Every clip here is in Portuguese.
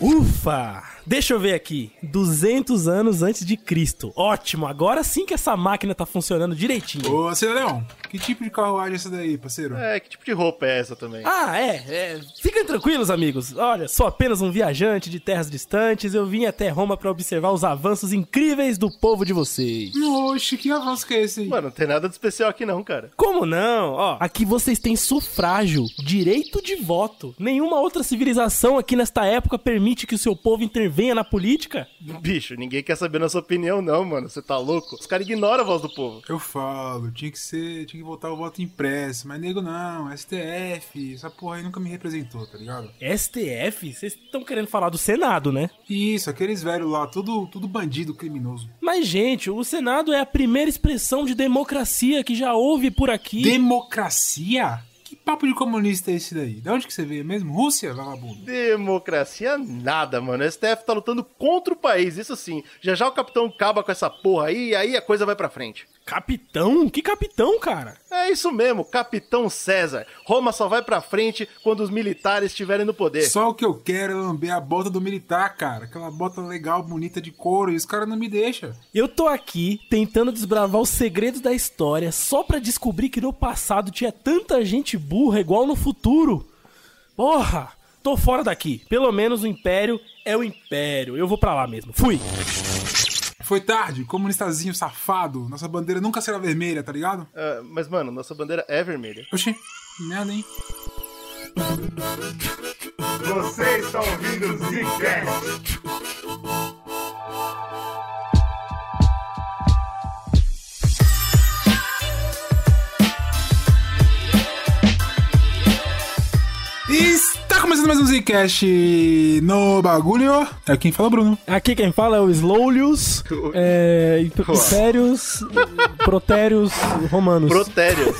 Ufa! Deixa eu ver aqui. 200 anos antes de Cristo. Ótimo, agora sim que essa máquina tá funcionando direitinho. Ô, Cidadão, que tipo de carruagem é essa daí, parceiro? É, que tipo de roupa é essa também? Ah, é, é. Fiquem tranquilos, amigos. Olha, sou apenas um viajante de terras distantes. Eu vim até Roma pra observar os avanços incríveis do povo de vocês. Oxe, que avanço que é esse aí? Mano, não tem nada de especial aqui não, cara. Como não? Ó, aqui vocês têm sufrágio, direito de voto. Nenhuma outra civilização aqui nesta época permite que o seu povo intervenha na política. Bicho, ninguém quer saber nossa opinião não, mano. Você tá louco? Os caras ignoram a voz do povo. Eu falo, tinha que ser, tinha que voltar o voto impresso, mas nego não, STF, essa porra aí nunca me representou, tá ligado? STF? Vocês estão querendo falar do Senado, né? Isso, aqueles velhos lá, tudo, tudo bandido criminoso. Mas, gente, o Senado é a primeira expressão de democracia que já houve por aqui. Democracia? Papo de comunista é esse daí? De onde que você veio mesmo? Rússia, vagabundo? Democracia nada, mano. O STF tá lutando contra o país, isso sim. Já já o capitão acaba com essa porra aí e aí a coisa vai pra frente. Capitão? Que capitão, cara? É isso mesmo, Capitão César. Roma só vai pra frente quando os militares estiverem no poder. Só o que eu quero é lamber a bota do militar, cara. Aquela bota legal, bonita de couro, e os caras não me deixam. Eu tô aqui tentando desbravar os segredos da história só pra descobrir que no passado tinha tanta gente burra igual no futuro. Porra! Tô fora daqui. Pelo menos o Império é o Império. Eu vou pra lá mesmo. Fui! Foi tarde, comunistazinho safado. Nossa bandeira nunca será vermelha, tá ligado? Ah, mas, mano, nossa bandeira é vermelha. Oxi, merda, hein? Você está ouvindo o Zcast. Começando mais um Zcast no bagulho. É quem fala, Bruno. Aqui quem fala é o Slowlius, é, Imp- Impérios, Protérios Romanos. Protério.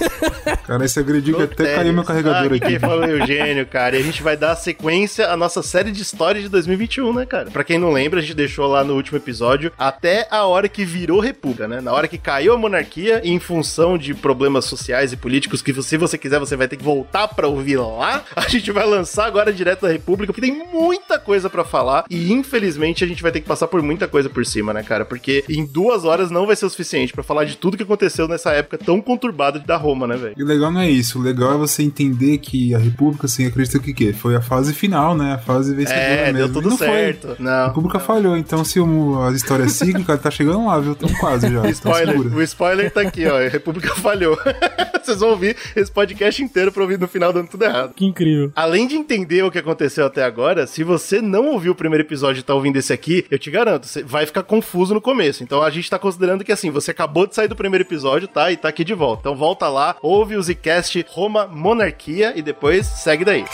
Cara, esse agrediu que até caiu meu carregador ah, aqui. Quem falou é Eugênio, cara. E a gente vai dar sequência à nossa série de história de 2021, né, cara? Pra quem não lembra, a gente deixou lá no último episódio até a hora que virou república, né? Na hora que caiu a monarquia, em função de problemas sociais e políticos, que se você quiser, você vai ter que voltar pra ouvir lá. A gente vai lançar agora direto da república, porque tem muita coisa pra falar. E infelizmente a gente vai ter que passar por muita coisa por cima, né, cara? Porque em duas horas não vai ser o suficiente pra falar de tudo que aconteceu nessa época tão conturbada da Roma, né, velho? E o legal não é isso, o legal é você entender que a República, assim, acredita que o quê? Foi a fase final, né? A fase vencedora É, mesmo. deu tudo não foi. certo. A Não. República falhou, então se o- as histórias cíclicas, tá chegando lá, viu? Tão quase já. Então Spoiler, o spoiler tá aqui, ó. A República falhou. Vocês vão ouvir esse podcast inteiro pra ouvir no final dando tudo errado. Que incrível. Além de entender o que aconteceu até agora, se você não ouviu o primeiro episódio e tá ouvindo esse aqui, eu te garanto, você vai ficar confuso no começo. Então a gente tá considerando que assim, você acabou de sair do primeiro episódio, tá? E tá aqui de volta. Então volta lá, ouve o Zcast Roma Monarquia e depois segue daí.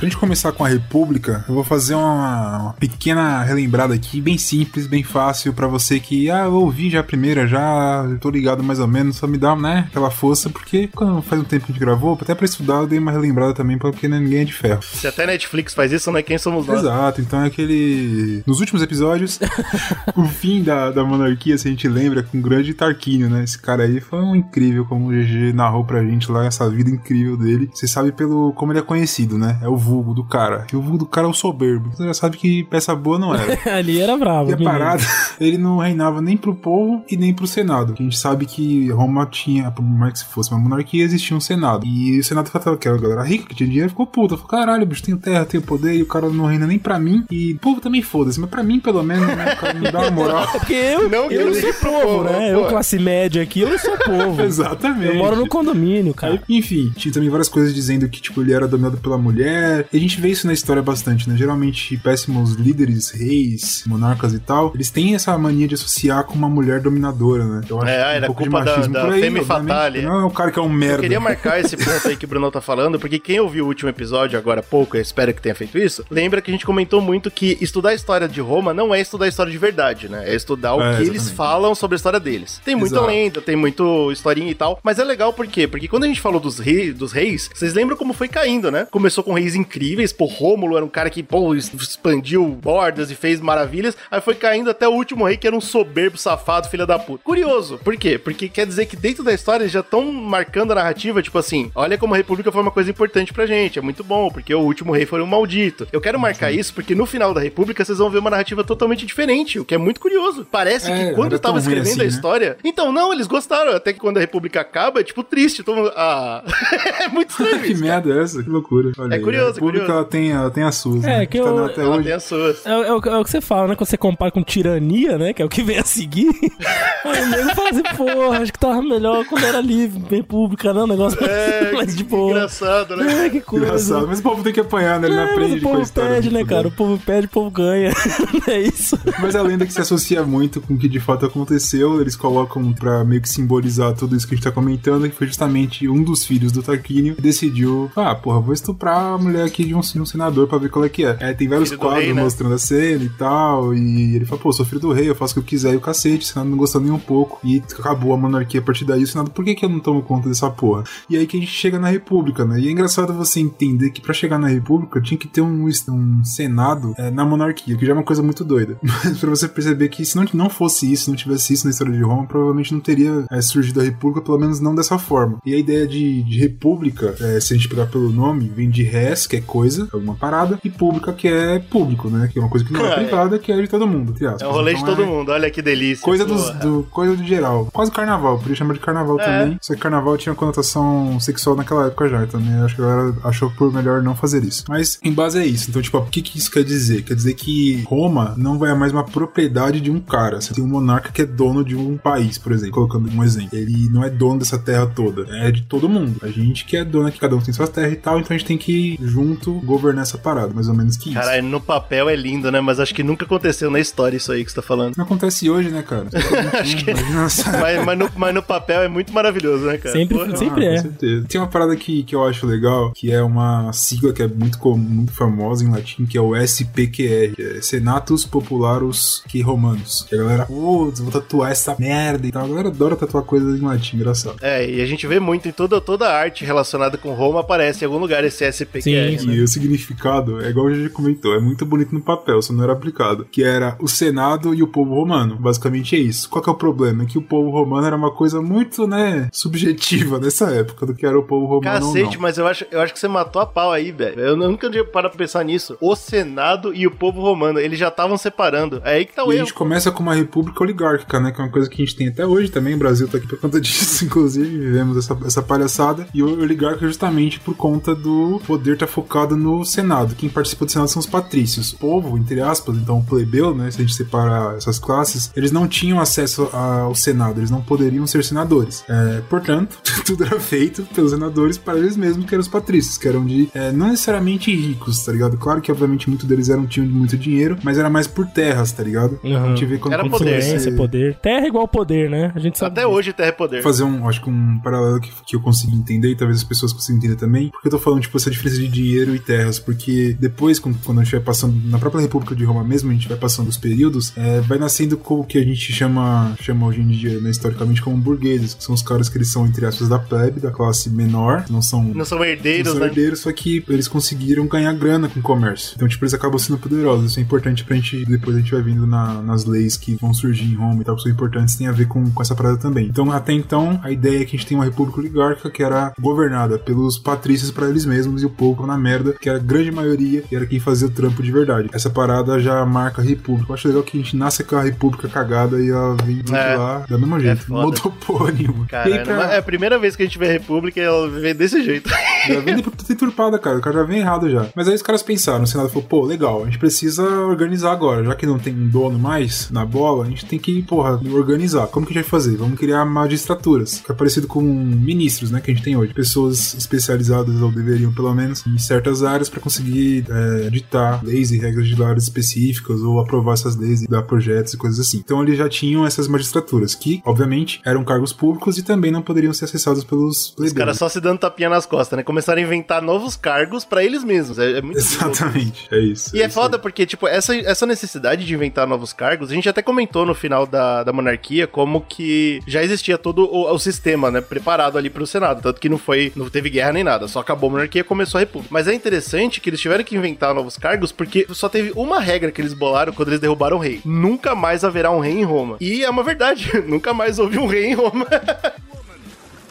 Pra gente começar com a República, eu vou fazer uma, uma pequena relembrada aqui, bem simples, bem fácil, pra você que, ah, eu ouvi já a primeira, já tô ligado mais ou menos, só me dá, né, aquela força, porque quando faz um tempo que a gente gravou, até pra estudar eu dei uma relembrada também, porque né, ninguém é de ferro. Se até Netflix faz isso, né? Quem somos nós? Exato, então é aquele. Nos últimos episódios, o fim da, da monarquia, se a gente lembra, com o grande Tarquínio, né? Esse cara aí foi um incrível, como o GG narrou pra gente lá, essa vida incrível dele. Você sabe pelo como ele é conhecido, né? É o vulgo do cara. E o vulgo do cara é o soberbo. Você já sabe que peça boa não era. Ali era bravo. E a menino. parada, ele não reinava nem pro povo e nem pro Senado. Que a gente sabe que Roma tinha, por mais que fosse uma monarquia, existia um Senado. E o Senado falava que era a galera rica, que tinha dinheiro, ficou puta. Falou, caralho, bicho, tenho terra, tenho poder, e o cara não reina nem pra mim. E o povo também foda-se, mas pra mim, pelo menos, né, o cara me dá uma moral. É porque eu, Não eu não sou ligue pro povo, povo, né? pô. Eu, classe média aqui, eu não sou povo. Exatamente. Eu moro no condomínio, cara. Enfim, tinha também várias coisas dizendo que, tipo, ele era dominado pela mulher. E a gente vê isso na história bastante, né? Geralmente, péssimos líderes, reis, monarcas e tal, eles têm essa mania de associar com uma mulher dominadora, né? Eu É, que era de culpa da- machismo da por aí, femme fatale. Não é o cara que é um merda. Eu queria marcar esse ponto aí que o Bruno tá falando, porque quem ouviu o último episódio agora há pouco, eu espero que tenha feito isso, lembra que a gente comentou muito que estudar a história de Roma não é estudar a história de verdade, né? É estudar o É, que eles exatamente. falam sobre a história deles. Tem muita Exato. lenda, tem muito historinha e tal, mas é legal por quê? Porque quando a gente falou dos, rei, dos reis, vocês lembram como foi caindo, né? Começou com reis incríveis. Pô, Rômulo era um cara que, pô, expandiu bordas e fez maravilhas. Aí foi caindo até o último rei, que era um soberbo safado, filha da puta. Curioso, por quê? Porque quer dizer que dentro da história eles já estão marcando a narrativa, tipo assim, olha como a República foi uma coisa importante pra gente, é muito bom, porque o último rei foi um maldito. Eu quero marcar isso porque no final da República vocês vão ver uma narrativa totalmente diferente, o que é muito curioso. Parece É, que quando eu tava tão ruim escrevendo assim, a né? história. Então, não, eles gostaram. Até que quando a República acaba, é tipo triste. Mundo, ah. é muito estranho que merda é essa? Que loucura. Olha É aí, curioso, A República, curioso. Ela, tem, ela tem as suas. É, né? que Tá eu- até Ela hoje. tem as suas. É, é o- é o que você fala, né? Quando você compara com tirania, né? Que é o que vem a seguir. Aí o nego fala assim, porra, acho que tava melhor quando era livre, república, não, negócio É, mais de que boa. engraçado, né? É, que coisa. Engraçado. Mas o povo tem que apanhar, né? Ele não É, mas aprende o povo pede, né, cara? O povo pede, o povo ganha. é isso. Mas a lenda que se associa muito com o que de fato aconteceu, eles colocam pra meio que simbolizar tudo isso que a gente tá comentando, que foi justamente um dos filhos do Tarquínio que decidiu, ah, porra, vou estuprar a mulher aqui de um, de um senador pra ver qual é que é. É, tem vários Filho quadros rei, né? mostrando a cena e tal, e ele fala, pô, sou filho do rei, eu faço o que eu quiser e o cacete, o senado não gostou nem um pouco, e acabou a monarquia a partir daí, o senado, por que que eu não tomo conta dessa porra? E aí que a gente chega na república, né? E é engraçado você entender que pra chegar na república tinha que ter um, um senado é, na monarquia, que já é uma coisa muito doida. Mas pra você perceber que se não, não fosse isso, não tivesse isso na história de Roma, provavelmente não teria é, surgido a república, pelo menos não dessa forma. E a ideia de, de república, é, se a gente pegar pelo nome, vem de res, que é coisa, alguma parada, e pública, que é público, né? Que é uma coisa que não é é. privada, que é de todo mundo, aspas. É um rolê de Então todo é- mundo, olha que delícia. Coisa dos, do, coisa do geral. Quase carnaval, podia chamar de carnaval É. também. Só que carnaval tinha conotação sexual naquela época já, também. Acho que a galera achou por melhor não fazer isso. Mas em base a isso. Então, tipo, o que, que isso quer dizer? Quer dizer que Roma não vai mais uma propriedade de um cara. Você tem um monarca que é dono de um país, por exemplo, colocando um exemplo. Ele não é dono dessa terra toda, é de todo mundo. A gente que é dono aqui, cada um tem suas terras e tal, então a gente tem que junto governar essa parada, mais ou menos que isso. Caralho, no papel é lindo, né? Mas acho que nunca aconteceu na história isso aí que você tá falando. Não acontece hoje, né, cara? Acho que- mas, mas, no, mas no papel é muito maravilhoso, né, cara? Sempre, Porra. sempre Ah, é. Com certeza. Tem uma parada que, que eu acho legal, que é uma sigla que é muito, comum, muito famosa em latim, que é o SPQR, é Senatus Popularus que Romanos. Que a galera, putz, vou tatuar essa merda e tal. A galera adora tatuar coisas em latim, engraçado. É, e a gente vê muito em toda, toda a arte relacionada com Roma, aparece em algum lugar esse SPQR. Sim, né? E o significado, é igual a gente comentou, é muito bonito no papel, só não era aplicado. Que era o Senado e o povo romano. Basicamente é isso. Qual que é o problema? É que o povo romano era uma coisa muito, né, subjetiva nessa época do que era o povo romano Cacete, não. mas eu acho, eu acho que você matou a pau aí, velho. Eu nunca tinha parado pra pensar nisso. O Senado e o povo romano, eles já estavam separando. É aí que tá o E a erro. gente começa com uma república oligárquica, né? Que é uma coisa que a gente tem até hoje também. O Brasil tá aqui por conta disso, inclusive. Vivemos essa, essa palhaçada. E o oligarca é justamente por conta do poder estar focado no Senado. Quem participa do Senado são os patrícios. O povo, entre aspas, então o plebeu, né? Se a gente separar essas classes, eles não tinham acesso ao Senado. Eles não poderiam ser senadores. É, portanto, tudo era feito pelos senadores para eles mesmos, que eram os patrícios, que eram de é, não necessariamente ricos, tá ligado? Claro que, obviamente, muitos deles eram tinham muito dinheiro, mas era mais por terras, tá ligado? Uhum. A gente vê quando Era poder. você- poder. Terra é igual poder, né? A gente sabe. Até hoje Terra é Poder. fazer um, acho que um paralelo que, que eu consegui entender e talvez as pessoas consigam entender também. Porque eu tô falando, tipo, essa diferença de dinheiro e terras. Porque depois, quando, a gente vai passando, na própria República de Roma mesmo, a gente vai passando os períodos, é, vai nascendo com o que a gente chama, chama hoje em dia, né, historicamente, como burgueses, que são os caras que eles são, entre aspas, da plebe, da classe menor, não são. Não são herdeiros, não são né? herdeiros, só que eles conseguiram ganhar grana com o comércio. Então, tipo, eles acabam sendo poderosos. Isso é importante pra gente, depois a gente vai vendo na- nas leis que vão surgir em Roma e tal, que são importantes, tem a ver com, com essa parada também. Então, até então, a ideia é que a gente tem uma república oligárquica que era governada pelos patrícios pra eles mesmos e o povo na merda, que era a grande maioria, que era quem fazia o trampo de verdade. Essa parada já marca a república. Eu acho legal que a gente nasce com a república cagada e ela vem de É. lá da mesma jeito. não mudou porra nenhuma. E Caralho, pra- é a primeira vez que a gente vê a República e ela vê desse jeito. Já vem deturpada, cara. O cara já vem errado já. Mas aí os caras pensaram, o Senado falou, pô, legal, a gente precisa organizar agora. Já que não tem um dono mais na bola, a gente tem que, porra, organizar. Como que a gente vai fazer? Vamos criar magistraturas, que é parecido com ministros, né, que a gente tem hoje. Pessoas especializadas, ou deveriam pelo menos, em certas áreas para conseguir é, ditar leis e regras de áreas específicas ou aprovar essas leis e dar projetos e coisas assim. Então eles já tinham essas magistraturas, que, obviamente, eram cargos públicos e também não poderiam ser acessados pelos Os plebeus. caras só se dando tapinha nas costas, né? Começaram a inventar novos cargos pra eles mesmos. É, é muito. Exatamente, é isso. E é isso foda aí. porque, tipo, essa, essa necessidade de inventar novos cargos, a gente até comentou no final da, da monarquia como que já existia todo o, o sistema, né, preparado ali pro Senado. Tanto que não foi, não teve guerra nem nada, só acabou a monarquia e começou a república. Mas é interessante que eles tiveram que inventar novos cargos porque só teve uma regra que eles bolaram quando eles derrubaram o rei. Nunca mais haverá um rei em Roma. E é uma verdade, nunca mais houve um rei em Roma.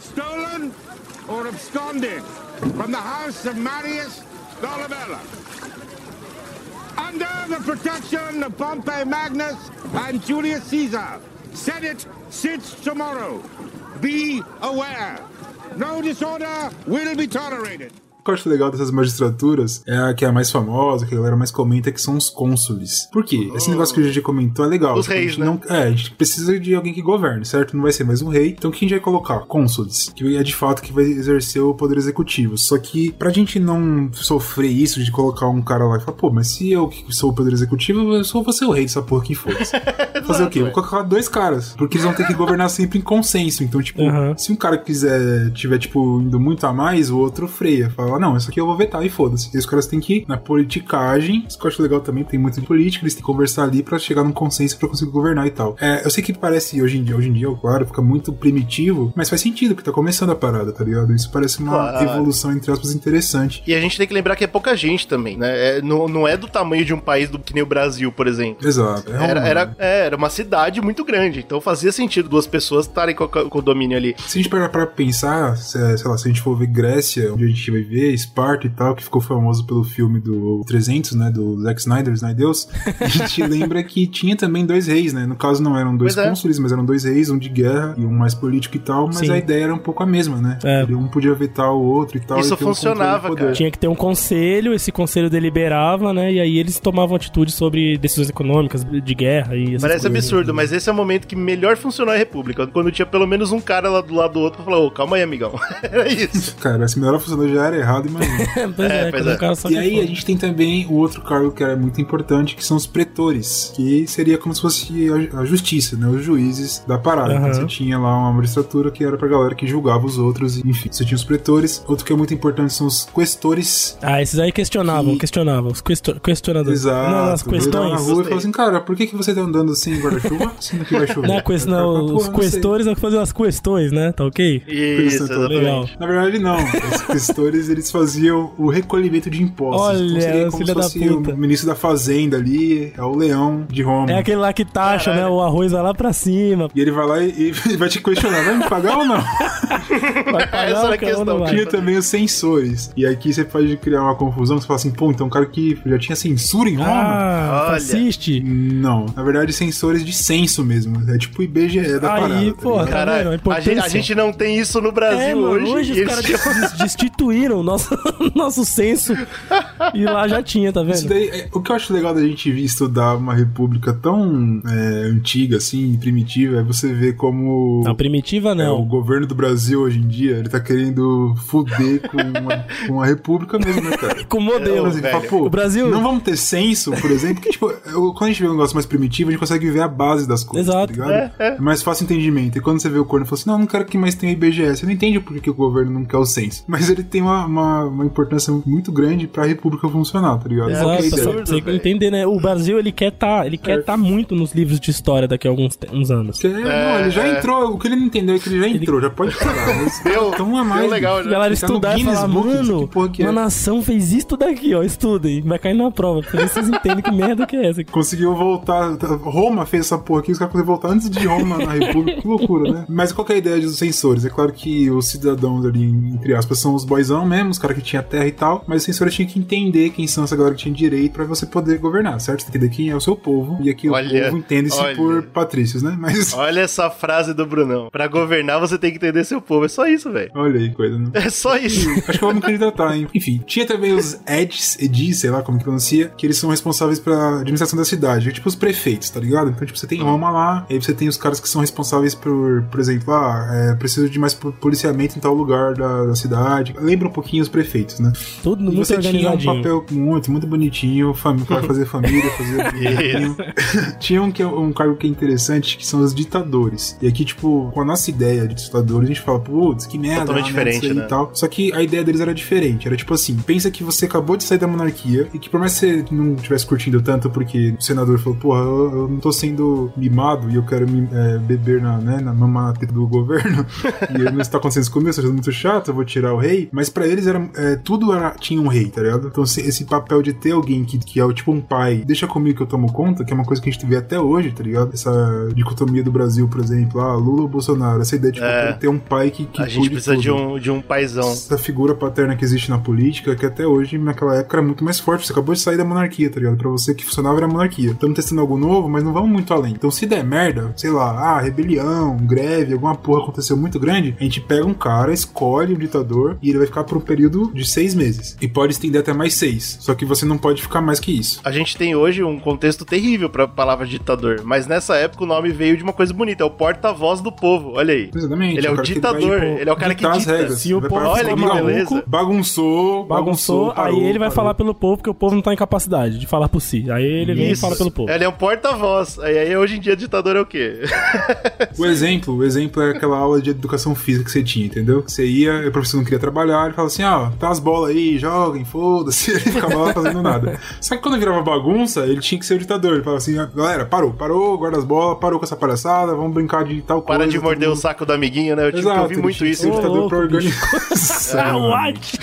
stolen or absconded from the house of Marius Dolabella. Under the protection of Pompey Magnus and Julius Caesar, Senate sits tomorrow. Be aware. No disorder will be tolerated. O que eu acho legal dessas magistraturas é a que é a mais famosa, que a galera mais comenta, que são os cônsules. Por quê? Esse negócio que o GG comentou é legal. Os Tipo, a reis, gente né? não- é, a gente precisa de alguém que governe, certo? Não vai ser mais um rei. Então quem a gente vai colocar? Cônsules. Que é de fato que vai exercer o poder executivo. Só que pra gente não sofrer isso de colocar um cara lá e falar, pô, mas se eu que sou o poder executivo, eu só vou ser o rei dessa porra que foda-se. Fazer o quê? Vou colocar dois caras. Porque eles vão ter que governar sempre em consenso. Então, tipo, Aham. se um cara quiser, tiver, tipo, indo muito a mais, o outro freia. Fala, não, isso aqui eu vou vetar e foda-se. E os caras têm que ir na politicagem. Isso que eu acho legal também, tem muito de política, eles têm que conversar ali pra chegar num consenso pra conseguir governar e tal. É, eu sei que parece hoje em dia, hoje em dia, claro, fica muito primitivo, mas faz sentido, porque tá começando a parada, tá ligado? Isso parece uma Claro. evolução, entre aspas, interessante. E a gente tem que lembrar que é pouca gente também, né? É, não, não é do tamanho de um país do, que nem o Brasil, por exemplo. Exato. É Era, uma- era, é, era uma cidade muito grande, então fazia sentido duas pessoas estarem com, o domínio ali. Se a gente parar pra pensar, se, sei lá, se a gente for ver Grécia, onde a gente vai ver Esparta e tal, que ficou famoso pelo filme do 300, né, do Zack Snyder, Snydeus, a gente lembra que tinha também dois reis, né? No caso não eram dois Pois é. cônsules, mas eram dois reis, um de guerra e um mais político e tal, mas Sim. a ideia era um pouco a mesma, né? É. Um podia vetar o outro e tal. Isso e um funcionava, poder. cara. Tinha que ter um conselho, esse conselho deliberava, né? E aí eles tomavam atitude sobre decisões econômicas, de guerra e essas Parece coisas. absurdo, mas esse é o momento que melhor funcionou a República. Quando tinha pelo menos um cara lá do lado do outro pra falar, ô, calma aí, amigão. Era isso. Cara, se melhor funcionou já era errado, imagina. pois É, é, pois é. cara só E aí a gente tem também o outro cargo que era muito importante, que são os pretores, que seria como se fosse a, justiça, né? Os juízes da parada. Aham. Então você tinha lá uma magistratura que era pra galera que julgava os outros, enfim. Você tinha os pretores. Outro que é muito importante são os questores. Ah, esses aí questionavam, Que- questionavam. Os questo- questionadores. Exato. Não, as tava na questões. rua e falou assim, cara, por que, que você tá andando assim guarda-chuva? Sendo que vai chover. Não, é quest... Cara não, fala, "Pô, os não sei." questores é que faziam as questões, né? Tá ok? Isso, Legal. exatamente. Na verdade, não. Os questores, eles faziam o recolhimento de impostos. Olha, então seria como filha se da fosse puta. o ministro da fazenda ali, é o leão de Roma. É aquele lá que taxa, Caralho. né? O arroz vai lá pra cima. E ele vai lá e, e vai te questionar, vai me pagar ou não? Essa era a o cara, questão. Tinha também os censores. E aqui você pode criar uma confusão, você fala assim, pô, então o cara que já tinha censura em Roma? Ah, Olha. assiste. Não, na verdade, censores de censo mesmo. É tipo o IBGE da Aí, parada. pô, tá ligado? Tá Caralho, vendo? A a, gente, a gente não tem isso no Brasil É, mano, hoje. hoje os eles caras des- destituíram o nosso, nosso censo. E lá já tinha, tá Isso vendo? daí, é, o que eu acho legal da gente vir estudar uma república tão é, antiga, assim, primitiva, é você ver como Não, primitiva é, o não. governo do Brasil hoje em dia, ele tá querendo fuder com uma, com a república mesmo, né, cara? Com modelo. Assim, velho. fala, pô, O Brasil- Não vamos ter censo, por exemplo, porque, tipo, eu- quando a gente vê um negócio mais primitivo, a gente consegue ver a base das coisas, Exato. tá ligado? É, mais fácil entendimento. E quando você vê o corno e fala assim, não, não quero que mais tenha IBGE, você não entende por que, que o governo não quer o censo. Mas ele tem uma, uma, uma importância muito grande pra república funcionar, tá ligado? Exato, que é a só você velho. entender, né? O Brasil, ele quer tá, ele quer tá muito nos livros de história daqui a alguns uns anos. Porque, não, ele já entrou, o que ele não entendeu é que ele já entrou, já pode falar. Mas, Deu, então é mais. deu legal, bicho. né? A galera Tá estudar e falar, Book, mano, que porra que é? uma nação fez isso daqui, ó, estudem. Vai cair na prova, pra vocês entendem que merda que é essa. Conseguiu voltar. Roma fez essa porra aqui, os caras conseguiram voltar antes de Roma na República. Que loucura, né? Mas qual que é a ideia dos censores? É claro que os cidadãos ali, entre aspas, são os boizão mesmo, os caras que tinham terra e tal, mas os censores tinham que entender quem são essa galera que tinha direito pra você poder governar, certo? Você tem que entender quem é o seu povo. E aqui Olha, o povo entende-se por patrícios, né? Mas. Olha essa frase do Brunão. Pra governar, você tem que entender seu povo. É só isso, velho. Olha aí, coisa, né? É só isso. Acho que eu vou me candidatar, hein? Enfim, tinha também os Eds, Edis, sei lá como que pronuncia, que eles são responsáveis pela administração da cidade. É tipo os prefeitos, tá ligado? Então, tipo, você tem Roma lá, aí você tem os caras que são responsáveis por, por exemplo, ah, é, preciso de mais po- policiamento em tal lugar da, da cidade. Lembra um pouquinho os prefeitos, né? Tudo muito você tinha um papel muito, muito bonitinho, pra fazer família, fazer. tinha um, que é um cargo que é interessante, que são os ditadores. E aqui, tipo, com a nossa ideia de ditadores, a gente fala, putz, que merda. Totalmente merda diferente, isso né? e tal. Só que a ideia deles era diferente. Era tipo assim: pensa que você acabou de sair da monarquia e que por mais que você não estivesse curtindo tanto porque o senador falou, porra, eu, eu não tô sendo mimado e eu quero me, é, beber na, né, na mamata do governo e não está acontecendo isso comigo, tô sendo muito chato, eu vou tirar o rei. Mas pra eles era, é, tudo era, tinha um rei, tá ligado? Então esse, papel de ter alguém que, que é o tipo um pai, deixa comigo que eu tomo conta, que é uma coisa que a gente vê até hoje, tá ligado? Essa dicotomia do Brasil, por exemplo, ah, Lula ou Bolsonaro, essa ideia de tipo, É. ter um pai que, que A gente precisa de tudo. um, de um paizão. Essa figura paterna que existe na política, que até hoje, naquela época, era muito mais forte. Você acabou de sair da monarquia, tá ligado? Pra você que funcionava era a monarquia. Estamos testando algo novo, mas não vamos muito além. Então, se der merda, sei lá, ah, rebelião, greve, alguma porra aconteceu muito grande, a gente pega um cara, escolhe um ditador e ele vai ficar por um período de seis meses. E pode estender até mais seis. Só que você não pode ficar mais que isso. A gente tem hoje um contexto terrível pra palavra ditador, mas nessa época o nome veio de uma coisa bonita, é o porta-voz do povo, olha aí. Exatamente. Ele é o que ditador, tipo, ele é o cara que ditar as dita. regras. Se o povo olha que maluco, beleza. Bagunçou, Bagunçou, parou, aí ele vai parou. falar pelo povo, porque o povo não tá em capacidade de falar por si. Aí ele vem e fala pelo povo. Ele é um porta-voz. Aí, aí hoje em dia ditador é o quê? O exemplo, o exemplo é aquela aula de educação física que você tinha, entendeu? Você ia, o professor não queria trabalhar, ele falava assim, ó, tá as bolas aí, joguem, foda-se, ele ficava lá fazendo nada. Só que quando virava bagunça, ele tinha que ser o ditador, ele falava assim, galera, parou, parou, guarda as bolas, parou com essa palhaçada, vamos brincar de tal coisa. Para de morder todo o saco do amiguinho, né? Eu tive que Exato, ele muito isso. o pra organizar. Ah, what?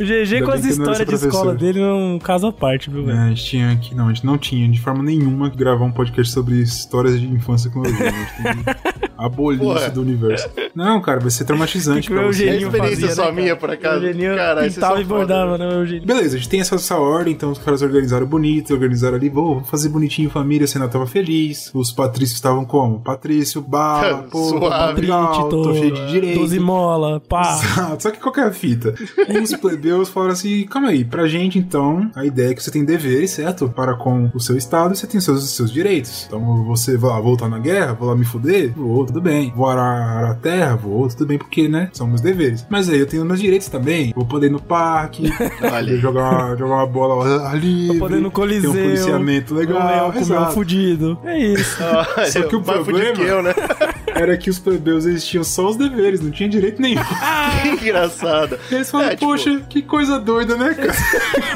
O GG Ainda com as que é histórias de escola dele é um caso à parte, viu, É, velho? a gente tinha que. Não, a gente não tinha de forma nenhuma que gravar um podcast sobre histórias de infância e. A gente tem que abolir Porra. isso do universo. Não, cara, vai ser traumatizante Que o pra você. É experiência fazia, só né, minha, cara? por acaso. O Eugeninho Caralho, vocês pintava são e bordava, né, Eugeninho? Beleza, a gente tem essa, essa ordem, então os caras organizaram bonito, organizaram ali, "Vou, fazer bonitinho família, o Senado tava fez. Os patrícios estavam como? Patrício, bala, pô, Suave. legal, tô cheio de direito. 12 mola, pá. Exato, só que qual que é a fita? Os plebeus falaram assim: calma aí, pra gente então, a ideia é que você tem deveres, certo? Para com o seu estado e você tem os seus, seus direitos. Então você vai lá voltar na guerra, vou lá me fuder, vou, tudo bem. Vou arar, a terra, vou, tudo bem, porque, né? São meus deveres. Mas aí eu tenho meus direitos também. Vou poder ir no parque, Olha aí. jogar, jogar uma bola ali. Pra poder no coliseu. Tem um policiamento legal. Um exato. fudido. É isso. Só que o problema- que eu, né? Era que os plebeus eles tinham só os deveres, não tinha direito nenhum. que engraçado. E eles falaram, É, tipo, poxa, que coisa doida, né, cara?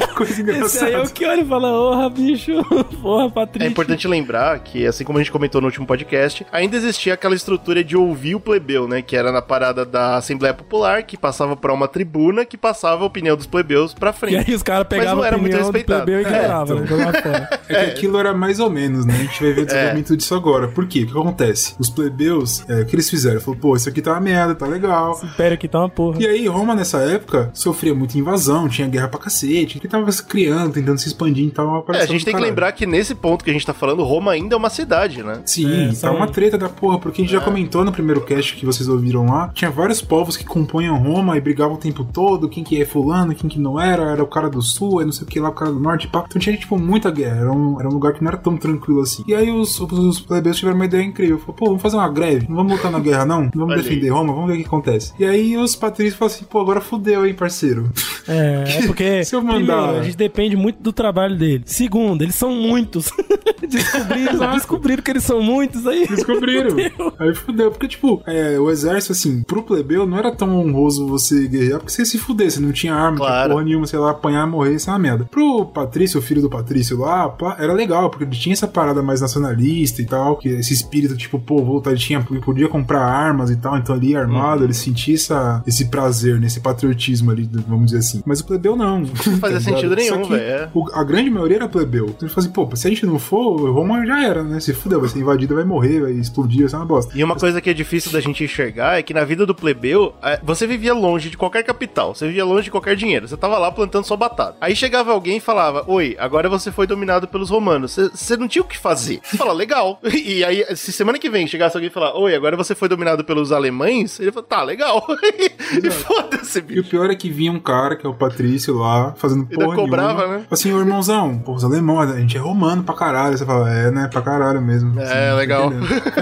que coisa Esse engraçada. aí é o que olha e fala, porra, bicho, porra, Patrícia. É importante lembrar que, assim como a gente comentou no último podcast, ainda existia aquela estrutura de ouvir o plebeu, né? Que era na parada da Assembleia Popular, que passava pra uma tribuna, que passava a opinião dos plebeus pra E frente. aí os caras Mas pegavam não a era muito respeitado. plebeu e É, ignoravam, né? então. Fora. É que aquilo era mais ou menos, né? A gente vai ver o desenvolvimento disso agora. Por quê? O que acontece? Os plebeus, é, o que eles fizeram? Falou, pô, isso aqui tá uma merda, tá legal. Esse império aqui tá uma porra. E aí, Roma nessa época sofria muita invasão, tinha guerra pra cacete, que tava se criando, tentando se expandir e tal. É, a gente tem que lembrar que nesse ponto que a gente tá falando, Roma ainda é uma cidade, né? Sim, É, tá uma treta da porra, porque a gente já comentou no primeiro cast que vocês ouviram lá, tinha vários povos que compunham Roma e brigavam o tempo todo, quem que é fulano, quem que não era, era o cara do sul, é não sei o que lá, o cara do norte, pá. Então tinha, tipo, muita guerra, era um, era um lugar que não era tão tranquilo assim. E aí os, os, os plebeus tiveram uma ideia incrível, falou, pô, vamos fazer uma greve, não vamos lutar na guerra não, não vamos Olha defender aí. Roma, vamos ver o que acontece. E aí os patrícios falaram assim, pô, agora fudeu, hein, parceiro. É, é porque, Se eu mandar- primeiro, a gente depende muito do trabalho dele. Segundo, eles são muitos. descobriram, descobriram que eles são muitos aí. Descobriram. Fudeu. Aí fudeu. Porque, tipo, é, o exército, assim, pro plebeu não era tão honroso você guerrear, porque você ia se fuder, você não tinha arma, não tinha Claro. porra nenhuma, sei lá, apanhar, morrer, isso é uma merda. Pro Patrício, o filho do Patrício lá, era legal, porque ele tinha essa parada mais nacionalista e tal, que esse espírito, tipo, pô, voltar, ele tinha, ele podia comprar armas e tal, então ali armado, ele sentia essa, esse prazer, nesse patriotismo ali, vamos dizer assim. Mas o plebeu não. Não fazia sentido nenhum, velho, é. A grande maioria era plebeu. Então ele falou assim, pô, se a gente não for, Roma já era, né? Se fudeu, vai ser invadida, vai morrer, vai explodir, vai ser uma bosta. E uma coisa que é difícil da gente enxergar é que na vida do plebeu, é, você vivia longe de qualquer capital, você vivia longe de qualquer dinheiro, você tava lá plantando sua batata. Aí chegava alguém e falava: Oi, agora você foi dominado pelos romanos. Você- Você não tinha o que fazer. Você fala, legal. E aí, se semana que vem chegasse alguém e falar: Oi, agora você foi dominado pelos alemães, ele fala: Tá, legal. e foda-se, E o bicho. pior é que vinha um cara, que é o Patrício lá, fazendo Ainda porra cobrava, nenhuma. né? Assim, ô irmãozão, pô, os alemães, a gente é romano pra caralho. Você fala, é, né, pra caralho mesmo. É, Assim, tá legal.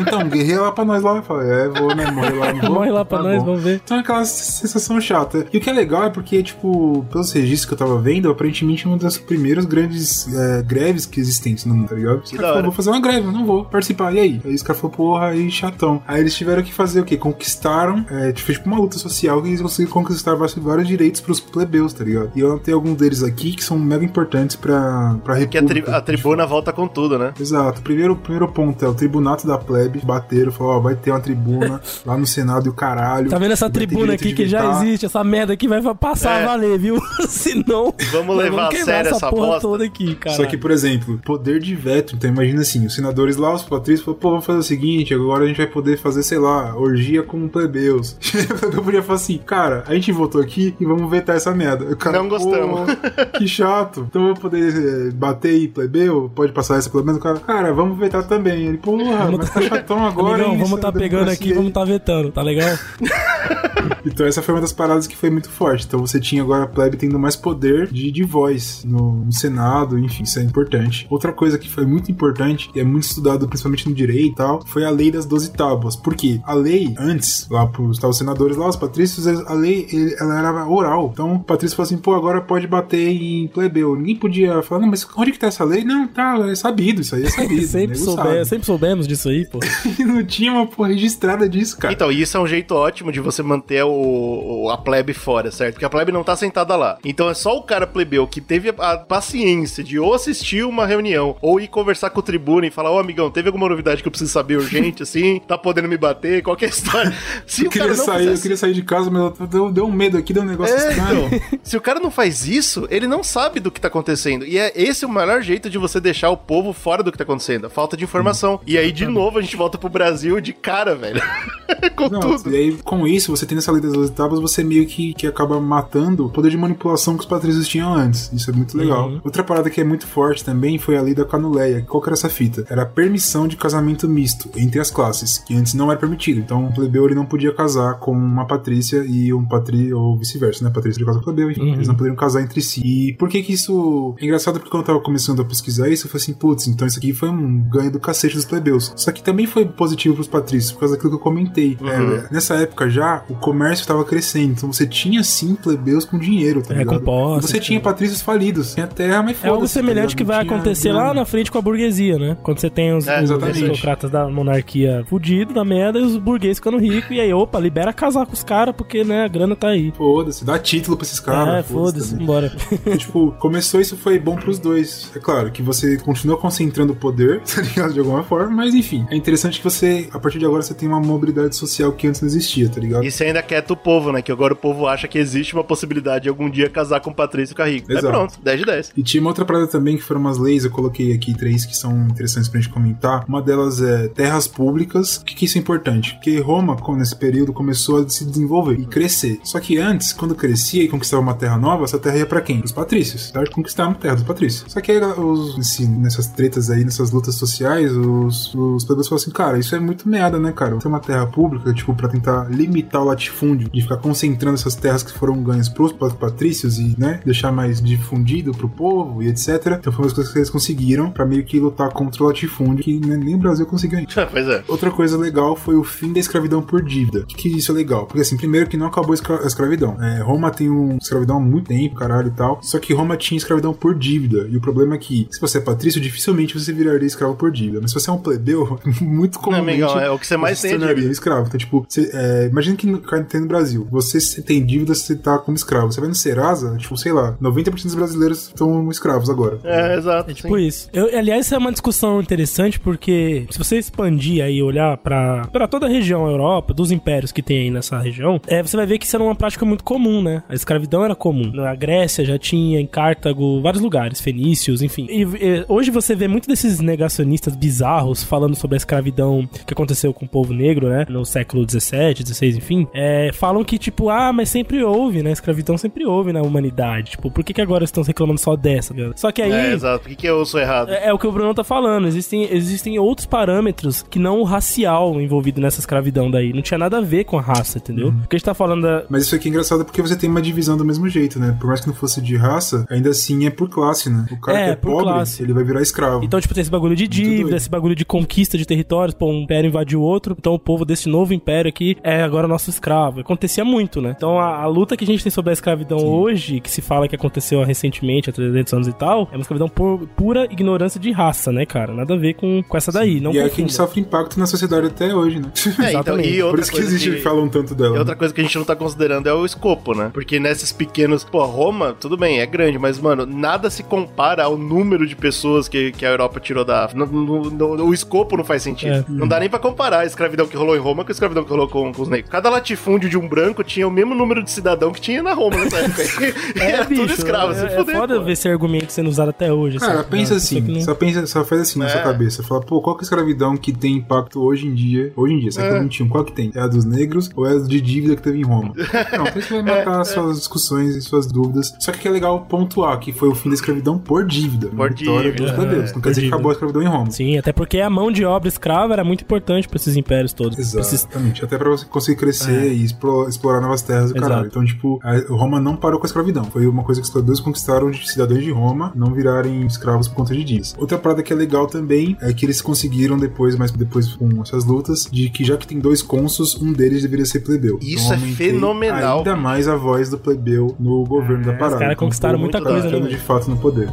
Então, guerreia lá pra nós lá. Eu falo, é, vou, né, morrer lá. Vou. Morre lá pra Tá nós, bom. vamos ver. Então é aquela sensação chata. E o que é legal é porque, tipo, pelos registros que eu tava vendo, aparentemente é uma das primeiras grandes é, greves que existem no mundo, tá ligado? Os Que caras falaram, vou fazer uma greve, não vou participar. E aí? Aí os caras falaram, porra, aí chatão. Chatão. Aí eles tiveram que fazer o quê? Conquistaram, é, tipo, tipo uma luta social que eles conseguiram conquistar vários direitos pros plebeus, tá ligado? E eu anotei alguns deles aqui que são mega importantes pra, pra República. Que a, tri a tribuna volta com tudo, né? Exato. Primeiro, primeiro ponto é o tribunato da plebe. Bateram, falaram, ó, vai ter uma tribuna lá no Senado e o caralho. Tá vendo essa tribuna aqui que já existe? Essa merda aqui vai passar é. a valer, viu? Senão. Vamos levar vamos a sério essa, essa porra bosta. toda aqui, cara. Só que, por exemplo, poder de veto. Então imagina assim, os senadores lá, os patrícios, falaram, pô, vamos fazer o seguinte, agora a gente vai poder fazer, sei lá, orgia com plebeus. eu podia falar assim, cara, a gente votou aqui e vamos vetar essa merda. Cara, Não gostamos. que chato. Então eu vou poder eh, bater e plebeu? Pode passar essa pelo menos? O cara, cara, vamos vetar também. Ele, porra, mas tá chatão agora. Não, vamos tá pegando aqui, vamos tá vetando, tá legal? então essa foi uma das paradas que foi muito forte. Então você tinha agora a plebe tendo mais poder de, de voz no, no Senado, enfim, isso é importante. Outra coisa que foi muito importante, e é muito estudado principalmente no direito e tal, foi a lei das 12 tábuas. Por quê? A lei, antes, lá pros tal, senadores lá, os patrícios, a lei ela era oral. Então o patrício falou assim, pô, agora pode bater em plebeu. Ninguém podia falar, não, mas onde que tá essa lei? Não, tá, é sabido, isso aí é sabido. sempre, soube, sempre soubemos disso aí, pô. não tinha uma porra registrada disso, cara. Então, isso é um jeito ótimo de você manter o, a plebe fora, certo? Porque a plebe não tá sentada lá. Então é só o cara plebeu que teve a paciência de ou assistir uma reunião ou ir conversar com o tribuno e falar: Ô oh, amigão, teve alguma novidade que eu preciso saber urgente, assim? Tá podendo me bater? Qualquer história. Se eu, queria sair, fizesse... eu queria sair de casa, mas deu, deu um medo aqui, deu um negócio é, estranho. Então, se o cara não faz isso, ele não sabe do que tá acontecendo. E é esse o melhor jeito de você deixar o povo fora do que tá acontecendo. A falta de informação. Hum. E aí, de novo, a gente volta pro Brasil de cara, velho. com não, tudo. E aí, com isso, você tem essa lei das etapas, você meio que, que acaba matando o poder de manipulação que os patrícios tinham antes. Isso é muito legal. Uhum. Outra parada que é muito forte também foi a lei da canuleia. Qual que era essa fita? Era a permissão de casamento misto entre as classes, que antes não era permitido. Então, o plebeu ele não podia casar com uma patrícia e um patri ou vice-versa, né? Patrícia de casa com plebeu, enfim. Uhum. Eles não poderiam casar entre si. E por que que isso é engraçado? Porque quando eu tava começando a pesquisar isso, eu falei assim, putz, então isso aqui foi um ganho do cacete dos plebeus. Só que também foi positivo pros patrícios, por causa daquilo que eu comentei. Uhum. É, nessa época já, o comércio estava crescendo, então você tinha sim plebeus com dinheiro, tá é, ligado? Você tinha patrícios falidos, tinha terra, mas É algo semelhante tá que vai acontecer lá na frente com a burguesia, né? Quando você tem os, é, os aristocratas da monarquia fudidos da merda e os burgueses ficando ricos, e aí, opa, libera casar com os caras, porque, né, a grana tá aí. Foda-se, dá título pra esses caras. É, foda-se, foda bora. tipo, começou isso foi bom pros dois. É claro que você continua concentrando o poder, tá ligado? De alguma forma, mas enfim, é interessante que você, a partir de agora, você tem uma mobilidade social que antes não existia, tá ligado? E você ainda quieta o povo, né? Que agora o povo acha que existe uma possibilidade de algum dia casar com Patrício Carrico. É pronto, 10 de 10. E tinha uma outra parada também que foram umas leis, eu coloquei aqui três que são interessantes pra gente comentar. Uma delas é terras públicas. O que, que isso é importante? Porque Roma, nesse período, começou a se desenvolver e crescer. Só que antes, quando crescia e conquistava uma terra nova, essa terra ia pra quem? Os patrícios. Então, conquistaram a terra dos patrícios. Só que aí, os, assim, nessas tretas aí, nessas lutas sociais, os, os plebeus falaram assim, cara, isso é muito merda, né, cara? Ter uma terra pública, tipo, pra tentar limitar o latifúndio, de ficar concentrando essas terras que foram ganhas pros patrícios e, né, deixar mais difundido pro povo e etc. Então foi uma das coisas que eles conseguiram para meio que lutar contra o latifúndio, que né, nem o Brasil conseguiu ainda. pois é. Outra coisa legal foi o fim da escravidão por dívida. O que, que isso é legal? Porque assim, primeiro que não acabou a escravidão. É, Roma tem um escravidão há muito tempo, caralho e tal. Só que Roma tinha escravidão por dívida. E o problema é que, se você é patrício, dificilmente você viraria escravo por dívida. Mas se você é um plebeu, muito comumente. Não, amigão, é o que você mais você tem. Tornaria escravo. Então, tipo, você, é, imagina que no, tem no Brasil. Você tem dívida, você tá como escravo. Você vai no Serasa, tipo, sei lá, 90% dos brasileiros estão escravos agora. É, exato. É tipo sim. isso. Eu, aliás, isso é uma discussão interessante porque se você expandir aí, olhar pra, pra toda a região Europa, dos impérios que tem aí nessa região, é, você vai ver que isso era uma prática muito comum, né? A escravidão era comum. Na Grécia já tinha, em Cartago, vários lugares, fenícios, enfim. E, e hoje você vê muito desses negacionistas bizarros falando sobre a escravidão que aconteceu com o povo negro, né? No século 17, 16, enfim. É, falam que, tipo, ah, mas sempre houve, né? Escravidão sempre houve na humanidade. Tipo, por que, que agora estão reclamando só dessa, cara? Só que aí. É, exato. Por que, que eu sou errado? É, é, o que o Bruno tá falando. Existem, existem outros parâmetros que não o racial envolvido nessa escravidão daí. Não tinha nada a ver com a raça, entendeu? Uhum. Porque a gente tá falando da. Mas isso aqui é engraçado porque você tem uma divisão do mesmo jeito, né? Por mais que não fosse de raça, ainda assim é por classe, né? O cara é, que é pobre, classe. ele vai virar escravo. Então, tipo, tem esse bagulho de dívida, esse bagulho de conquista de territórios, pô, um império invadiu outro, então o povo desse novo império aqui é agora nosso escravo. Acontecia muito, né? Então a, a luta que a gente tem sobre a escravidão hoje, que se fala que aconteceu recentemente, há 300 anos e tal, é uma escravidão por pura ignorância de raça, né, cara? Nada a ver com, com essa daí. Não e é que a confunda. gente sofre impacto na sociedade até hoje, né? É, então, Exatamente. e Por isso que existe que- falam tanto dela. E né? outra coisa que a gente não tá considerando é o escopo, né? Porque nesses pequenos. Pô, Roma, tudo bem, é grande, mas, mano, nada se compara ao número de pessoas que, que a Europa tirou da África. No- no- no- o escopo não faz sentido. É. Não dá nem pra comparar a escravidão que rolou em Roma com a escravidão que rolou com, com os negros. Cada latifúndio de um branco tinha o mesmo número de cidadão que tinha na Roma nessa época. E É, era tudo bicho, escravo, é, se é fuder. foda pô. ver esse argumento sendo usado até hoje. Cara, assim, pensa aqui assim, não- só, pensa, só faz assim na sua É. cabeça. Fala, pô, qual que é a escravidão que tem impacto hoje em dia? Hoje em dia, século É. XXI, qual que tem? É a dos negros ou é a de dívida que teve em Roma? Não, então isso vai matar suas discussões e suas dúvidas. Só que que é legal pontuar que foi o fim da escravidão por dívida. Por vitória dívida, judeus. é, Não por quer dizer que acabou a escravidão em Roma. Sim, até porque a mão de obra escrava era muito importante pra esses impérios todos. Pra esses- Exatamente. Até pra você conseguir crescer É. e explo- explorar novas terras do Exato. caralho. Então, tipo, a Roma não parou com a escravidão. Foi uma coisa que os exploradores conquistaram de cidadãos de Roma não virarem escravos por conta de dias. Outra parada que é legal também é que eles conseguiram depois, mas depois com essas lutas, de que já que tem dois cônsuls, um deles deveria ser plebeu. Isso é aumentei fenomenal. Ainda mais a voz do plebeu no governo da parada. os caras Então, conquistaram muita coisa, né? de fato no poder.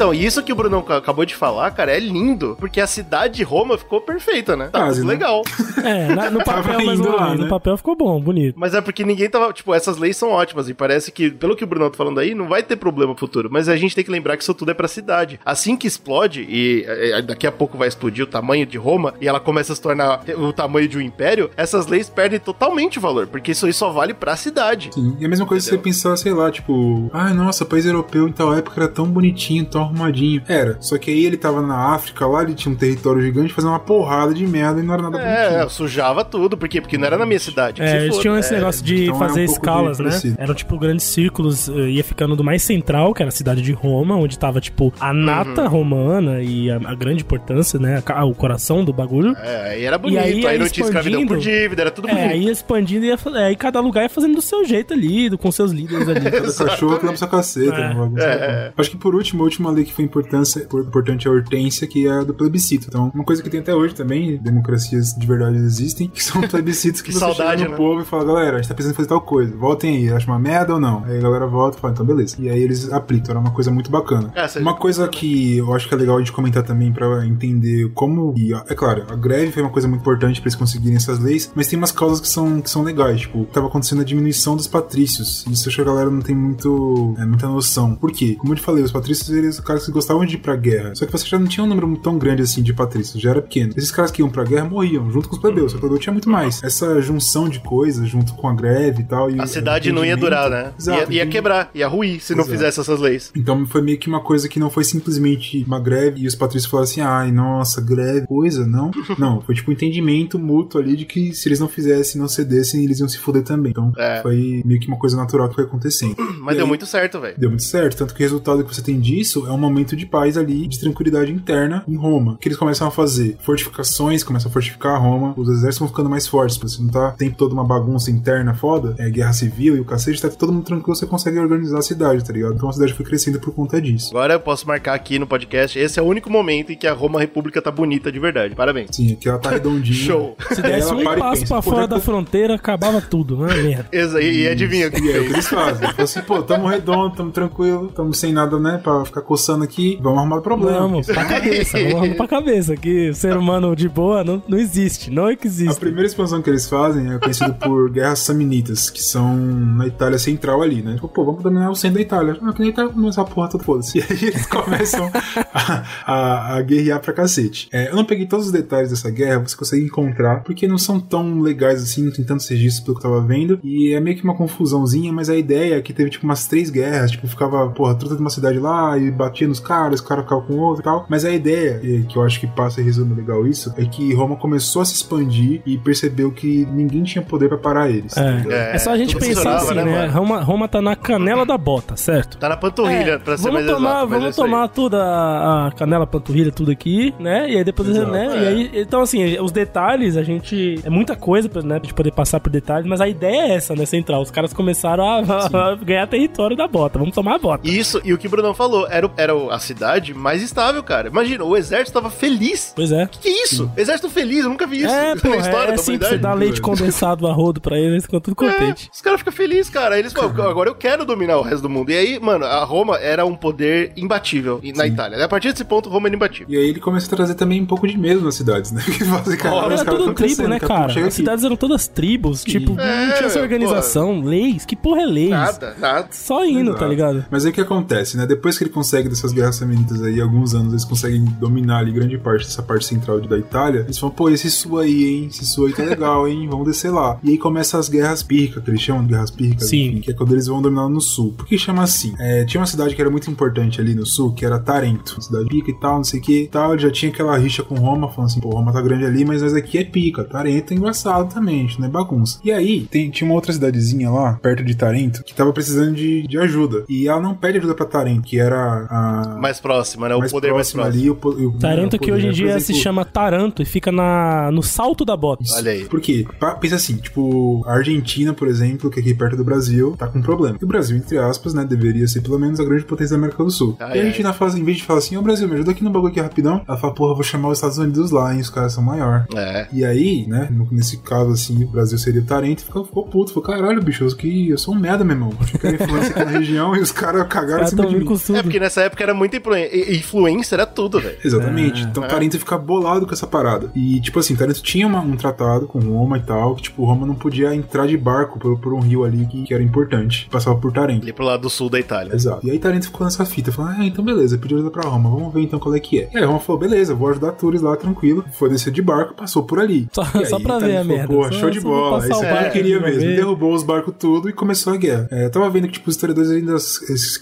Então, isso que o Brunão ca- acabou de falar, cara, é lindo. Porque a cidade de Roma ficou perfeita, né? Tá Quase, né? legal. É, na- no papel, indo uma lá, né? No papel ficou bom, bonito. Mas é porque ninguém tava. Tipo, essas leis são ótimas. E parece que, pelo que o Bruno tá falando aí, não vai ter problema no futuro. Mas a gente tem que lembrar que isso tudo é pra cidade. Assim que explode, e é, daqui a pouco vai explodir o tamanho de Roma, e ela começa a se tornar o tamanho de um império, essas leis perdem totalmente o valor. Porque isso aí só vale pra cidade. Sim, e a mesma coisa se você pensar, sei lá, tipo, ai nossa, país europeu em tal época era tão bonitinho, tão arrumadinho. Era, só que aí ele tava na África, lá ele tinha um território gigante fazendo uma porrada de merda e não era nada É, bonitinho. sujava tudo. Por quê? Porque não era na minha cidade. É, eles tinham esse É, negócio de então fazer é um pouco escalas, né? Eram tipo grandes círculos, eh, ia ficando do mais central, que era a cidade de Roma, onde tava tipo a nata Uhum. romana e a, a grande importância, né? a o coração do bagulho. É, aí era bonito. aí, aí, aí não tinha escravidão por expandindo- dívida, era tudo É, bonito. aí ia expandindo e aí cada lugar ia fazendo do seu jeito ali, do- com seus líderes ali. Cada cachorro que leva sua caceta. É. né. É. Acho que por último, a última que foi importância, por- importante a hortência, que é a do plebiscito. Então, uma coisa que tem até hoje também, democracias de verdade existem, que são plebiscitos que, Que você saudade, chega no né? povo e fala, galera, a gente tá precisando fazer tal coisa, votem aí, acha uma merda ou não? Aí a galera vota e fala, então beleza. E aí eles aplicam, era uma coisa muito bacana. É, uma coisa que eu acho que é legal a gente comentar também pra entender como. E, é claro, a greve foi uma coisa muito importante pra eles conseguirem essas leis, mas tem umas causas que são, que são legais. Tipo, tava acontecendo a diminuição dos patrícios. Isso acho que a galera não tem muito, é, muita noção. Por quê? Como eu te falei, os patrícios eles caras que gostavam de ir pra guerra. Só que você já não tinha um número tão grande assim de patrícios, já era pequeno. Esses caras que iam pra guerra morriam, junto com os plebeus. Só que o plebeu tinha muito mais. Essa junção de coisas, junto com a greve e tal. E A cidade não ia durar, né? Exato, ia, ia entendi. quebrar, ia ruir se não Exato. fizesse essas leis. Então foi meio que uma coisa que não foi simplesmente uma greve e os patrícios falaram assim: ai, nossa, greve, coisa, não. não, foi tipo um entendimento mútuo ali de que se eles não fizessem, não cedessem, eles iam se foder também. Então É. foi meio que uma coisa natural que foi acontecendo. Mas E deu aí, muito certo, velho. Deu muito certo, tanto que o resultado que você tem disso é um momento de paz ali, de tranquilidade interna em Roma. O que eles começam a fazer? Fortificações, começam a fortificar Roma, os exércitos vão ficando mais fortes, pra você não tá o tempo todo uma bagunça interna foda, é guerra civil e o cacete, tá todo mundo tranquilo, você consegue organizar a cidade, tá ligado? Então a cidade foi crescendo por conta disso. Agora eu posso marcar aqui no podcast. Esse é o único momento em que a Roma República tá bonita de verdade. Parabéns. Sim, aqui ela tá redondinha. Show. Se desse um para passo pensa, pra fora da que- fronteira, acabava tudo, não é merda? Exa- E, e adivinha o que E é o que eles fazem. Fala assim, pô, tamo redondo, tamo tranquilo, tamo sem nada, né, pra ficar coçando aqui, vamos arrumar o problema. Vamos, pra cabeça, vamos pra cabeça, que o ser humano de boa não, não existe, não A existe. primeira expansão que eles fazem é conhecido por guerras samnitas, que são na Itália central ali, né? Tipo, pô, vamos dominar o centro da Itália. Ah, que nem Itália começar a porra toda, foda-se. E aí eles começam a, a, a guerrear pra cacete. É, eu não peguei todos os detalhes dessa guerra, você consegue encontrar, porque não são tão legais assim, não tem tantos registros pelo que eu tava vendo, e é meio que uma confusãozinha, mas a ideia é que teve tipo umas três guerras, tipo, ficava, porra, truta de uma cidade lá, e batia nos caras, o cara ficava com o outro e tal. Mas a ideia, e que eu acho que passa e resume legal isso, é que Roma começou a se expandir e percebeu que ninguém tinha poder pra parar eles. É. É, só a gente pensar assim, né, né? Roma, Roma tá na canela da bota, certo? Tá na panturrilha, É, pra ser vamos mais tomar, exato. é vamos aí. tomar tudo a, a canela, panturrilha, tudo aqui, né? E aí depois, Exato, né? é. E aí, então assim, os detalhes, a gente é muita coisa pra, né, pra gente poder passar por detalhes, mas a ideia é essa, né, central. Os caras começaram a, a ganhar território da bota. Vamos tomar a bota. Isso, e o que o Brunão falou, era, o- era a cidade mais estável, cara. Imagina, o exército tava feliz. Pois é. Que que é isso? Exército feliz, eu nunca vi isso É, pô, na história é, da simples, você humanidade. dá leite condensado a rodo pra eles, eles ficam tudo contentes. É, os caras ficam felizes, cara. Eles falam, agora eu quero dominar o resto do mundo. E aí, mano, a Roma era um poder imbatível na Itália. A partir desse ponto, Roma era imbatível. E aí ele começa a trazer também um pouco de medo nas cidades, né? Que fala assim, cara, Era tudo tribo, né, cara? As cidades eram todas tribos, tipo, não É, tinha essa organização, leis. Que porra é leis? Nada, nada. Só indo, tá ligado? Mas aí o que acontece, né? Depois que ele consegue dessas guerras samnitas aí, alguns anos, eles conseguem dominar ali grande parte dessa parte central da Itália. Eles falam, pô, esse sul aí, hein? Esse sul aí tá legal, hein? Vamos descer lá. E aí começam as guerras pírricas, que eles chamam de guerras pírricas, Sim. enfim, que é quando eles vão dominar no sul. Por que chama assim? É, tinha uma cidade que era muito importante ali no sul, que era Tarento. Cidade pica e tal, não sei o que e tal. Ele já tinha aquela rixa com Roma, falando assim, pô, Roma tá grande ali, mas nós aqui é pica. Tarento é engraçado também, não é bagunça. E aí, tem- tinha uma outra cidadezinha lá, perto de Tarento, que tava precisando de, de ajuda. E ela não pede ajuda pra Tarento, que era a. Mais próxima, né? O mais poder mais próximo. ali. O, o, Tarento o que hoje em dia exemplo, se chama Taranto e fica na, no salto da bota. Olha aí. Por quê? Pensa assim, tipo, a Argentina, por exemplo, que é aqui perto do Brasil, tá com um problema. E o Brasil, entre aspas, né, deveria ser pelo menos a grande potência da América do Sul. Ai, e a ai. Argentina fala assim, em vez de falar assim, ô Brasil, me ajuda aqui no bagulho aqui rapidão, ela fala, porra, vou chamar os Estados Unidos lá, hein, os caras são maior. É. E aí, né, nesse caso assim, o Brasil seria o Tarento, ficou, ficou puto, falou, caralho, bicho, eu, que, eu sou um merda, meu irmão. Eu quero influência aqui na região e os caras cagaram em cima de mim. com tudo. É porque nessa época era muita influen- e- influência, era tudo, velho. Exatamente. então É. Tarento fica bolado com essa parada. E, tipo assim, Tarento tinha uma- um tratado com Roma e tal, que, tipo, Roma não podia entrar de barco por, por um rio ali que, que era importante. Passava por Tarento. Ali pro lado do sul da Itália. Exato. E aí Tarento ficou nessa fita, falando, ah, então beleza, pediu ajuda pra Roma, vamos ver então qual é que é. E aí Roma falou, beleza, vou ajudar Tours lá, tranquilo. Foi descer de barco, passou por ali. Só- E aí, só pra Tarento ver a falou, merda. Pô, Só- show de bola. Isso o é o que queria uma mesmo. vez. Derrubou os barcos tudo e começou a guerra. É, eu tava vendo que, tipo, os historiadores ainda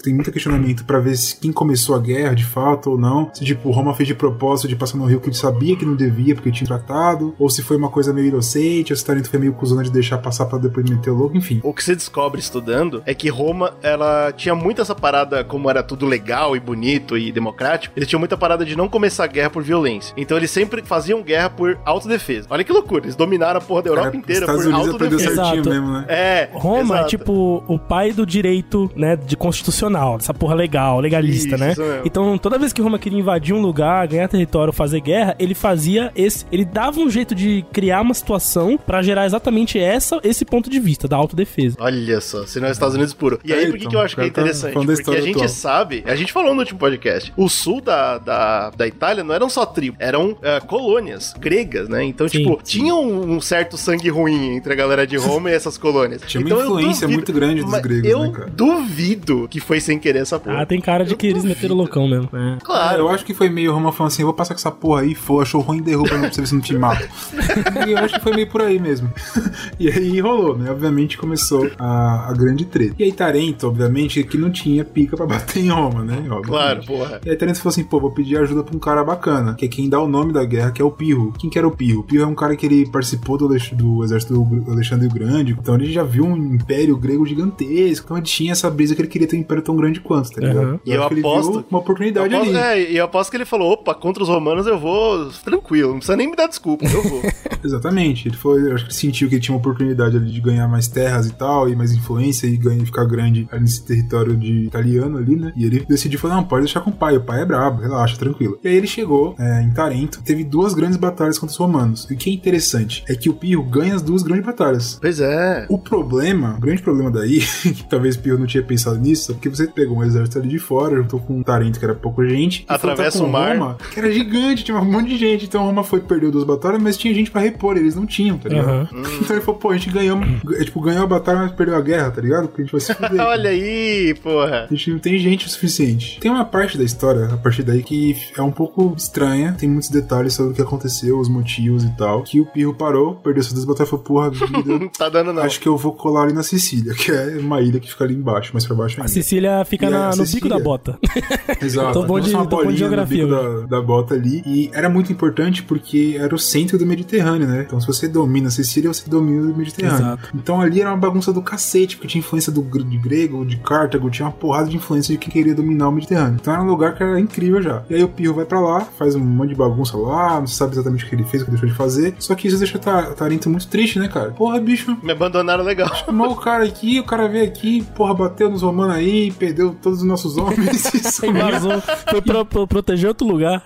tem muito questionamento pra ver se quem começou a guerra, de fato ou não. Se, tipo, Roma fez de propósito de passar no rio que ele sabia que não devia, porque tinha tratado. Ou se foi uma coisa meio inocente, ou se Tarento foi meio cuzona de deixar passar pra depois meter o louco, enfim. O que você descobre estudando é que Roma, ela tinha muito essa parada, como era tudo legal e bonito e democrático, eles tinham muita parada de não começar a guerra por violência. Então eles sempre faziam guerra por autodefesa. Olha que loucura, eles dominaram a porra da Europa Cara, inteira Estados por Unidos autodefesa. certinho Exato. mesmo, né? É, Roma é exato. tipo o pai do direito, né, de constitucional, dessa porra legal, legalista, Isso, né? mesmo. Então, toda vez que Roma queria invadir um lugar, ganhar território, fazer guerra, ele fazia esse, ele dava um jeito de criar uma situação pra gerar exatamente essa, esse ponto de vista da autodefesa. Olha só, se não é Estados Unidos puro. E aí, por que, então, que eu acho que é tá interessante? Porque a gente atual. sabe, a gente falou no último podcast, o sul da, da, da Itália não eram só tribos, eram eh, colônias gregas, né? Então, Sim, tipo, tinha um, um certo sangue ruim entre a galera de Roma e essas colônias. Tinha uma então, eu influência duvido- muito grande dos gregos, Eu né, cara? duvido que foi sem querer essa porra. Ah, tem cara de Eu que eles meteram loucão mesmo. É. Claro. Eu acho que foi meio Roma falando assim: eu vou passar com essa porra aí, foi, achou ruim, derruba pra você ver se não te mata. e eu acho que foi meio por aí mesmo. e aí rolou, né? Obviamente começou a, a grande treta. E aí Tarento, obviamente, que não tinha pica pra bater em Roma, né? Obviamente. Claro, porra. E aí Tarento falou assim: pô, vou pedir ajuda pra um cara bacana, que é quem dá o nome da guerra, que é o Pirro. Quem que era o Pirro? O Pirro é um cara que ele participou do, do exército do Alexandre o Grande, então ele já viu um império grego gigantesco, então ele tinha essa brisa que ele queria ter um império tão grande quanto, tá ligado? Uhum. E eu acho que ele aposto- viu uma oportunidade aposto- ali. é, e eu aposto que ele falou: opa, contra os romanos eu vou tranquilo, não precisa nem me dar desculpa, eu vou. Exatamente. Ele foi, eu acho que ele sentiu que ele tinha uma oportunidade ali de ganhar mais terras e tal, e mais influência e ganhar, ficar grande ali nesse território de italiano ali, né? E ele decidiu falar: não, pode deixar com o pai, o pai é brabo, relaxa, tranquilo. E aí ele chegou é, em Tarento, teve duas grandes batalhas contra os romanos. E o que é interessante é que o Pirro ganha as duas grandes batalhas. pois é. O problema, o grande problema daí, que talvez Pirro não tinha pensado nisso, é porque você pegou um exército ali de fora, juntou com um Tarento, que era pouca gente, Atravessa o mar. Roma, que era gigante, tinha um monte de gente. Então Roma foi perdeu duas batalhas, mas tinha gente pra repor, eles não tinham, tá ligado? Aham. Então ele falou, pô, a gente ganhamos, é, tipo, ganhou a batalha, mas perdeu a guerra, tá ligado? Porque a gente vai se fuder. Olha aí, porra. A gente não tem gente o suficiente. Tem uma parte da história, a partir daí, que é um pouco estranha. Tem muitos detalhes sobre o que aconteceu, os motivos e tal. Que o Pirro parou, perdeu suas duas batalhas e falou, porra, vida. Tá dando não. Acho que eu vou colar ali na Sicília, que é uma ilha que fica ali embaixo, mais pra baixo A ainda. Sicília fica a na- no Sicília? bico da bota. Exato. Tô bom de- uma tô bom de bolinha no geografia da, da bota ali. E era muito importante porque era o centro do Mediterrâneo, né? Então se você domina a Sicília, você domina o Mediterrâneo. Exato. Então ali era uma bagunça do cacete, porque tinha influência do, de grego, de Cartago, tinha uma porrada de influência de quem queria dominar o Mediterrâneo. Então era um lugar que era incrível já. E aí o Pirro vai pra lá, faz um monte de bagunça lá, não se sabe exatamente o que ele fez, o que deixou de fazer. Só que isso deixa o Ta- Tarinto muito triste, né, cara? Porra, bicho. Me abandonaram legal. Chamou o cara aqui, o cara veio aqui, porra, bateu nos romanos aí, perdeu todos os nossos homens sumiu. Invasou, foi pro, pro- proteger outro lugar.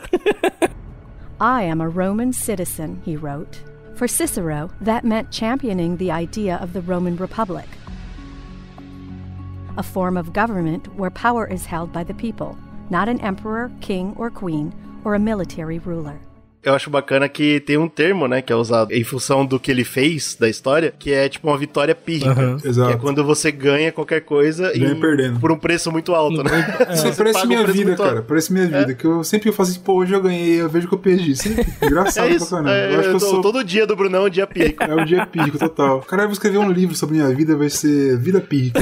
I am a Roman citizen, he wrote. For Cicero, that meant championing the idea of the Roman Republic, a form of government where power is held by the people, not an emperor, king, or queen, or a military ruler. Eu acho bacana que tem um termo, né, que é usado em função do que ele fez da história, que é tipo uma vitória pírrica. Aham. Exato. Que é quando você ganha qualquer coisa Ganha em- perdendo. por um preço muito alto, né? Você parece um minha preço vida, cara. alto. Parece minha vida. Que eu sempre faço assim, pô, hoje eu ganhei, eu vejo que eu perdi. Sempre. Engraçado É isso. pra caramba. É, eu acho que eu tô- sou. Todo dia do Brunão é um dia pírrico. É o dia pírico total. Cara, eu vou escrever um livro sobre minha vida, vai ser Vida Pírica.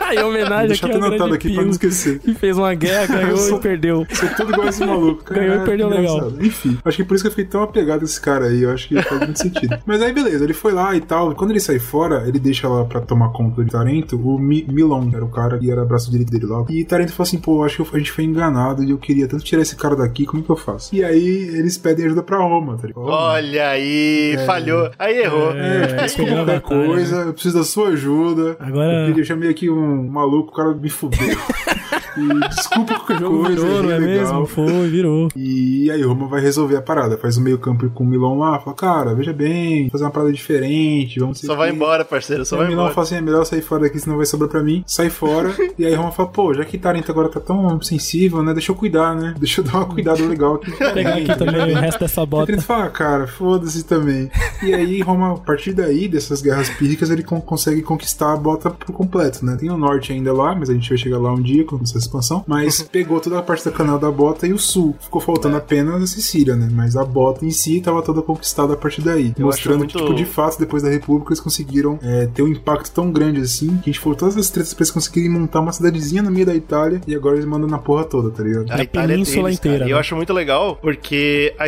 Aí, homenagem Deixa aqui até ao anotado aqui pra não esquecer. que fez uma guerra, ganhou Eu sou- e perdeu. Sou tudo igual esse maluco. Ganhou e perdeu que legal. Enfim, acho que por isso que eu fiquei tão apegado a esse cara aí. Eu acho que faz muito sentido. Mas aí, beleza, ele foi lá e tal. Quando ele sai fora, ele deixa lá pra tomar conta de Tarento o Mi Milon, que era o cara que era braço direito dele lá. E Tarento falou assim: pô, acho que a gente foi enganado e eu queria tanto tirar esse cara daqui, como é que eu faço? E aí eles pedem ajuda pra Roma, tá ligado? Olha aí, falhou. Aí errou. É, tipo, desculpa perdeu a qualquer batalha, coisa, eu preciso da sua ajuda. Agora- Eu, eu chamei aqui um maluco, o cara me fudeu. e desculpa qualquer O jogo coisa. virou, não é legal. mesmo? Foi, virou. E aí Roma vai resolver a parada. Faz o meio campo com o Milão lá, fala, cara, veja bem, fazer uma parada diferente, vamos Só vai embora, parceiro. Só o vai Milão embora. fala assim, é melhor sair fora daqui, senão vai sobrar pra mim. Sai fora. e aí Roma fala, pô, já que Tarento agora tá tão sensível, né, deixa eu cuidar, né? Deixa eu dar uma cuidada legal aqui. Pegar aqui também o resto dessa bota. Ele fala, ah, cara, foda-se também. E aí, Roma, a partir daí, dessas guerras pírricas, ele con- consegue conquistar a bota por completo, né? Tem o norte ainda lá, mas a gente vai chegar lá um dia com essa expansão. Mas pegou toda a parte da canal da bota e o sul. Ficou faltando apenas a Sicília, né? Mas a bota em si estava toda conquistada a partir daí. Eu mostrando acho que, muito- tipo, de fato, depois da República, eles conseguiram é, ter um impacto tão grande assim, que a gente falou todas as tretas pra eles conseguirem montar uma cidadezinha no meio da Itália e agora eles mandam na porra toda, tá ligado? A Na Itália é península deles, inteira, cara. E né? eu acho muito legal, porque, a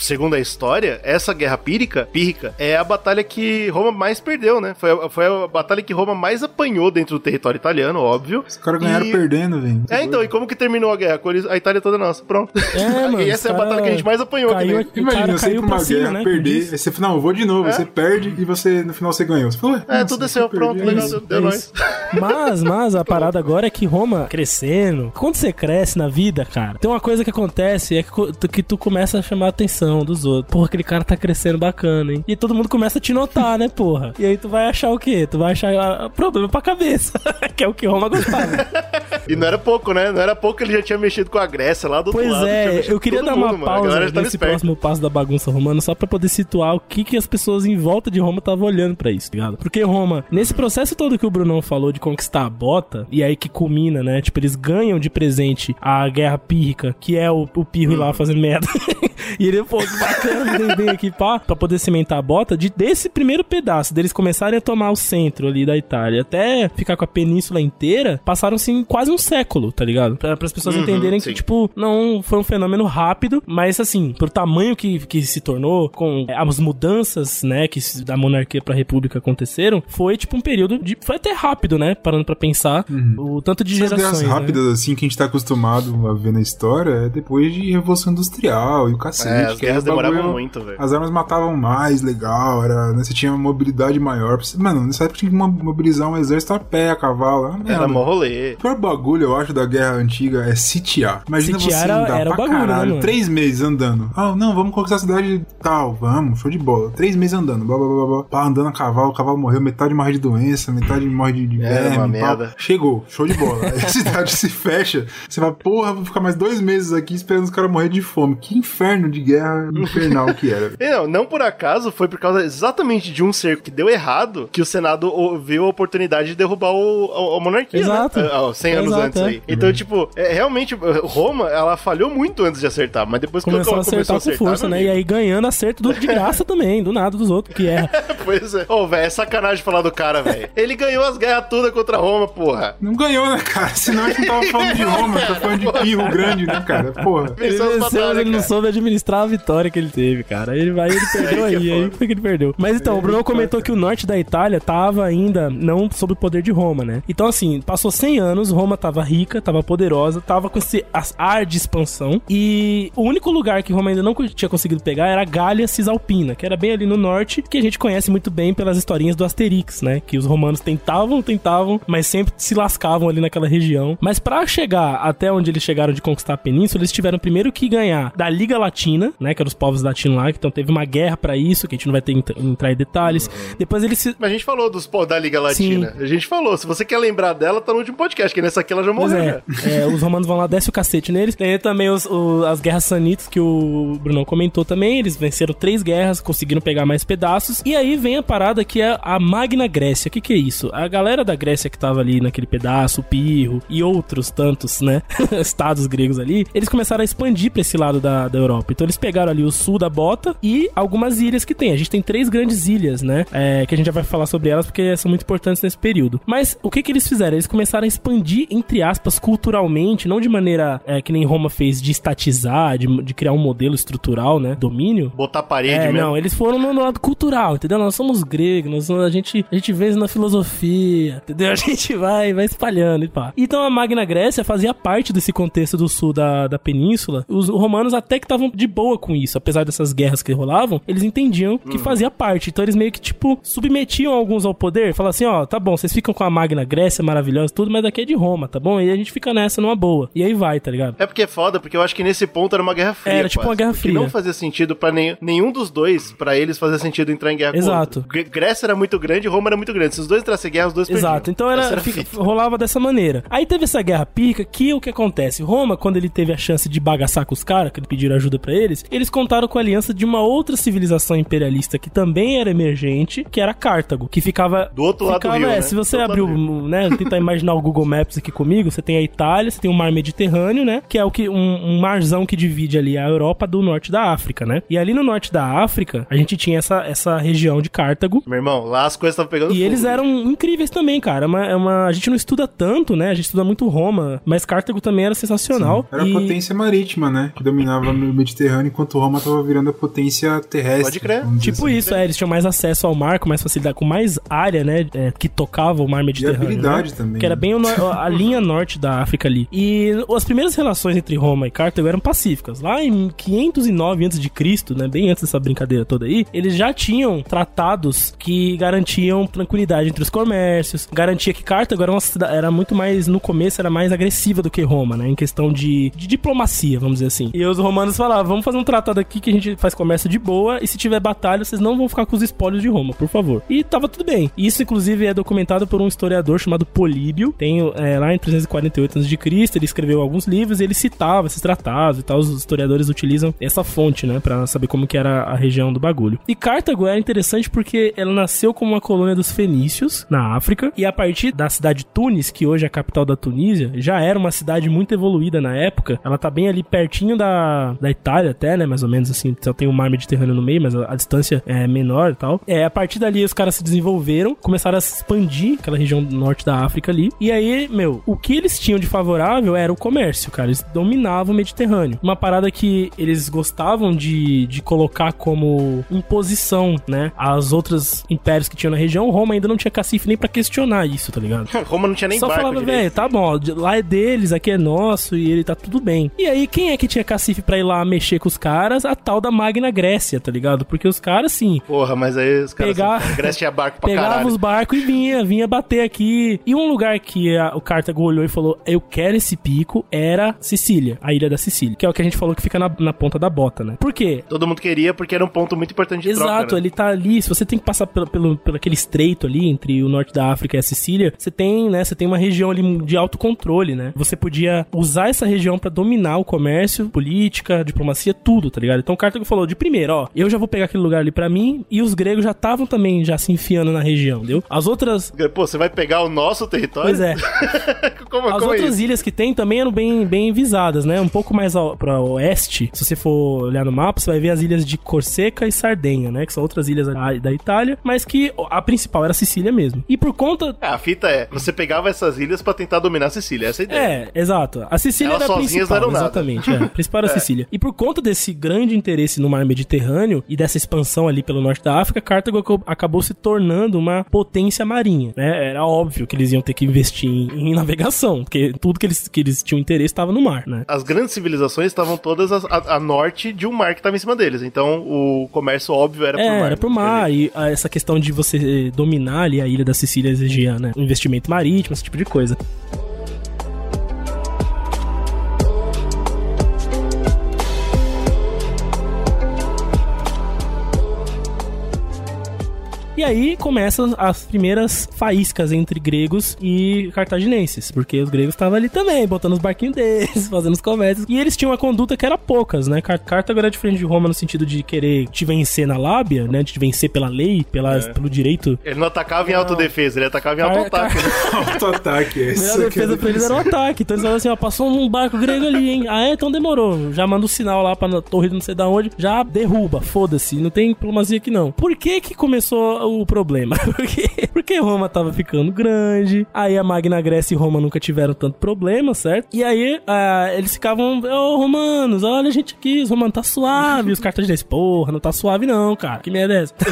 segundo a história, essa guerra pírica, pírrica é a batalha que Roma mais perdeu, né? Foi a, foi a batalha que Roma mais apanhou dentro do território italiano, óbvio. Os caras ganharam E- perdendo, velho. É, então, e como que terminou a guerra? A Itália toda nossa, pronto. É, mano, e essa é a batalha cara que a gente mais apanhou caiu também. aqui. Imagina, cara você ir caiu pra uma cima, guerra, né, perder, aí você fala, não, eu vou de novo, É. você perde e você, no final você ganhou. Você fala, É, "Nossa, tudo desceu, pronto, é legal, isso." deu, É nóis. isso. Mas, mas a parada agora é que Roma crescendo. Quando você cresce na vida, cara, tem uma coisa que acontece é que, co- que tu começa a chamar a atenção dos outros. Porra, aquele cara tá crescendo bacana, hein? E todo mundo começa a te notar, né, porra? E aí tu vai achar o quê? Tu vai achar ah, problema pra cabeça, que é o que Roma gostava. E não era pouco, né? Não era pouco que ele já tinha mexido com a Grécia lá do outro Pois lado. tinha é, eu queria dar uma mundo, pausa nesse esperta. próximo passo da bagunça romana só pra poder situar o que, que as pessoas em volta de Roma estavam olhando pra isso, tá ligado? Porque Roma, nesse processo todo que o Brunão falou de conquistar a bota, e aí que culmina, né? Tipo, eles ganham de presente a guerra pírrica, que é o, o Pirro ir lá fazendo merda. e ele, pô, que bacana, vem aqui pá, pra poder cimentar a bota, de, desse primeiro pedaço, deles começarem a tomar o centro ali da Itália, até ficar com a península inteira, passaram-se quase um século, tá ligado? Pra, as pessoas Uhum, entenderem sim. que, tipo, não foi um fenômeno rápido, mas assim, pro tamanho que, que se tornou, com é, as mudanças, né, que da monarquia pra república aconteceram, foi tipo um período de. Foi até rápido, né? Parando pra pensar. O tanto de Essas guerras gerações. né? rápidas, assim, que a gente tá acostumado a ver na história, é depois de Revolução Industrial e o cacete. É, as que guerras o bagulho- demoravam muito, velho. As armas matavam mais, legal, era, né, você tinha uma mobilidade maior. Mano, nessa época tinha que mo- mobilizar um exército a pé, a cavalo. Era, Era mó rolê. O pior bagulho, eu acho, da guerra antiga é sitiar. Imagina Sitiar você era- andar era o pra bagulho, né, caralho, mano? três meses andando. Ah, não, vamos conquistar a cidade tal, vamos, show de bola. Três meses andando, blá blá blá blá. Pá, andando a cavalo, o cavalo morreu, metade morre de doença, metade morre de, de Era verme, uma merda. Chegou, show de bola. Aí a cidade se fecha, você fala, porra, vou ficar mais dois meses aqui esperando os caras morrer de fome. Que inferno de guerra infernal que era. Não, não por acaso foi por causa exatamente de um cerco que deu errado que o Senado viu a oportunidade de derrubar o, a, a monarquia, Exato. né? Ah, ah, 100 anos Exato, antes é. aí. Então, tipo, é, realmente, Roma, ela falhou muito antes de acertar, mas depois que Começou ela a acertar com força, né? E aí ganhando acerto do- de graça também, do nada dos outros, que é. Pois é. Ô, velho, é sacanagem falar do cara, velho. Ele ganhou as guerras todas contra Roma, porra. Não ganhou, né, cara? Senão a gente não tava falando de Roma, tá falando de Pirro Grande, né, cara? Porra. Ele Venceu ele não soube administrar a vitória que ele teve, cara. Ele vai, ele perdeu Aí que aí, é aí foda. foi que ele perdeu. Mas então, o Bruno comentou que o norte da Itália tava ainda não sob o poder de Roma, né? Então, assim, passou 100 anos, Roma tava rica, tava poderosa, tava com esse as- ar de expansão. E o único lugar que Roma ainda não tinha conseguido pegar era a Gália Cisalpina, que era bem ali no norte, que a gente conhece muito bem pelas historinhas do Asterix, né? Que os romanos tentavam, tentavam, mas sempre se lascavam ali naquela região. Mas pra chegar até onde eles chegaram de conquistar a península, eles tiveram primeiro que ganhar da Liga Latina, né? Que eram os povos latinos lá, então teve uma guerra pra isso, que a gente não vai ter entrar em detalhes. Depois eles se. Mas a gente falou dos pô, da Liga Latina. A gente falou. Se você quer lembrar dela, tá no último podcast, que nessa aqui ela já morreu, é, né? é, os romanos vão lá, desce o cacete neles. Tem também os, o- as guerras sanitas que o Brunão comentou também. Eles venceram três guerras, conseguiram pegar mais pedaços. E aí vem a parada que é a Magna Grécia. O que, que é isso? A galera da Grécia que tava ali naquele pedaço, Pirro e outros tantos, né? Estados gregos ali, eles começaram a expandir pra esse lado da, da Europa. Então eles pegaram ali o sul da bota e algumas ilhas que tem. A gente tem três grandes ilhas, né? É, que a gente já vai falar sobre elas porque são muito importantes nesse período. Mas o que que eles fizeram? Eles começaram a expandir, entre aspas, culturalmente, não de maneira é, que nem Roma fez de estatizar, de, de criar um modelo estrutural, né? Domínio. Botar parede É, mesmo. não, eles foram no, lado cultural, entendeu? Nós somos gregos, nós a gente, a gente vê isso na filosofia, entendeu? A gente vai, vai espalhando e pá. Então a Magna Grécia fazia parte desse contexto do sul da, da península. Os romanos até que estavam de boa com isso, apesar dessas guerras que rolavam, eles entendiam que fazia parte. Então eles meio que, tipo, submetiam alguns ao poder, falavam assim, ó, tá bom, vocês ficam com a Magna Grécia maravilhosa, tudo, mas daqui é de Roma, tá bom? E a gente fica nessa numa boa. E aí vai, tá ligado? É porque é foda, porque eu acho que nesse ponto era uma guerra fria. Era tipo uma guerra fria. não fazia sentido pra nenhum, nenhum dos dois, pra eles, fazia sentido entrar em guerra Exato. Grécia era muito grande e Roma era muito grande. Se os dois entrassem em guerra, os dois Exato, perdiam. então era, a fica- rolava dessa maneira. Aí teve essa guerra pica, que o que acontece? Roma, quando ele teve a chance de bagaçar com os caras, que eles pediram ajuda pra eles, eles contaram com a aliança de uma outra civilização imperialista que também era emergente, que era Cartago, que ficava... Do outro lado do ficava, rio, é, né? Se você o, né, tentar imaginar o Google Maps aqui comigo, você tem a Itália, você tem o Mar Mediterrâneo, né, que é o que um, um marzão que divide ali a Europa do norte da África, né? E ali no norte da África, a gente tinha essa, essa região de Cartago, Meu irmão, lá as coisas estavam pegando e fogo, eles eram incríveis também, cara. É uma, é uma- a gente não estuda tanto, né? A gente estuda muito Roma, mas Cartago também era sensacional. Era a e... potência marítima, né? Que dominava o Mediterrâneo, enquanto Roma tava virando a potência terrestre. Pode crer. Tipo assim. isso, é, eles tinham mais acesso ao mar, com mais facilidade, com mais área, né, é, que tocava o mar Mediterrâneo. habilidade né? também, Que era né? bem a linha norte da África ali. E as primeiras relações entre Roma e Cartago eram pacíficas. Lá em 509 a.C., né, bem antes dessa brincadeira toda aí, eles já tinham tratados que garantiam tranquilidade entre os comércios, garantia que Cartago era uma cidade, era muito mais, no começo, era mais agressiva do que Roma, né, em questão de, de diplomacia, vamos dizer assim. E os romanos falavam, vamos fazer um tratado aqui que a gente faz comércio de boa, e se tiver batalha, vocês não vão ficar com os espólios de Roma, por favor. E tava tudo bem. Isso, inclusive, é documentado por um historiador chamado Políbio, tem é, lá em 348 a.C., ele escreveu alguns livros e ele citava esses tratados e tal, os historiadores utilizam essa fonte, né, pra saber como que era a região do bagulho. E Cartago era interessante porque ela nasceu como uma colônia dos fenícios, na África, e a partir da cidade de Tunis, que hoje é a capital da Tunísia, já era uma cidade muito evoluída na época, ela tá bem ali pertinho da, da Itália até, né, mais ou menos assim, só tem o mar Mediterrâneo no meio, mas a, a distância é menor e tal. É, a partir dali os caras se desenvolveram, começaram a se expandir, aquela região do norte da África ali, e aí, meu, o que eles tinham de favorável era o comércio, cara, eles dominavam o Mediterrâneo. Uma parada que eles gostavam de, de colocar como imposição, né, às outras impérios que tinham na região, Roma ainda não tinha cacife nem pra questionar isso, tá ligado? Roma não tinha nem Só barco falava, velho, tá bom, ó, lá é deles, aqui é nosso e ele tá tudo bem. E aí, quem é que tinha cacife pra ir lá mexer com os caras? A tal da Magna Grécia, tá ligado? Porque os caras, sim, Porra, mas aí os caras... Pegar- A Grécia tinha barco pra pegava caralho. os barcos e vinha, vinha bater aqui. E um lugar que a- o Cartago olhou e falou: Eu quero esse pico, era Sicília, a ilha da Sicília. Que é o que a gente falou que fica na, na ponta da bota, né? Por quê? Todo mundo queria porque era um ponto muito importante de Exato, troca, né? ele tá ali. Se você tem que passar pelo, pelo, pelo aquele estreito ali entre o norte da África e a Sicília, você tem, né? Você tem uma região ali de autocontrole, né? Você podia usar essa região pra dominar o comércio, política, diplomacia, tudo, tá ligado? Então o Cartago falou: de primeiro, ó, eu já vou pegar aquele lugar ali pra mim, e os gregos já estavam também já se enfiando na região, deu? As outras. Pô, você vai pegar o nosso território? Pois é. como, As como é outras isso? ilhas que tem também eram bem, bem visadas, né? Um pouco mais pra oeste, se você for olhar no mapa, você vai ver as ilhas de Corseca e Sardenha, né? Que são outras ilhas da, Itália, mas que a principal era Sicília mesmo. E por conta. Ah, a fita é, você pegava essas ilhas pra tentar dominar a Sicília, essa é a ideia. É, exato. A Sicília Elas era a principal, não exatamente. É. A principal era a Sicília. E por conta desse grande interesse no mar Mediterrâneo e dessa expansão ali pelo norte da África, Cartago acabou se tornando uma potência marinha, né? Era óbvio que eles iam ter que investir em, em navegação, porque tudo que eles, que eles tinham interesse estava no mar, né? As grandes civilizações estavam todas a, a- a norte de um mar que estava em cima deles. Então o comércio óbvio era pro É, mar. era pro mar. E essa questão de você dominar ali a ilha da Sicília exigia, né? Um investimento marítimo, esse tipo de coisa. E aí começam as primeiras faíscas entre gregos e cartaginenses, porque os gregos estavam ali também, botando os barquinhos deles, fazendo os comércios. E eles tinham uma conduta que era poucas, né? Car- Cartago era diferente de Roma no sentido de querer te vencer na lábia, né? De te vencer pela lei, pela, pelo direito. Ele não atacava em autodefesa, ele atacava em auto-ataque. né? Auto-ataque, A melhor esse defesa pra eles era o ataque. Então eles falavam assim, ó, passou um barco grego ali, hein? Ah, é? Então demorou. Já manda um sinal lá pra torre de não sei da onde, já derruba, foda-se, não tem diplomacia aqui não. Por que que começou o problema? Porque, porque Roma tava ficando grande, aí a Magna Grécia e Roma nunca tiveram tanto problema, certo? E aí ah, eles ficavam, ô romanos, olha a gente aqui, os romanos tá suave, os cartagineses, porra, não tá suave não, cara, que merda é essa?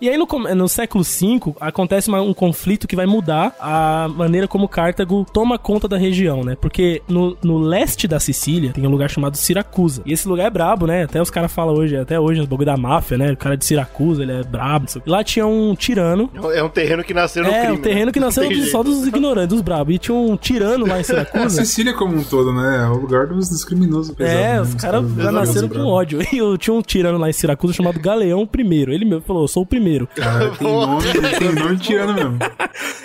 E aí no, no século V acontece uma- um conflito que vai mudar a maneira como Cartago toma conta da região, né? Porque no, no leste da Sicília tem um lugar chamado Siracusa. E esse lugar é brabo, né? Até os caras falam hoje, até hoje, o bagulho da máfia, né? O cara de Siracusa, ele é brabo. sei. Lá tinha um tirano. É um terreno que nasceu no É, crime. um terreno né? que nasceu dos- só dos ignorantes, dos brabos. E tinha um tirano lá em A Siracusa. Sicília como um todo, né? É o lugar dos, dos criminosos. É, né? os caras já nasceram com ódio. E eu tinha um tirano lá em Siracusa chamado Galeão I. Ele mesmo falou: eu sou o primeiro. Cara, tem nome, ele tem nome de tirano mesmo.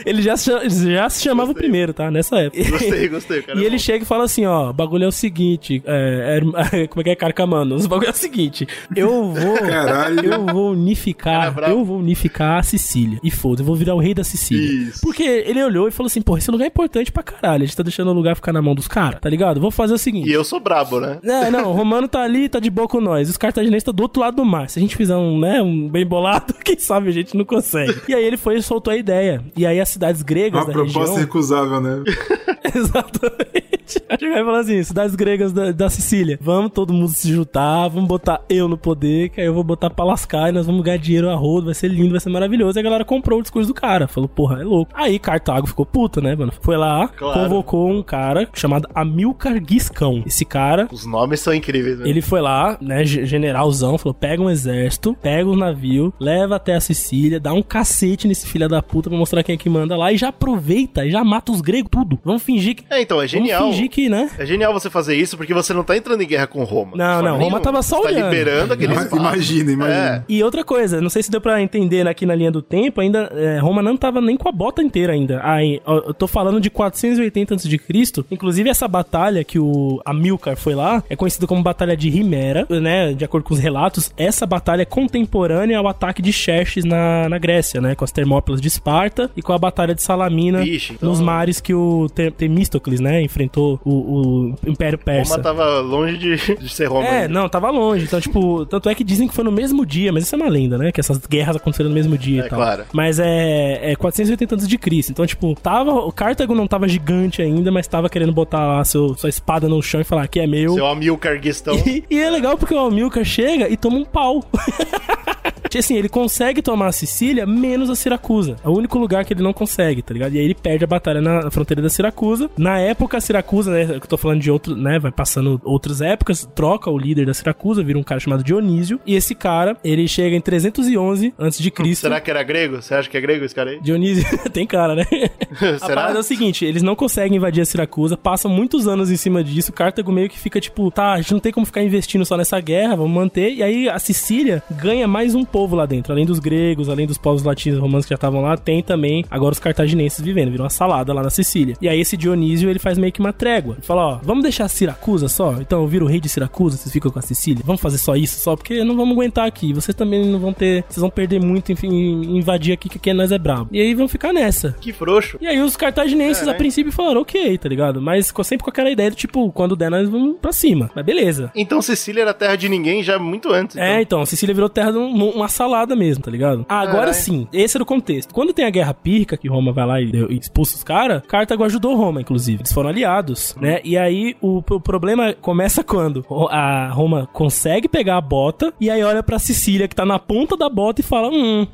Ele já, se- já se chamava o primeiro, tá? Nessa época. Gostei, gostei, cara. E ele chega e fala assim, ó, o bagulho é o seguinte, é, é- como é que é carcamanos? O bagulho é o seguinte, eu vou, Caralho. eu vou unificar, eu vou unificar a Sicília. E foda, eu vou virar o rei da Sicília. Isso. Porque ele olhou e falou assim, pô, esse lugar é importante pra caralho, a gente tá deixando o lugar ficar na mão dos caras, tá ligado? Vou fazer o seguinte. E eu sou brabo, né? É, não, o Romano tá ali, tá de boa com nós. Os cartagineses tá do outro lado do mar. Se a gente fizer um, né, um bem bolado, quem sabe a gente não consegue. E aí ele foi e soltou a ideia. E aí as cidades gregas Uma proposta região... recusável, né? Exatamente. A gente vai falar assim, cidades gregas da, da Sicília. Vamos todo mundo se juntar, vamos botar eu no poder, que aí eu vou botar pra lascar e nós vamos ganhar dinheiro a rodo, vai ser lindo, vai ser maravilhoso. E a galera comprou o discurso do cara. Falou, porra, é louco. Aí Cartago ficou puta, né, mano? Foi lá, Claro. convocou um cara chamado Amilcar Giscão. Esse cara, Os nomes são incríveis, né? ele foi lá, né, ge- generalzão, falou: pega um exército, pega um navio, leva até a Sicília, dá um cacete nesse filho da puta pra mostrar quem é que manda lá e já aproveita e já mata os gregos tudo. Vamos fingir que. É, então, é genial. Fingir que, né? É genial você fazer isso porque você não tá entrando em guerra com Roma. Não, não, Roma tava só Você olhando. Tá liberando aquele Ima- espaço. Imagina, imagina. E outra coisa, não sei se deu pra entender aqui na linha do tempo, ainda é, Roma não tava nem com a bota inteira ainda. Aí, eu tô falando de 480 a.C. Inclusive essa batalha que o Amilcar foi lá é conhecida como Batalha de Rimera, né? De acordo com os relatos, essa batalha é contemporânea ao ataque de Xerxes na, na Grécia, né? Com as Termópilas de Esparta e com a batalha de Salamina Vixe, então- nos mares que o Te- Temístocles, né? Enfrentou o, o Império Persa. Roma tava longe de, de ser Roma. É, ainda. não, tava longe. Então, tipo, tanto é que dizem que foi no mesmo dia, mas isso é uma lenda, né? Que essas guerras aconteceram no mesmo dia É, e tal. claro. Mas é, é 480 anos de Cristo. Então, tipo, tava. O Cartago não tava gigante ainda, mas tava querendo botar lá seu, sua espada no chão e falar que é meu. Seu Amilcar Guistão. E, e é legal porque o Amilcar chega e toma um pau. assim, ele consegue tomar a Sicília menos a Siracusa. É o único lugar que ele não consegue, tá ligado? E aí ele perde a batalha na fronteira da Siracusa. Na época, a Siracusa, né? Eu tô falando de outro, né? Vai passando outras épocas, troca o líder da Siracusa, vira um cara chamado Dionísio. E esse cara, ele chega em 311 antes de Cristo. Será que era grego? Você acha que é grego esse cara aí? Dionísio tem cara, né? a Será? parada é o seguinte, eles não conseguem invadir a Siracusa, passam muitos anos em cima disso, Cartago meio que fica tipo, tá, a gente não tem como ficar investindo só nessa guerra, vamos manter, e aí a Sicília ganha mais um povo lá dentro, além dos gregos, além dos povos latinos e romanos que já estavam lá, tem também agora os cartaginenses vivendo, virou uma salada lá na Sicília. E aí esse Dionísio, ele faz meio que uma trégua, ele fala, ó, vamos deixar Siracusa só? Então eu viro o rei de Siracusa, vocês ficam com a Sicília? Vamos fazer só isso só? Porque não vamos aguentar aqui, vocês também não vão ter, vocês vão perder muito, enfim, invadir aqui, que aqui nós é brabo. E aí vão ficar nessa. Que frouxo. E aí os cartaginenses, É, a né? princípio, falaram, ok, tá ligado? Mas ficou sempre com aquela ideia do tipo, quando der, nós vamos pra cima. Mas beleza. Então Sicília era terra de ninguém já muito antes. É, então, Sicília virou terra de um- uma salada mesmo, tá ligado? Agora Caralho. sim, esse era o contexto. Quando tem a Guerra Pírrica, que Roma vai lá e, e expulsa os caras, Cartago ajudou Roma, inclusive. Eles foram aliados, né? E aí o, o problema começa quando a Roma consegue pegar a bota e aí olha pra Sicília, que tá na ponta da bota, e fala: Hum.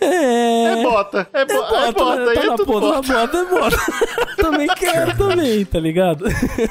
É bota. É, bo é bota. aí tá é na tudo ponta bota. da bota, é bota. também quero também, tá ligado?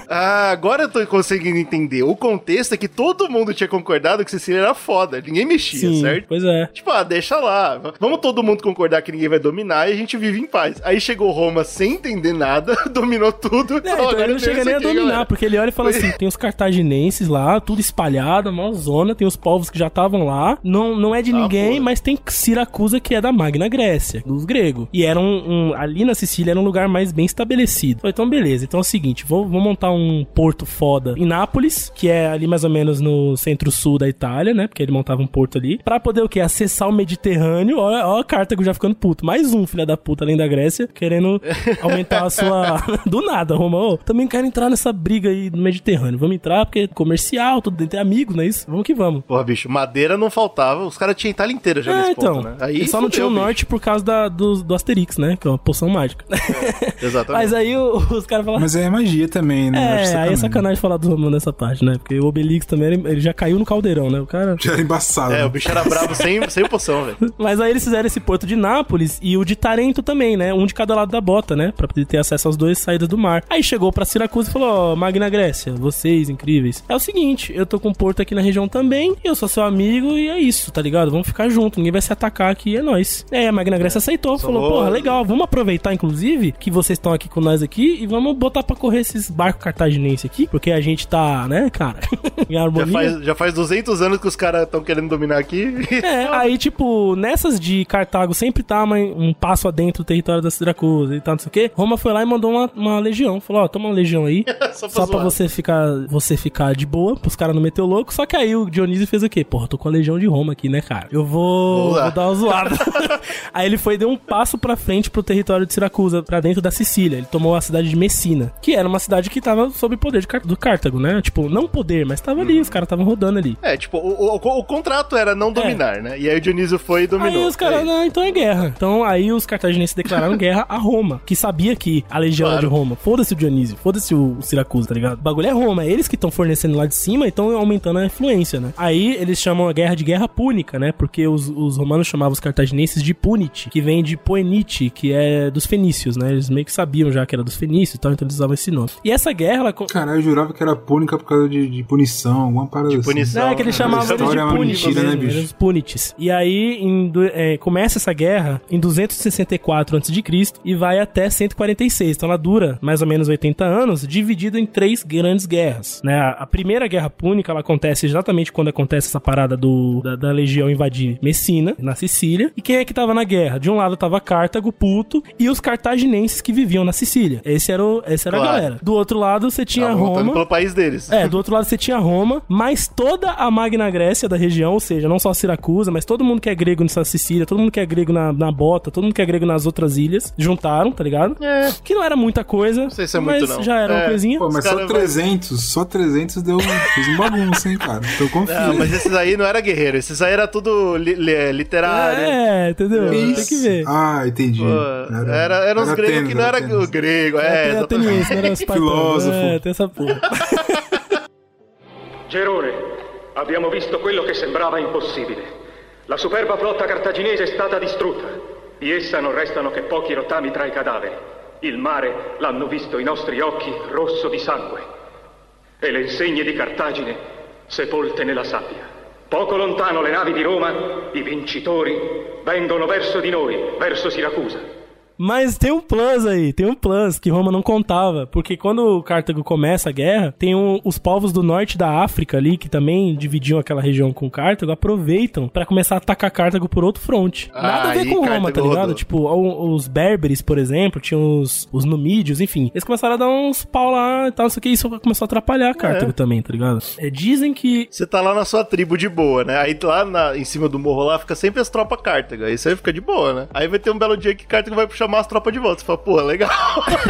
Ah, agora eu tô conseguindo entender. O contexto é que todo mundo tinha concordado que Sicília era foda. Ninguém mexia, certo? Pois é. Tipo, ah, deixa lá. Vamos todo mundo concordar que ninguém vai dominar e a gente vive em paz. Aí chegou Roma sem entender nada, dominou tudo. É, então "Agora ele não chega nem a dominar, galera." porque ele olha e fala assim: tem os cartaginenses lá, tudo espalhado, maior zona, tem os povos que já estavam lá. Não, não é de Ah, ninguém, porra. mas tem Siracusa, que é da Magna Grécia, dos gregos. E era um, um- Ali na Sicília era um lugar mais bem estabelecido. Falei, Então, beleza. Então é o seguinte: vou, vou montar um porto foda em Nápoles, que é ali mais ou menos no centro-sul da Itália, né? Porque ele montava um porto ali. Pra poder o quê? Acessar o Mediterrâneo. Ó, ó, Cartago já ficando puto. Mais um filho da puta além da Grécia, querendo aumentar a sua. Do nada, Roma. Ô, também quero entrar nessa briga aí no Mediterrâneo. Vamos entrar porque é comercial, tudo entre amigos, não é isso? Vamos que vamos. Porra, bicho, madeira não faltava. Os caras tinham Itália inteira já É, nesse então. ponto, né? Aí Ele só não tinha o bicho. norte por causa da, do, do Asterix, né? Que é uma poção mágica. Exatamente. Mas aí os caras falaram. Mas é magia também, né? Acho É, aí é sacanagem falar do Romano nessa parte, né? Porque o Obelix também, ele, ele já caiu no caldeirão, né? O cara... Já era embaçado. É, né? o bicho era brabo sem, sem poção, velho. Mas aí eles fizeram esse porto de Nápoles e o de Tarento também, né? Um de cada lado da bota, né? Pra poder ter acesso às duas saídas do mar. Aí chegou pra Siracusa e falou: Ó, Magna Grécia, vocês incríveis. É o seguinte, eu tô com um porto aqui na região também, eu sou seu amigo e é isso, tá ligado? Vamos ficar junto, ninguém vai se atacar aqui, é nóis. É, a Magna Grécia aceitou, falou: Porra, legal, vamos aproveitar, inclusive, que vocês estão aqui com nós aqui e vamos botar pra correr esses barcos cartaginenses aqui, porque a gente tá, né, cara, em Já harmonia. faz, já faz 200 anos que os caras estão querendo dominar aqui. É, aí, tipo, nessas de Cartago sempre tá uma- um passo adentro do território da Siracusa e tal, não sei o quê. Roma foi lá e mandou uma, uma legião. Falou, ó, toma uma legião aí. Só pra Só pra você ficar, você ficar de boa, pros caras não meter o louco. Só que aí o Dionísio fez o quê? Porra, tô com a legião de Roma aqui, né, cara? Eu vou, Vou dar uma zoada. aí ele foi e deu um passo pra frente pro território de Siracusa, pra dentro da Sicília. Ele tomou a cidade de Messina, que era uma cidade que tava sob poder de Car- do Cartago, né? Tipo, não poder, mas tava ali, os caras estavam rodando ali. É, tipo, o, o- o contrato era não dominar, né? E aí o Dionísio foi e dominou. Aí os caras, É isso. não, então é guerra. Então aí os cartaginenses declararam guerra a Roma, que sabia que a legião era Claro. de Roma. Foda-se o Dionísio, foda-se o, o Siracusa, tá ligado? O bagulho é Roma, é eles que estão fornecendo lá de cima e estão aumentando a influência, né? Aí eles chamam a guerra de guerra púnica, né? Porque os, os romanos chamavam os cartaginenses de punite, que vem de poenite, que é dos fenícios, né? Eles meio que sabiam já que era dos fenícios e tal, então eles usavam esse nome. E essa guerra, ela... Caralho, eu jurava que era púnica por causa de, de punição, alguma parada assim. punição. Não, é que eles chamavam eles de é mentira, né, bicho? E aí em é, começa essa guerra em 264 a.C. e vai até 146. Então ela dura mais ou menos 80 anos, dividida em três grandes guerras. Né? A, a primeira guerra púnica ela acontece exatamente quando acontece essa parada do, da, da legião invadir Messina, na Sicília. E quem é que tava na guerra? De um lado tava Cartago, Puto, e os cartaginenses que viviam na Sicília. Esse era, o, essa era a Claro. galera. Do outro lado você tinha Tava Roma. pelo país deles. É, do outro lado você tinha Roma, mas toda a Magna Grécia da região, ou seja, não só Siracusa, mas todo mundo que é grego nessa Sicília, todo mundo que é grego na, na Bota, todo mundo que é grego nas outras ilhas, juntaram, tá ligado? É. Que não era muita coisa, sei se é mas muito, não. já era uma É. coisinha. Pô, mas só cara vai- 300, só 300 deu fez um bagunça, hein, cara. Então confia. Ah, mas esses aí não era guerreiro, esses aí era tudo li- li- literário. É, entendeu? Tem que ver. Ah, entendi. Pô, Era, eram os gregos Atenas, que não era Atenas. o grego, é, exatamente. ateniense, não era espartano. Filósofo. É, tem essa porra. Gerone, abbiamo visto quello che sembrava impossibile. La superba flotta cartaginese è stata distrutta. Di essa non restano che pochi rottami tra i cadaveri. Il mare, l'hanno visto i nostri occhi, rosso di sangue. E le insegne di Cartagine sepolte nella sabbia. Poco lontano le navi di Roma, i vincitori, vengono verso di noi, verso Siracusa. Mas tem um plus aí, tem um plus que Roma não contava, porque quando Cartago começa a guerra, tem um, os povos do norte da África ali, que também dividiam aquela região com Cartago, aproveitam pra começar a atacar Cartago por outro fronte. Nada a ver com Roma, Cartago tá ligado? rodou. Tipo, o- os berberes, por exemplo, tinham os, os numídios, enfim. Eles começaram a dar uns pau lá e tal, não sei o que, isso começou a atrapalhar Cartago também, tá ligado? É, dizem que Você tá lá na sua tribo de boa, né? Aí lá na- em cima do morro lá fica sempre as tropas Cartago. Aí você fica de boa, né? Aí vai ter um belo dia que Cartago vai chamar as tropas de volta. Você fala, pô, legal.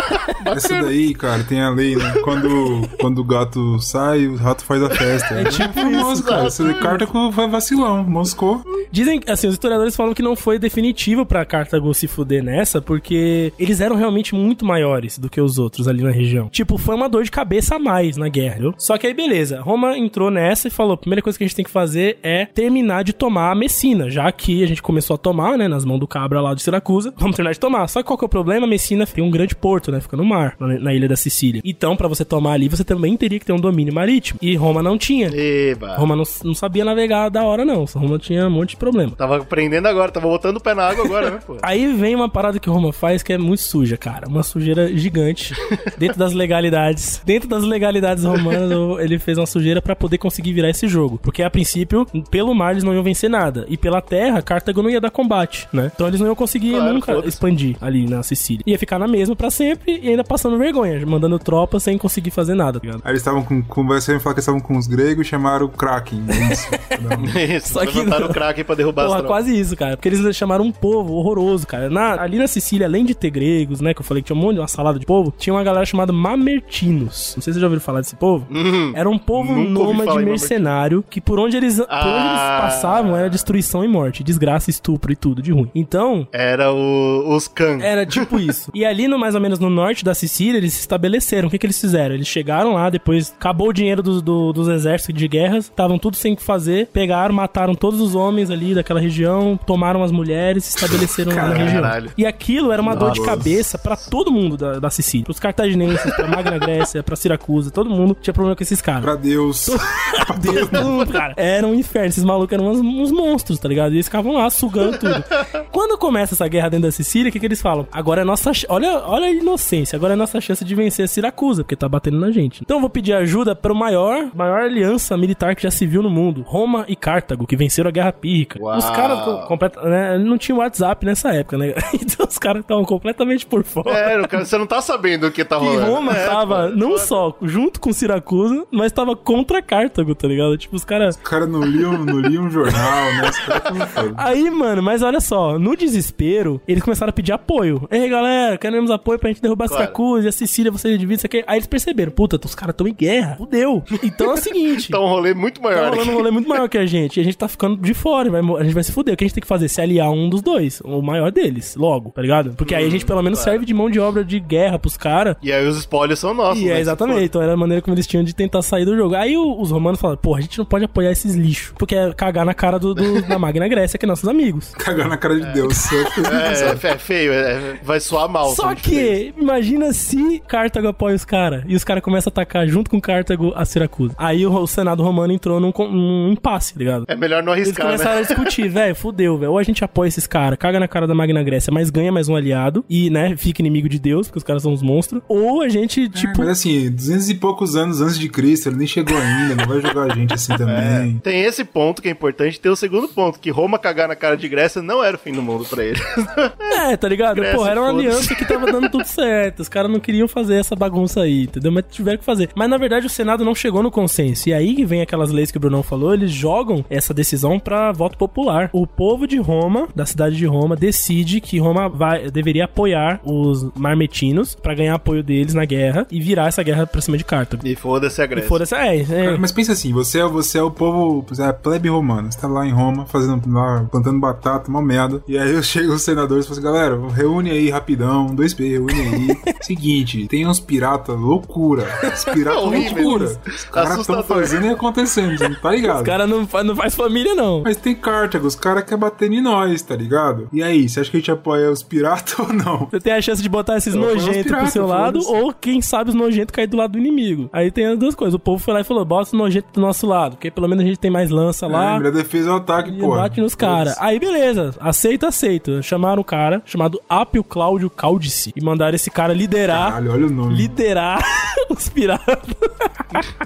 Essa daí, cara, tem a lei, né? Quando, quando o gato sai, o rato faz a festa. É tipo famoso, isso, cara. Essa carta foi vacilão, moscou. Dizem, assim, os historiadores falam que não foi definitivo pra Cartago se fuder nessa, porque eles eram realmente muito maiores do que os outros ali na região. Tipo, foi uma dor de cabeça a mais na guerra, viu? Só que aí, beleza, Roma entrou nessa e falou: a primeira coisa que a gente tem que fazer é terminar de tomar a Messina, já que a gente começou a tomar, né, nas mãos do cabra lá de Siracusa, vamos terminar de tomar. Só que qual que é o problema? Messina tem um grande porto, né, fica no mar, na, na ilha da Sicília. Então, pra você tomar ali, você também teria que ter um domínio marítimo. E Roma não tinha. Eba. Roma não, não sabia navegar da hora, não. Roma tinha um monte de problema. Tava aprendendo agora, tava botando o pé na água agora, né, pô? Aí vem uma parada que Roma faz que é muito suja, cara. Uma sujeira gigante. dentro das legalidades. Dentro das legalidades romanas, ele fez uma sujeira pra poder conseguir virar esse jogo. Porque a princípio, pelo mar eles não iam vencer nada. E pela terra, Cartago não ia dar combate, né? Então eles não iam conseguir Claro, nunca foda-se. Ali na Sicília. Ia ficar na mesma pra sempre e ainda passando vergonha, mandando tropas sem conseguir fazer nada, tá ligado? Aí eles estavam com. com você me falar que eles estavam com os gregos e chamaram o Kraken. é Isso. Isso, Só que levantaram o Kraken pra derrubar as Porra, tropas. quase isso, cara. Porque eles chamaram um povo horroroso, cara. Na- ali na Sicília, além de ter gregos, né? Que eu falei que tinha um monte de uma salada de povo, tinha uma galera chamada Mamertinos. Não sei se vocês já ouviram falar desse povo. Era um povo Uhum. nunca nômade mercenário que por onde eles, por onde eles Ah. passavam era destruição e morte, desgraça, estupro e tudo de ruim. Então, Era o, os Khan. era tipo isso. E ali, no, mais ou menos no norte da Sicília, eles se estabeleceram. O que, que eles fizeram? Eles chegaram lá, depois acabou o dinheiro do- do- dos exércitos de guerras, estavam tudo sem o que fazer, pegaram, mataram todos os homens ali daquela região, tomaram as mulheres, se estabeleceram lá na região. E aquilo era uma dor de Nossa. cabeça pra todo mundo da, da Sicília. Pros cartaginenses, pra Magna Grécia, pra Siracusa, todo mundo tinha problema com esses caras. Pra Deus. Deus, todo mundo, cara. Era um inferno. Esses malucos eram uns, uns monstros, tá ligado? E eles ficavam lá sugando tudo. Quando começa essa guerra dentro da Sicília, o que, que eles falam? Agora é nossa. Olha, olha a inocência. Agora é nossa chance de vencer a Siracusa, porque tá batendo na gente. Então eu vou pedir ajuda para o maior, maior aliança militar que já se viu no mundo: Roma e Cartago, que venceram a Guerra Pírrica. Uau. Os caras né, não tinham WhatsApp nessa época, né? Então os caras estavam completamente por fora. É, o cara- você não tá sabendo o que tá rolando. Roma É, tava pô, não só junto com Siracusa, mas tava contra Cartago, tá ligado? Tipo, os caras. Os caras não liam, não liam um jornal, né? Aí, mano, mas olha só, no desespero, eles começaram a pedir apoio. Ei, galera, queremos apoio pra gente derrubar Claro. Siracusa e a Sicília, você divide isso aqui. Aí eles perceberam, puta, os caras tão em guerra, fudeu. Então é o seguinte. Tá um rolê muito Tá maior. rolando um rolê muito maior que a gente. E a gente tá ficando de fora. vai a gente vai se fuder. O que a gente tem que fazer? Se aliar um dos dois. O maior deles, logo, tá ligado? Porque aí a gente pelo menos serve de mão de obra de guerra pros caras. E aí os spoilers são nossos. E né? é exatamente, então era a maneira como eles tinham de tentar sair do jogo. Aí o- os romanos falaram, pô, a gente não pode apoiar esses lixos, porque é cagar na cara do, do- da Magna Grécia, que é nossos amigos. Cagar na cara de Deus. É, é, é feio, é- vai soar mal. Só que, imagina se Cartago apoia os caras e os caras começam a atacar junto com Cartago a Siracusa. Aí o, o Senado romano entrou num, num impasse, tá ligado? É melhor não Eles arriscar, começaram né? a discutir, velho, fudeu, velho. Ou a gente apoia esses caras, caga na cara da Magna Grécia, mas ganha mais um aliado e, né, fica inimigo de Deus, porque os caras são uns monstros. Ou a gente, tipo, Mas assim, 200 e poucos anos antes de Cristo, ele nem chegou ainda, não vai jogar a gente assim também. Tem esse ponto que é importante. Tem o segundo ponto, que Roma cagar na cara de Grécia não era o fim do mundo pra ele. É, tá ligado? Grécia, Pô, era uma aliança que tava dando tudo certo. Os caras não queriam fazer essa bagunça aí, entendeu? Mas tiveram que fazer. Mas na verdade o Senado não chegou no consenso. E aí que vem aquelas leis que o Brunão falou, eles jogam essa decisão pra voto popular. O povo de Roma, da cidade de Roma, decide que Roma vai, deveria apoiar os marmetinos pra ganhar apoio deles na guerra e virar essa guerra pra cima de Cartago. E foda-se a E Grécia. foda-se, é, é, Cara, Mas pensa assim, você é, você é o povo, você é a plebe romana, você tá lá em Roma, fazendo lá, plantando batata, uma merda, e aí chega os senadores e falam assim, galera, reúne aí rapidão, 2P, reúne aí. Seguinte, tem uns piratas, loucura. Os piratas, loucura. Os caras estão fazendo e acontecendo, você não tá ligado? Os caras não, não faz família, não. Mas tem Cartago, os caras querem bater em nós, tá ligado? E aí, você acha que a gente apoia os piratas ou não? Você tem a chance de botar esses Eu nojentos pro seu lado, ou quem sabe os nojentos cair do lado do inimigo. Aí tem as duas coisas. O povo foi lá e falou: bota os nojentos do nosso lado, porque pelo menos a gente tem mais lança É, lá. melhor defesa é o ataque, E pô. bate nos caras. Aí beleza, aceita, aceita. Chamaram o cara, chamado Apio Cláudio Caldice, e mandaram esse cara liderar. Caralho, olha o nome. Liderar os piratas.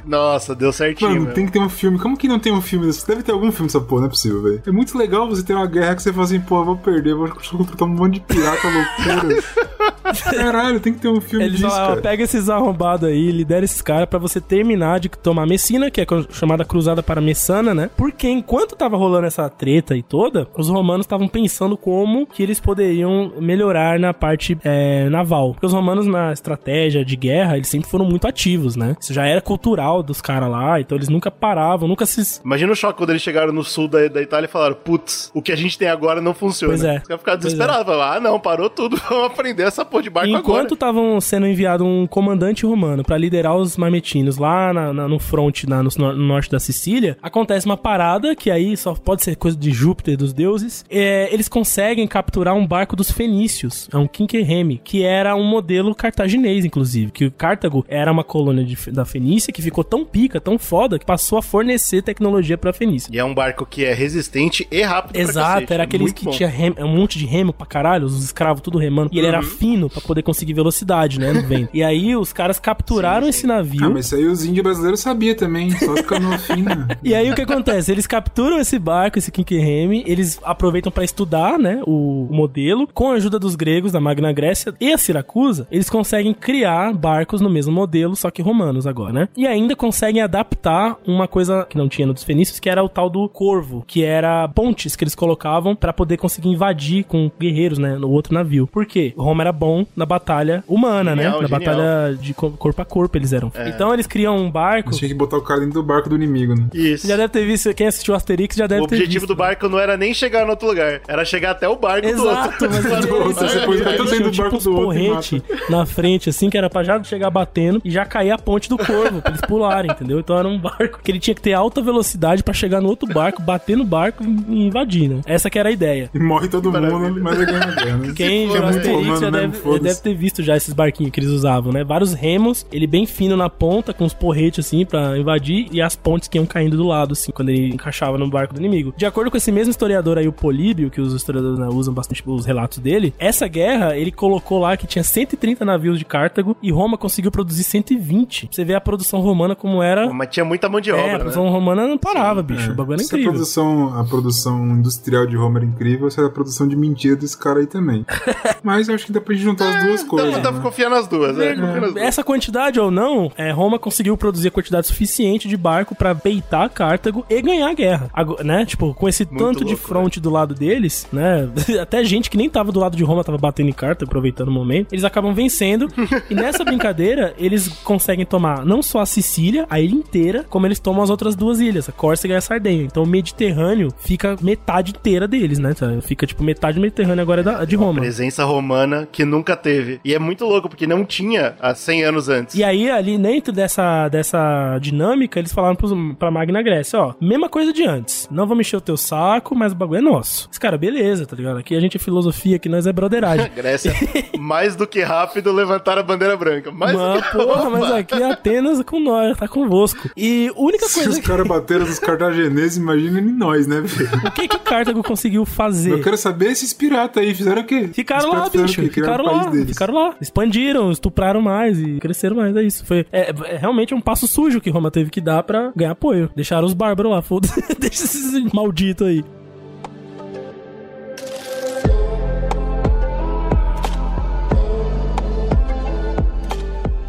Nossa, deu certinho. Mano, meu. tem que ter um filme. Como que não tem um filme desse? Deve ter algum filme dessa porra, não é possível, velho. É muito legal você ter uma guerra que você fala assim, pô, eu vou perder, vou contratar um monte de pirata loucura. Caralho, tem que ter um filme Eles disso, falaram, cara. pega esses arrombados aí, lidera esses caras pra você terminar de tomar Messina, que é chamada Cruzada para Messana, né? Porque enquanto tava rolando essa treta e toda, os romanos estavam pensando como que eles poderiam melhorar na parte é, naval. Porque os romanos, na estratégia de guerra, eles sempre foram muito ativos, né? Isso já era cultural dos caras lá, então eles nunca paravam, nunca se Imagina o choque quando eles chegaram no sul da, da Itália e falaram: putz, o que a gente tem agora não funciona. Pois é. Os caras ficaram Pois desesperados. Falaram, ah, não, parou tudo, vamos aprender essa porra de barco Enquanto estavam sendo enviado um comandante romano pra liderar os marmetinos lá na- na- no front, na- no, no norte da Sicília, acontece uma parada que aí só pode ser coisa de Júpiter, dos deuses. É, eles conseguem capturar um barco dos fenícios, é um Quinquereme, que era um modelo cartaginês, inclusive. Que o Cartago era uma colônia de- da Fenícia que ficou tão pica, tão foda, que passou a fornecer tecnologia pra Fenícia. E é um barco que é resistente e rápido Exato, era aqueles Muito que bom. tinha remo- um monte de remo pra caralho, os escravos tudo remando. E ele Uhum. era fino pra poder conseguir velocidade, né, no vento. E aí os caras capturaram esse navio. Ah, mas isso aí os índios brasileiros sabiam também, só canoa fina. E aí o que acontece? Eles capturam esse barco, esse Kinkerheme, eles aproveitam pra estudar, né, o modelo, com a ajuda dos gregos da Magna Grécia e a Siracusa, eles conseguem criar barcos no mesmo modelo, só que romanos agora, né? E ainda conseguem adaptar uma coisa que não tinha no dos fenícios, que era o tal do corvo, que era pontes que eles colocavam pra poder conseguir invadir com guerreiros, né, no outro navio. Por quê? Roma era bom na batalha humana, Genial, né? Na genial. batalha de co- corpo a corpo eles eram. Então eles criam um barco Tinha que botar o cara dentro do barco do inimigo, né? Isso. já deve ter visto, quem assistiu Asterix já deve O ter objetivo visto. do barco não era nem chegar no outro lugar, era chegar até o barco do Exato, outro. mas Do outro, você pôs tudo dentro do barco do outro e porrete na frente, assim, que era pra já chegar batendo e já cair a ponte do corvo, pra eles pularem, entendeu? Então era um barco que ele tinha que ter alta velocidade pra chegar no outro barco, bater no barco e invadir, né? Essa que era a ideia. E morre todo mundo, mas é ganha a guerra, né? Quem Que é muito Asterix romano já mesmo, deve, foda-se. deve ter visto já esses barquinhos que eles usavam, né? Vários remos, ele bem fino na ponta, com os porretes assim pra invadir, e as pontes que iam caindo do lado, assim, quando ele encaixava no barco do inimigo. De acordo com esse mesmo historiador aí, o Políbio, que os historiadores né, usam bastante os relatos dele, essa guerra ele colocou lá que tinha 130 navios de Cartago e Roma conseguiu produzir 120. Você vê a produção romana como era. Mas tinha muita mão de É, a obra, né? produção romana não parava, bicho. O bagulho era Se a incrível. produção, a produção industrial de Homer é incrível, se a produção de mentira desse cara aí também. Mas eu acho que dá pra gente juntar as duas coisas. Dá, dá pra né? confiar nas duas, é. duas. Essa quantidade ou não, é, Roma conseguiu produzir a quantidade suficiente de barco pra beitar Cartago e ganhar a guerra. Ago- né? Tipo, com esse tanto de louco, fronte do lado deles, né? Até gente que nem tava do lado de Roma tava batendo em Cartago, aproveitando o momento. Eles acabam vencendo. e nessa brincadeira, eles conseguem tomar não só a Sicília, a ilha inteira, como eles tomam as outras duas ilhas, a Córcega e a Sardenha. Então o Mediterrâneo fica metade inteira deles, né? Fica tipo metade do Mediterrâneo agora é da- de Roma. Presença romana que nunca teve. E é muito louco, porque não tinha há 100 anos antes. E aí, ali dentro dessa, dessa dinâmica, eles falaram pros, pra Magna Grécia, ó, mesma coisa de antes. Não vamos encher o teu saco, mas o bagulho é nosso. Esse cara, beleza, tá ligado? Aqui a gente é filosofia, aqui nós é broderagem. Grécia, mais do que rápido, levantar a bandeira branca. Mais Mas, do que... porra, mas aqui é Atenas com nós, tá convosco. E a única Se os coisa caras bateram nos cartagineses, imagina em nós, né, velho? o que que Cartago conseguiu fazer? Eu quero saber esses piratas aí, fizeram o quê? Ficaram lá, bicho. Criaram Ficaram lá. deles. Ficaram lá. Expandiram, estupraram mais e cresceram mais. É isso. Foi é, é realmente um passo sujo que Roma teve que dar pra ganhar apoio. Deixaram os bárbaros lá, foda-se. Deixa esses malditos aí.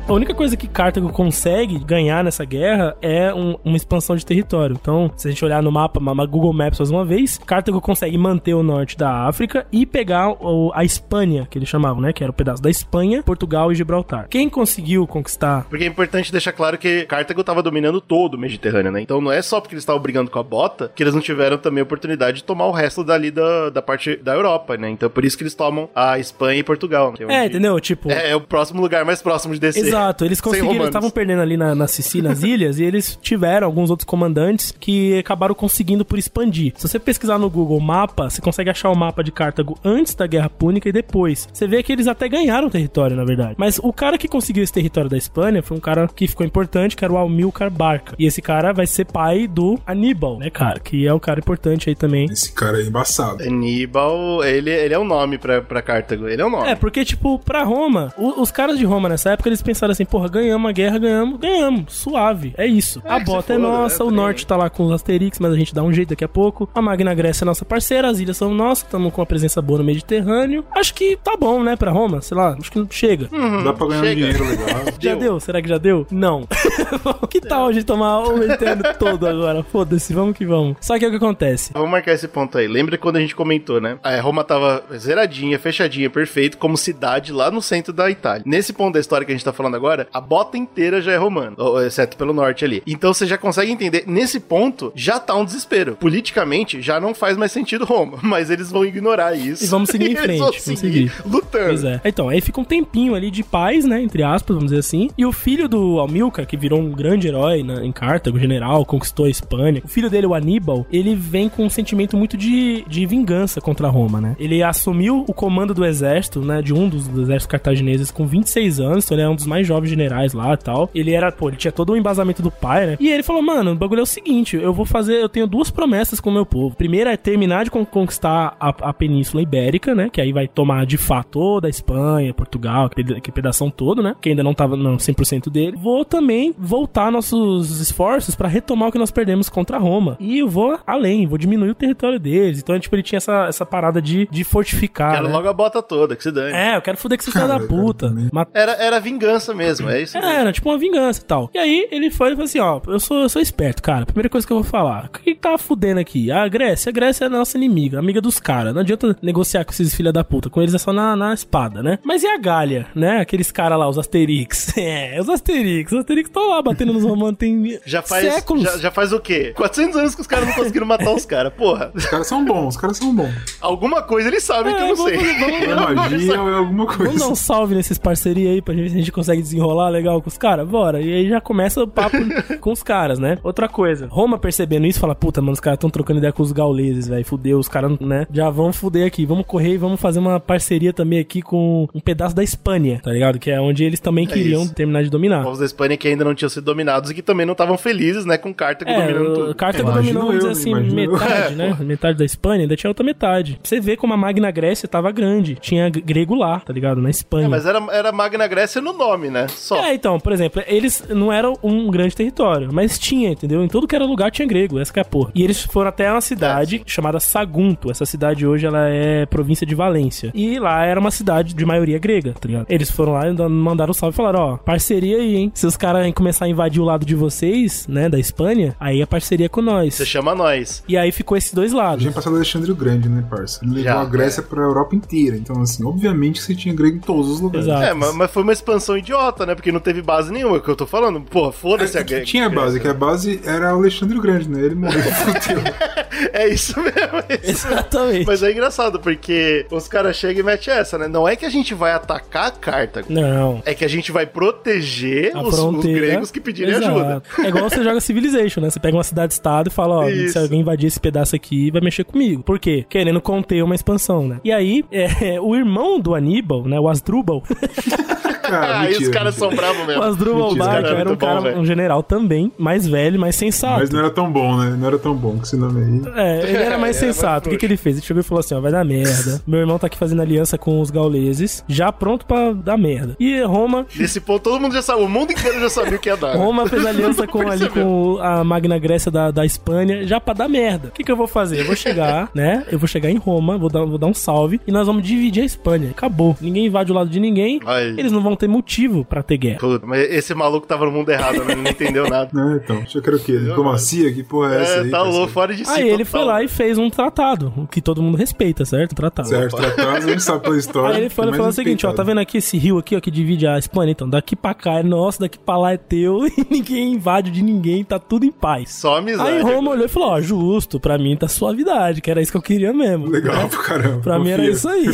A única coisa que Cartago consegue ganhar nessa guerra é um- uma expansão de território. Então, se a gente olhar no mapa, ma- ma- Google Maps mais uma vez, Cartago consegue manter o norte da África e pegar o- a Espanha, que eles chamavam, né? Que era o pedaço da Espanha, Portugal e Gibraltar. Quem conseguiu conquistar Porque é importante deixar claro que Cartago tava dominando todo o Mediterrâneo, né? Então não é só porque eles estavam brigando com a bota que eles não tiveram também a oportunidade de tomar o resto dali da, da parte da Europa, né? Então por isso que eles tomam a Espanha e Portugal. que É, onde- entendeu? Tipo. É, é o próximo lugar mais próximo de descer. Exato, eles conseguiram, estavam perdendo ali na, na Sicília, nas ilhas, e eles tiveram alguns outros comandantes que acabaram conseguindo por expandir. Se você pesquisar no Google Mapa, você consegue achar o mapa de Cartago antes da Guerra Púnica e depois. Você vê que eles até ganharam território, na verdade. Mas o cara que conseguiu esse território da Espanha foi um cara que ficou importante, que era o Almilcar Barca. E esse cara vai ser pai do Aníbal, né, cara? Que é um cara importante aí também. Esse cara é embaçado. Aníbal, ele, ele é um nome pra, pra Cartago. Ele é um nome. É, porque, tipo, pra Roma, o- os caras de Roma nessa época, eles pensaram assim, porra, ganhamos a guerra, ganhamos, ganhamos, suave, é isso. a que bota é foda, nossa, né, o norte tá lá com os Asterix, mas a gente dá um jeito daqui a pouco. A Magna Grécia é nossa parceira, as ilhas são nossas, estamos com uma presença boa no Mediterrâneo. Acho que tá bom, né, pra Roma, sei lá, acho que chega. Dá pra ganhar um chega. dinheiro legal. Já deu. Será que já deu? Não. que tal a gente tomar o Mediterrâneo todo agora? Foda-se, vamos que vamos. Só que o que acontece? Vamos marcar esse ponto aí. Lembra quando a gente comentou, né? A Roma tava zeradinha, fechadinha, perfeito, como cidade lá no centro da Itália. Nesse ponto da história que a gente tá falando agora, a bota inteira já é romana, exceto pelo norte ali. Então você já consegue entender, nesse ponto, já tá um desespero. Politicamente, já não faz mais sentido Roma, mas eles vão ignorar isso. E vamos seguir em frente, vamos seguir seguir. lutando. Pois é. Então, aí fica um tempinho ali de paz, né? Entre aspas, vamos dizer assim. E o filho do Almilcar, que virou um grande herói na- em Cartago, general, conquistou a Espanha. O filho dele, o Aníbal, ele vem com um sentimento muito de, de vingança contra Roma, né? Ele assumiu o comando do exército, né? De um dos, dos exércitos cartagineses com 26 anos. Então ele é um dos mais jovens generais lá e tal. Ele era, pô, ele tinha todo o embasamento do pai, né? E ele falou, mano, o bagulho é o seguinte: eu vou fazer, eu tenho duas promessas com o meu povo. Primeira é terminar de con- conquistar a, a Península Ibérica, né? Que aí vai tomar de fato toda a Espanha, Portugal, aquele, aquele pedação todo, né? Que ainda não tava no 100% dele. Vou também voltar nossos esforços pra retomar o que nós perdemos contra Roma. E eu vou além, vou diminuir o território deles. Então, tipo, ele tinha essa, essa parada de, de fortificar. Quero né? logo a bota toda, que se dane. É, eu quero foder esses filhos da puta. Era, era vingança mesmo, é isso mesmo. é, era tipo uma vingança e tal. E aí ele foi e falou assim: ó, eu sou, eu sou esperto, cara. Primeira coisa que eu vou falar: o que que tá fudendo aqui? A Grécia, a Grécia é a nossa inimiga, amiga dos caras. Não adianta negociar com esses filha da puta. Com eles é só na, na espada, né? Mas e a Gália, né? Aqueles caras lá, os Asterix. É, os Asterix. Os Asterix estão lá batendo nos romanos tem Já faz, séculos. já, já faz o quê? 400 anos que os caras não conseguiram matar os caras. Porra, Os caras são bons, os caras são bons. alguma coisa eles sabem que eu É, não vamos sei. fazer- vamos- É magia ou é alguma coisa. Vamos dar um salve nesses parceria aí pra gente ver se a gente consegue desenrolar legal com os caras? Bora. E aí já começa o papo com os caras, né? Outra coisa. Roma percebendo isso fala, puta, mano, os caras tão trocando ideia com os gauleses, velho. Fudeu, os caras, né? Já vão fuder aqui. Vamos correr e vamos fazer uma parceria também aqui com um pedaço da Espanha, tá ligado? Que é onde eles também queriam isso. terminar de dominar. Povos da Espanha que ainda não tinham sido dominados e que também não estavam felizes, né, com Cartago É, dominando tudo. Cartago dominou, vamos eu, assim, imagino metade, né? Metade da Espanha, ainda tinha outra metade. Você vê como a Magna Grécia tava grande. Tinha grego lá, tá ligado? Na Espanha. É, mas era, era Magna Grécia no nome, né? Só. É, então, por exemplo, eles não eram um grande território, mas tinha, entendeu? Em tudo que era lugar tinha grego, essa que é a porra. E eles foram até uma cidade chamada Sagunto. Essa cidade hoje ela é província de Valência. E lá era uma cidade de maioria grega, tá ligado? Eles foram lá e mandaram um salve e falaram, ó, parceria aí, hein? Se os caras começar a invadir o lado de vocês, né, da Espanha, aí a parceria é com nós. Você chama nós. E aí ficou esses dois A lados. gente passou do Alexandre o Grande, né, parça? Ele levou Já, a Grécia pra Europa inteira. Então, assim, obviamente que você tinha grego em todos os lugares. Exato. É, mas, mas foi uma expansão idiota, né? Porque não teve base nenhuma, é o que eu tô falando. Pô, foda-se a É que Grécia. tinha base, que a base era o Alexandre o Grande, né? Ele morreu. É isso mesmo, é isso. Exatamente. Mas é engraçado, porque os caras chegam e metem essa, né? Não é que a gente vai atacar Cartago. Não. É que a gente vai proteger A os, os gregos que pedirem Exato. ajuda. É igual você joga Civilization, né? Você pega uma cidade-estado e fala, ó, Isso. se alguém invadir esse pedaço aqui, vai mexer comigo. Por quê? Querendo conter uma expansão, né? E aí, é, o irmão do Aníbal, né? O Asdrubal. Cara, e os mentira, caras são mentira. bravos mesmo. Mentira, Barca cara, era um bom, cara, velho. um general também, mais velho, mais sensato. Mas não era tão bom, né? Não era tão bom que esse nome aí. É, ele era mais É, sensato. O que, que ele fez? Ele chegou e falou assim: ó, vai dar merda. Meu irmão tá aqui fazendo aliança com os gauleses, já pronto pra dar merda. E Roma Nesse ponto, todo mundo já sabe, o mundo inteiro já sabia o que ia dar. Roma fez aliança com, ali, com a Magna Grécia da, da Espanha já pra dar merda. O que, que eu vou fazer? Eu vou chegar, né? Eu vou chegar em Roma, vou dar, vou dar um salve e nós vamos dividir a Espanha. Acabou. Ninguém invade o lado de ninguém. Aí. Eles não vão não ter motivo pra ter guerra. Puta, mas esse maluco tava no mundo errado, né? Ele não entendeu nada. É, então. Achou que era o quê? Diplomacia? Que porra é essa É, aí? tá louco, fora de si. Aí ele foi lá e fez um tratado, o que todo mundo respeita, certo? Tratado. Certo, tratado, a gente sabe pela história. Aí ele falou, o seguinte, ó, tá vendo aqui esse rio aqui, ó, que divide a Espanha? Então, daqui pra cá é nosso, daqui pra lá é teu, e ninguém invade de ninguém, tá tudo em paz. Só amizade. Aí Roma olhou e falou, ó, justo, pra mim tá suavidade, que era isso que eu queria mesmo. Legal pra caramba. Pra mim era isso aí.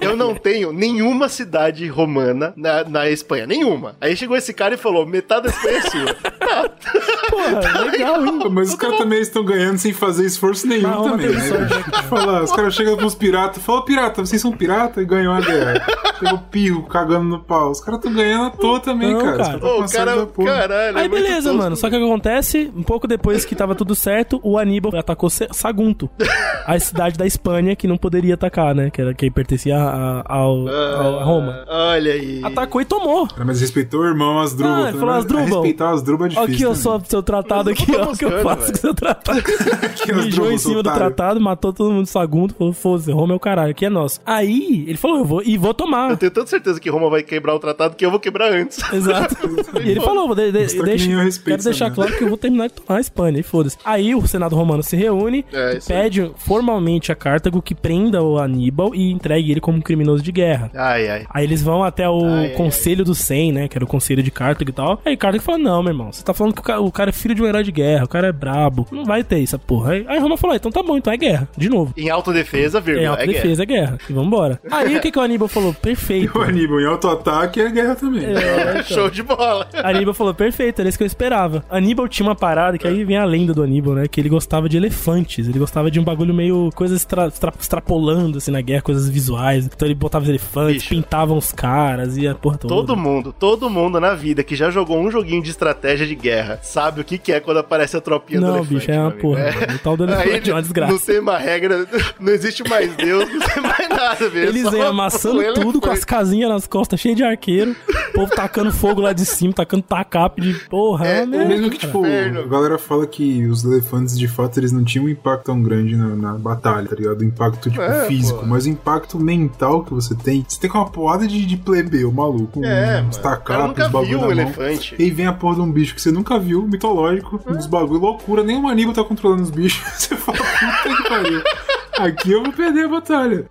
Eu não tenho nenhuma cidade romana na, na Espanha. Nenhuma. Aí chegou esse cara e falou: metade da Espanha é sua. Porra, legal, hein? Mas os caras também estão ganhando sem fazer esforço nenhum Não, também, né? eu falar, os caras chegam pros piratas, falam, pirata, vocês são pirata e ganhou a guerra. Pegou pirro, cagando no pau. Os caras estão ganhando à toa também, Não, cara. cara. Ô, o cara, caralho. é Aí muito beleza, tosco. mano. Só que o que acontece, um pouco depois que tava tudo certo, o Aníbal atacou Sagunto, a cidade da Espanha que não poderia atacar, né? Que era quem pertencia a, ao, ao- a Roma. Ah, Olha aí. Atacou e tomou. Mas respeitou o irmão Asdrubal. Ah, falou mas Asdrubal. Respeitar Asdrubal é difícil. Aqui, ó, também. só seu tratado aqui, ó, o que eu faço velho. com seu tratado. Mijou em cima do otário. tratado, matou todo mundo Sagunto, falou, foda-se, Roma é o caralho, aqui é nosso. Aí, ele falou, eu vou, e vou tomar. Eu tenho tanta certeza que Roma vai quebrar o tratado que eu vou quebrar antes. Exato. e ele falou, de, de, que deixa, ninguém respeita quero deixar essa claro que eu vou terminar de tomar a Espanha, e foda-se. Aí o Senado Romano se reúne, É, isso aí. pede formalmente a Cartago que prenda o Aníbal e entregue ele como criminoso de guerra. Ai, ai. Aí eles vão até o Ai, ai, Conselho do 100, né? Que era o Conselho de Cartago e tal. Aí Cartago fala: Não, meu irmão, você tá falando que o cara, o cara é filho de um herói de guerra, o cara é brabo. Não vai ter essa porra. Aí, aí Roma falou: Então tá bom, então é guerra. De novo. Em autodefesa, vírgula. É, guerra. autodefesa, é guerra. E vambora. Aí o que, que o Aníbal falou? Perfeito. O Aníbal em auto-ataque é guerra também. É, então. Show de bola. Aníbal falou, perfeito, era isso que eu esperava. Aníbal tinha uma parada, que aí vem a lenda do Aníbal, né? Que ele gostava de elefantes. Ele gostava de um bagulho meio. coisas extra, extra- extrapolando, assim, na guerra, coisas visuais. Então ele botava os elefantes, Bicho. pintava os caras e a porra toda. Todo mundo, todo mundo na vida que já jogou um joguinho de estratégia de guerra sabe o que, que é quando aparece a tropinha do Não, elefante. bicho, é uma meu amigo. porra. O tal do elefante é uma desgraça. Não tem mais regra, não existe mais Deus, não tem mais nada, velho. Eles Só vêm amassando tudo com as casinhas nas costas, cheio de arqueiro. O povo tacando fogo lá de cima, tacando tacape de porra. É, É, merda, Mesmo que, tipo, a galera fala que os elefantes, de fato, eles não tinham um impacto tão grande na, na batalha, tá ligado? O impacto, tipo, É, físico. pô. Mas o impacto mental que você tem, você tem com uma porrada de, de plebeu, maluco. É, uns mano. O cara tacapes, nunca bagulho viu um mão. elefante. E aí vem a porra de um bicho que você nunca viu, mitológico, uns bagulho loucura, nem o Aníbal tá controlando os bichos. Você fala, puta que pariu. Aqui eu vou perder a batalha.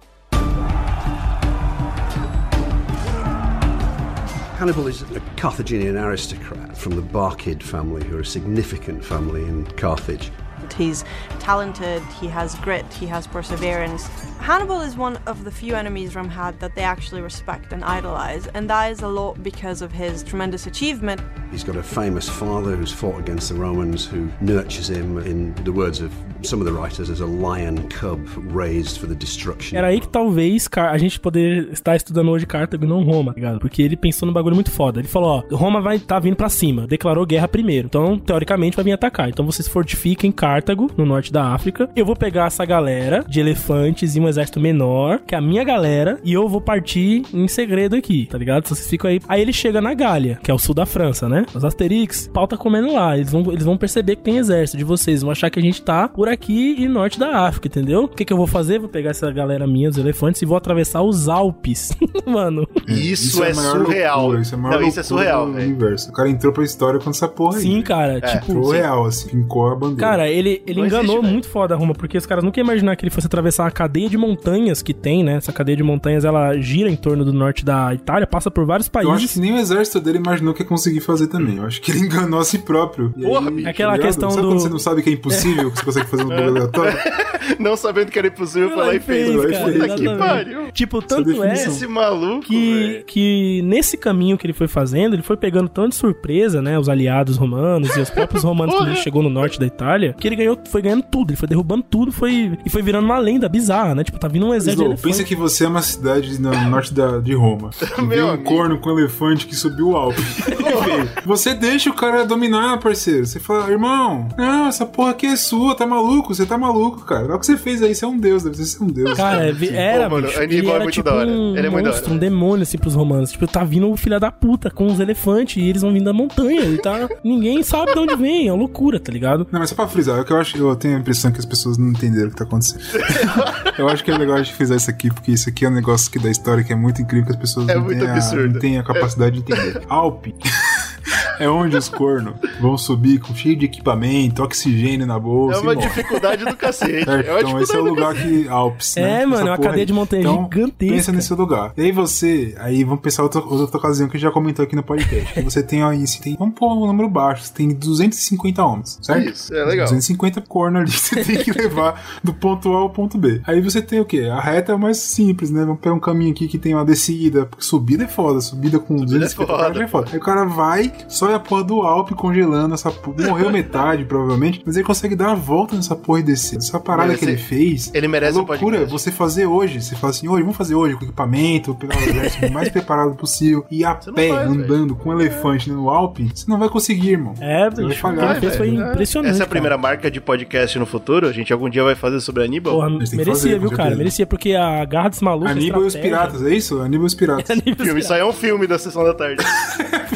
Hannibal is a Carthaginian aristocrat from the Barkid family, who are a significant family in Carthage. He's talented, he has grit, he has perseverance. Hannibal is one of the few enemies Rome had that they actually respect and idolize, and that is a lot because of his tremendous achievement. He's got a famous father who's fought against the Romans, who nurtures him, in the words of some of the writers, as a lion cub raised for the destruction. Era aí que talvez Car- a gente poder estar estudando hoje Cartago e não Roma, tá ligado? Porque ele pensou num bagulho muito foda. Ele falou, ó, Roma vai estar vindo pra cima, declarou guerra primeiro. Então, teoricamente, vai vir atacar. Então vocês fortifiquem Cartago, no norte da África. Eu vou pegar essa galera de elefantes e um exército menor, que é a minha galera, e eu vou partir em segredo aqui, tá ligado? Vocês ficam aí. Aí ele chega na Gália, que é o sul da França, né? Os Asterix, pau tá comendo lá. Eles vão, eles vão perceber que tem exército de vocês, vão achar que a gente tá por aqui e norte da África, entendeu? O que que eu vou fazer? Vou pegar essa galera minha, os elefantes, e vou atravessar os Alpes. Mano. Isso, é, a maior surreal. loucura, isso é maior não, isso é surreal, velho. universo. O cara entrou pra história com essa porra aí. Sim, cara. É, tipo. Entrou real, assim, pincou a bandeira. Cara, ele, ele Não enganou existe, muito foda a Roma, porque os caras nunca iam imaginar que ele fosse atravessar a cadeia de montanhas que tem, né? Essa cadeia de montanhas, ela gira em torno do norte da Itália, passa por vários eu acho países. que nem o exército dele imaginou que ia conseguir fazer também. Eu acho que ele enganou a si próprio. Porra, aí, bicho. Aquela questão Sabe do- quando você não sabe que é impossível, que você consegue fazer um bagulho aleatório? Não sabendo que era impossível, foi lá e fez. fez, Puta cara, que pariu. Tipo, tanto é. Esse maluco, que, que nesse caminho que ele foi fazendo, ele foi pegando tão de surpresa, né? Os aliados romanos e os próprios romanos quando ele chegou no norte da Itália, que ele ganhou, foi ganhando tudo, ele foi derrubando tudo, foi e foi virando uma lenda bizarra, né? Tipo, tá vindo um exército Slow, de pensa que você é uma cidade no norte da, de Roma. Meu um amigo. corno com um elefante que subiu o Alpe. Você deixa o cara dominar, parceiro. Você fala, irmão, não, essa porra aqui é sua, tá maluco? Você tá maluco, cara. Olha o que você fez aí, você é um deus, deve ser um deus. Cara, é era, Pô, mano, bicho. Ele é era muito tipo da hora. um Ele é muito da monstro, hora. um demônio, assim, pros romanos. Tipo, tá vindo o filho da puta com os elefantes e eles vão vindo da montanha. E tá... Ninguém sabe de onde vem, é uma loucura, tá ligado? Não, mas só pra frisar, é que eu acho, eu tenho a impressão que as pessoas não entenderam o que tá acontecendo. eu acho que é legal a gente frisar isso aqui, porque isso aqui é um negócio que da história que é muito incrível que as pessoas É não, muito têm a, não têm a capacidade de entender. Alpe. É onde os cornos vão subir com cheio de equipamento, oxigênio na É bolsa. uma e morre. dificuldade do cacete. Certo? É uma então esse é o lugar que Alpes, É, né? mano, Essa é uma cadeia aí. de montanha então, gigantesca. Pensa nesse lugar. E aí você, aí vamos pensar outra, outra ocasião que a gente já comentou aqui no podcast. você tem aí, você tem, vamos pôr um número baixo, você tem 250 homens, certo? Isso, é legal. 250 cornos ali você tem que levar do ponto A ao ponto B. Aí você tem o quê? A reta é mais simples, né? Vamos pegar um caminho aqui que tem uma descida, porque subida é foda, subida com 250 foda. cornos é foda. Aí o cara vai, só é a porra do Alpe congelando essa porra. Morreu metade, provavelmente, mas ele consegue dar a volta nessa porra e descer. Essa parada Merece- que ele fez. ele merece é um loucura podcast. você fazer hoje. Você fala assim, hoje, vamos fazer hoje com equipamento, pegar o exército mais preparado possível, e a pé, faz, andando com um elefante no Alpe, você não vai conseguir, irmão. É, vai bicho. Fez foi impressionante. Essa é a cara. primeira marca de podcast no futuro. A gente algum dia vai fazer sobre Aníbal. Porra, merecia, fazer, viu, cara? certeza. Merecia, porque a garra desse maluco. a Aníbal e os piratas, é isso? Aníbal e os piratas. Aníbal e os filme, piratas. isso aí é um filme da sessão da tarde.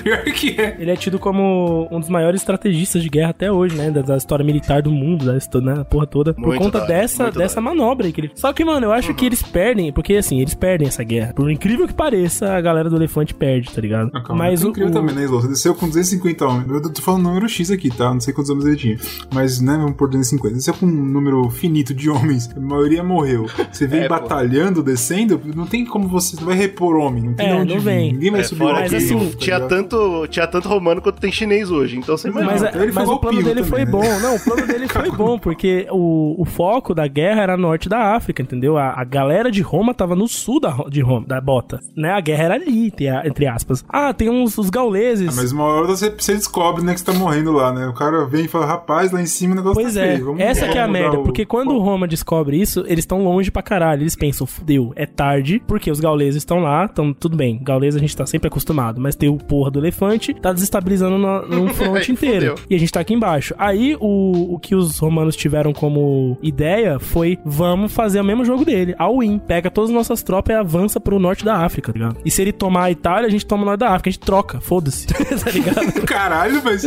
Pior que é. Ele é tido como um dos maiores estrategistas de guerra até hoje, né? Da, da história militar do mundo, da história, né? Porra toda. por Muito conta da hora, dessa, dessa manobra aí que ele. Só que, mano, eu acho que eles perdem, porque assim, eles perdem essa guerra. Por incrível que pareça, a galera do elefante perde, tá ligado? Ah, calma, Mas é o. incrível o- também, né, Slow? Você desceu com 250 homens. Eu tô falando número X aqui, tá? Não sei quantos homens ele tinha. Mas, né, vamos por 250. Desceu com um número finito de homens. A maioria morreu. Você vem É, pô. batalhando, descendo, não tem como você. Você não vai repor homem. Não tem É, onde não vem. Ninguém vai É, subir fora mas assim, tá tinha, ligado? tanto, tinha tanto romano quanto tem chinês hoje. Então você imagina. Mas, Não, ele foi mas o plano dele foi também, né? bom. Não, o plano dele foi bom, porque o, o foco da guerra era norte da África, entendeu? A, a galera de Roma tava no sul da, de Roma, da bota. Né? A guerra era ali, entre aspas. Ah, tem uns os gauleses. Ah, mas uma hora você, você descobre, né, que você tá morrendo lá, né? O cara vem e fala, rapaz, lá em cima o negócio Pois tá é, feio. Vamos- essa que é a vamos merda, o- porque quando Roma descobre isso, eles estão longe pra caralho. Eles pensam, fudeu, é tarde, porque os gauleses estão lá, então tudo bem. Gaulês a gente tá sempre acostumado, mas tem o porra do elefante, tá desestabilizando no, num fronte Aí inteiro. fudeu. E a gente tá aqui embaixo. Aí o, o que os romanos tiveram como ideia foi: vamos fazer o mesmo jogo dele, all in. Pega todas as nossas tropas e avança pro norte da África, tá ligado? E se ele tomar a Itália, a gente toma o norte da África, a gente troca, foda-se, tá ligado? Caralho, mas.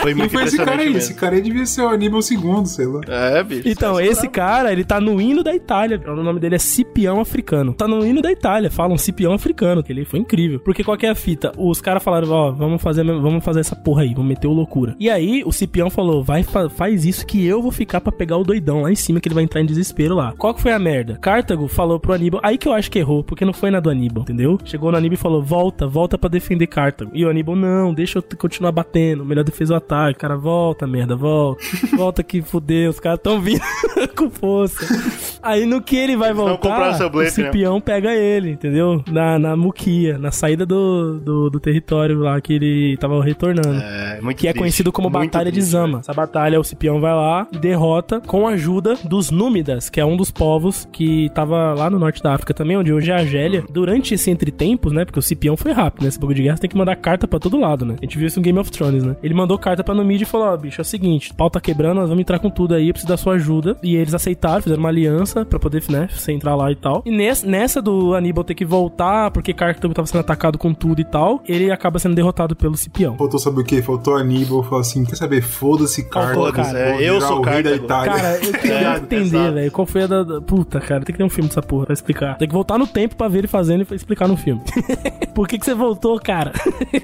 Foi muito foi esse cara aí? mesmo. Esse cara aí devia ser o Aníbal II, sei lá. É, bicho. Então, esse cara, ele tá no hino da Itália. O nome dele é Cipião Africano. Tá no hino da Itália, falam Cipião Africano, que ele foi incrível. Porque qual que é a fita? Os caras falaram, ó, vamos fazer, vamos fazer essa porra aí, vamos meter o loucura. E aí, o Cipião falou, vai, fa- faz isso que eu vou ficar pra pegar o doidão lá em cima, que ele vai entrar em desespero lá. Qual que foi a merda? Cartago falou pro Aníbal, aí que eu acho que errou, porque não foi na do Aníbal, entendeu? Chegou no Aníbal e falou, volta, volta pra defender Cartago. E o Aníbal, não, deixa eu continuar batendo, melhor defesa o ataque. Cara, volta, merda, volta. Volta que fudeu, os caras tão vindo com força. Aí no que ele vai voltar, seu o blefe, né? Cipião pega ele, entendeu? Na, na muquia, na saída do, do, do território lá que ele tava retornando. É, muito Que é triste. conhecido como Muito Batalha de triste, Zama. Essa batalha, o Cipião vai lá e derrota com a ajuda dos Númidas, que é um dos povos que tava lá no norte da África também, onde hoje é a Argélia. Durante esse entretempos, né? Porque o Cipião foi rápido, né? Esse bagulho de guerra tem que mandar carta pra todo lado, né? A gente viu isso no Game of Thrones, né? Ele mandou carta pra Numídia e falou: Ó, bicho, é o seguinte, o pau tá quebrando, nós vamos entrar com tudo aí, eu preciso da sua ajuda. E eles aceitaram, fizeram uma aliança pra poder, né, você entrar lá e tal. E nessa, nessa do Aníbal ter que voltar, porque Cartago tava sendo atacado com tudo e tal, ele acaba sendo derrotado pelo Cipião. Faltou saber o quê? Faltou Aníbal. Falou assim: quer saber? Foda-se. Faltou, cara. É, eu sou o rei da. Itália. Cara, eu queria É, entender, velho, qual foi a da, da- Puta, cara, tem que ter um filme dessa porra pra explicar. Tem que voltar no tempo pra ver ele fazendo e explicar no filme. Por que que você voltou, cara?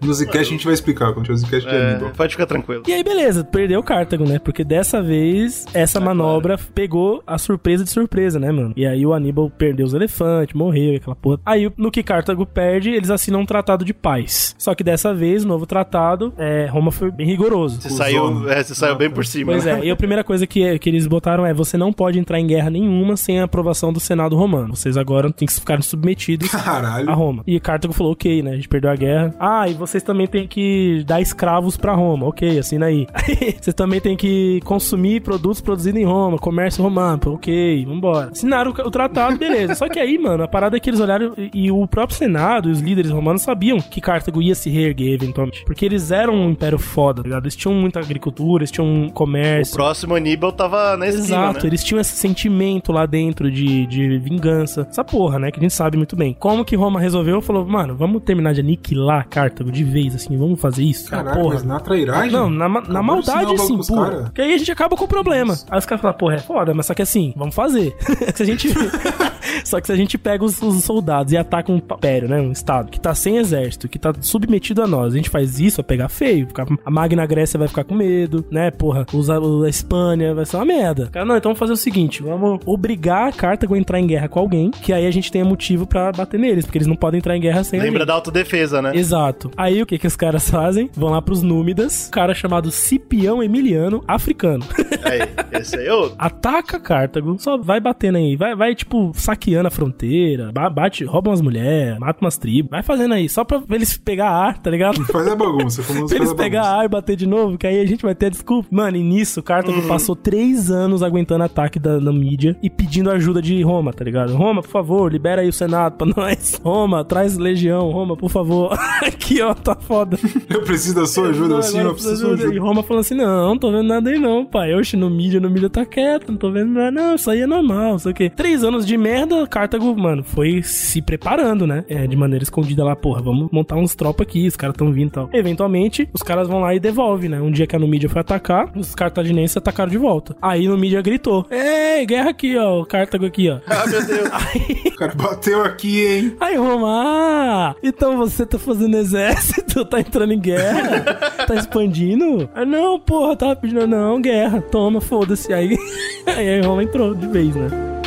No Zcast a gente vai explicar quando tiver o Zcast de É, Aníbal. pode ficar tranquilo. E aí, beleza, perdeu o Cartago, né? Porque dessa vez, essa manobra pegou a surpresa de surpresa, né, mano? E aí o Aníbal perdeu os elefantes, morreu e aquela porra. Aí, no que Cartago perde, eles assinam um tratado de paz. Só que dessa vez, o novo tratado, é, Roma foi bem rigoroso. Você saiu, é, você saiu bem por cima. Pois né? é, e a primeira coisa que, que eles botaram é: você não pode entrar em guerra nenhuma sem a aprovação do Senado romano. Vocês agora têm que ficar submetidos Caralho. a Roma. E Cartago falou: ok, né? A gente perdeu a guerra. Ah, e vocês também têm que dar escravos pra Roma. Ok, assina aí. vocês também têm que consumir produtos produzidos em Roma, comércio romano. Ok, vambora. Assinaram o, o tratado, beleza. Só que aí, mano, a parada é que eles olharam e, e o próprio Senado e os líderes romanos sabiam que Cartago ia se reerguer eventualmente. Porque eles eram um império foda, tá ligado? Eles tinham muita agricultura, eles tinham um O comércio. próximo Aníbal tava na esquina, Exato, né? eles tinham esse sentimento lá dentro de, de vingança. Essa porra, né? Que a gente sabe muito bem. Como que Roma resolveu? Falou, mano, vamos terminar de aniquilar Cartago de vez, assim, vamos fazer isso? Caraca, porra. mas na trairagem? Não, na, na maldade, o assim, pura. cara. Porque aí a gente acaba com o problema. Aí os caras falam, porra, é foda, mas só que assim, vamos fazer. se a gente. só que se a gente pega os, os soldados e ataca um império, né? Um estado que tá sem exército, que tá submetido a nós, a gente faz isso, vai pegar feio. A Magna Grécia vai ficar com medo, né? Porra, os- a Espanha vai ser uma merda. Cara, não, então vamos fazer o seguinte: vamos obrigar a Cartago a entrar em guerra com alguém, que aí a gente tenha motivo pra bater neles, porque eles não podem entrar em guerra sem a Lembra da autodefesa, né? Exato. Aí o que que os caras fazem? Vão lá pros Númidas, um cara chamado Cipião Emiliano, africano. Aí, esse aí, ô. Ataca Cartago, só vai batendo aí, vai, vai tipo saqueando a fronteira, ba- bate, rouba umas mulheres, mata umas tribos, vai fazendo aí, só pra eles pegar ar, tá ligado? Faz a bagunça, como Pra eles pegar ar e bater de novo, que aí a gente vai ter desculpa. Mano, e nisso, Cartago passou três anos aguentando ataque da, da mídia e pedindo ajuda de Roma, tá ligado? Roma, por favor, libera aí o Senado pra nós. Roma, traz legião. Roma, por favor. Aqui, ó, tá foda. Eu preciso da sua ajuda, assim, eu preciso da sua E ajuda. Roma falando assim: não, não tô vendo nada aí não, pai. Oxe, no mídia, no mídia tá quieto, não tô vendo nada. Não, isso aí é normal, não sei o quê. Três anos de merda, Cartago, mano, foi se preparando, né? É, de maneira escondida lá, porra, vamos montar uns tropas aqui, os caras tão vindo e tal. Eventualmente, os caras vão lá e devolvem, né? Um dia que a Numídia foi atacar, os cartaginenses atacaram de volta. Aí Numídia gritou: Ei, guerra aqui, ó, o Cartago aqui, ó. Ah, meu Deus. Aí, O cara bateu aqui, hein? Aí Roma, ah, então você tá fazendo exército, tá entrando em guerra, tá expandindo? Ah, não, porra, tava pedindo, não, guerra, toma, foda-se. Aí, aí Roma entrou de vez, né?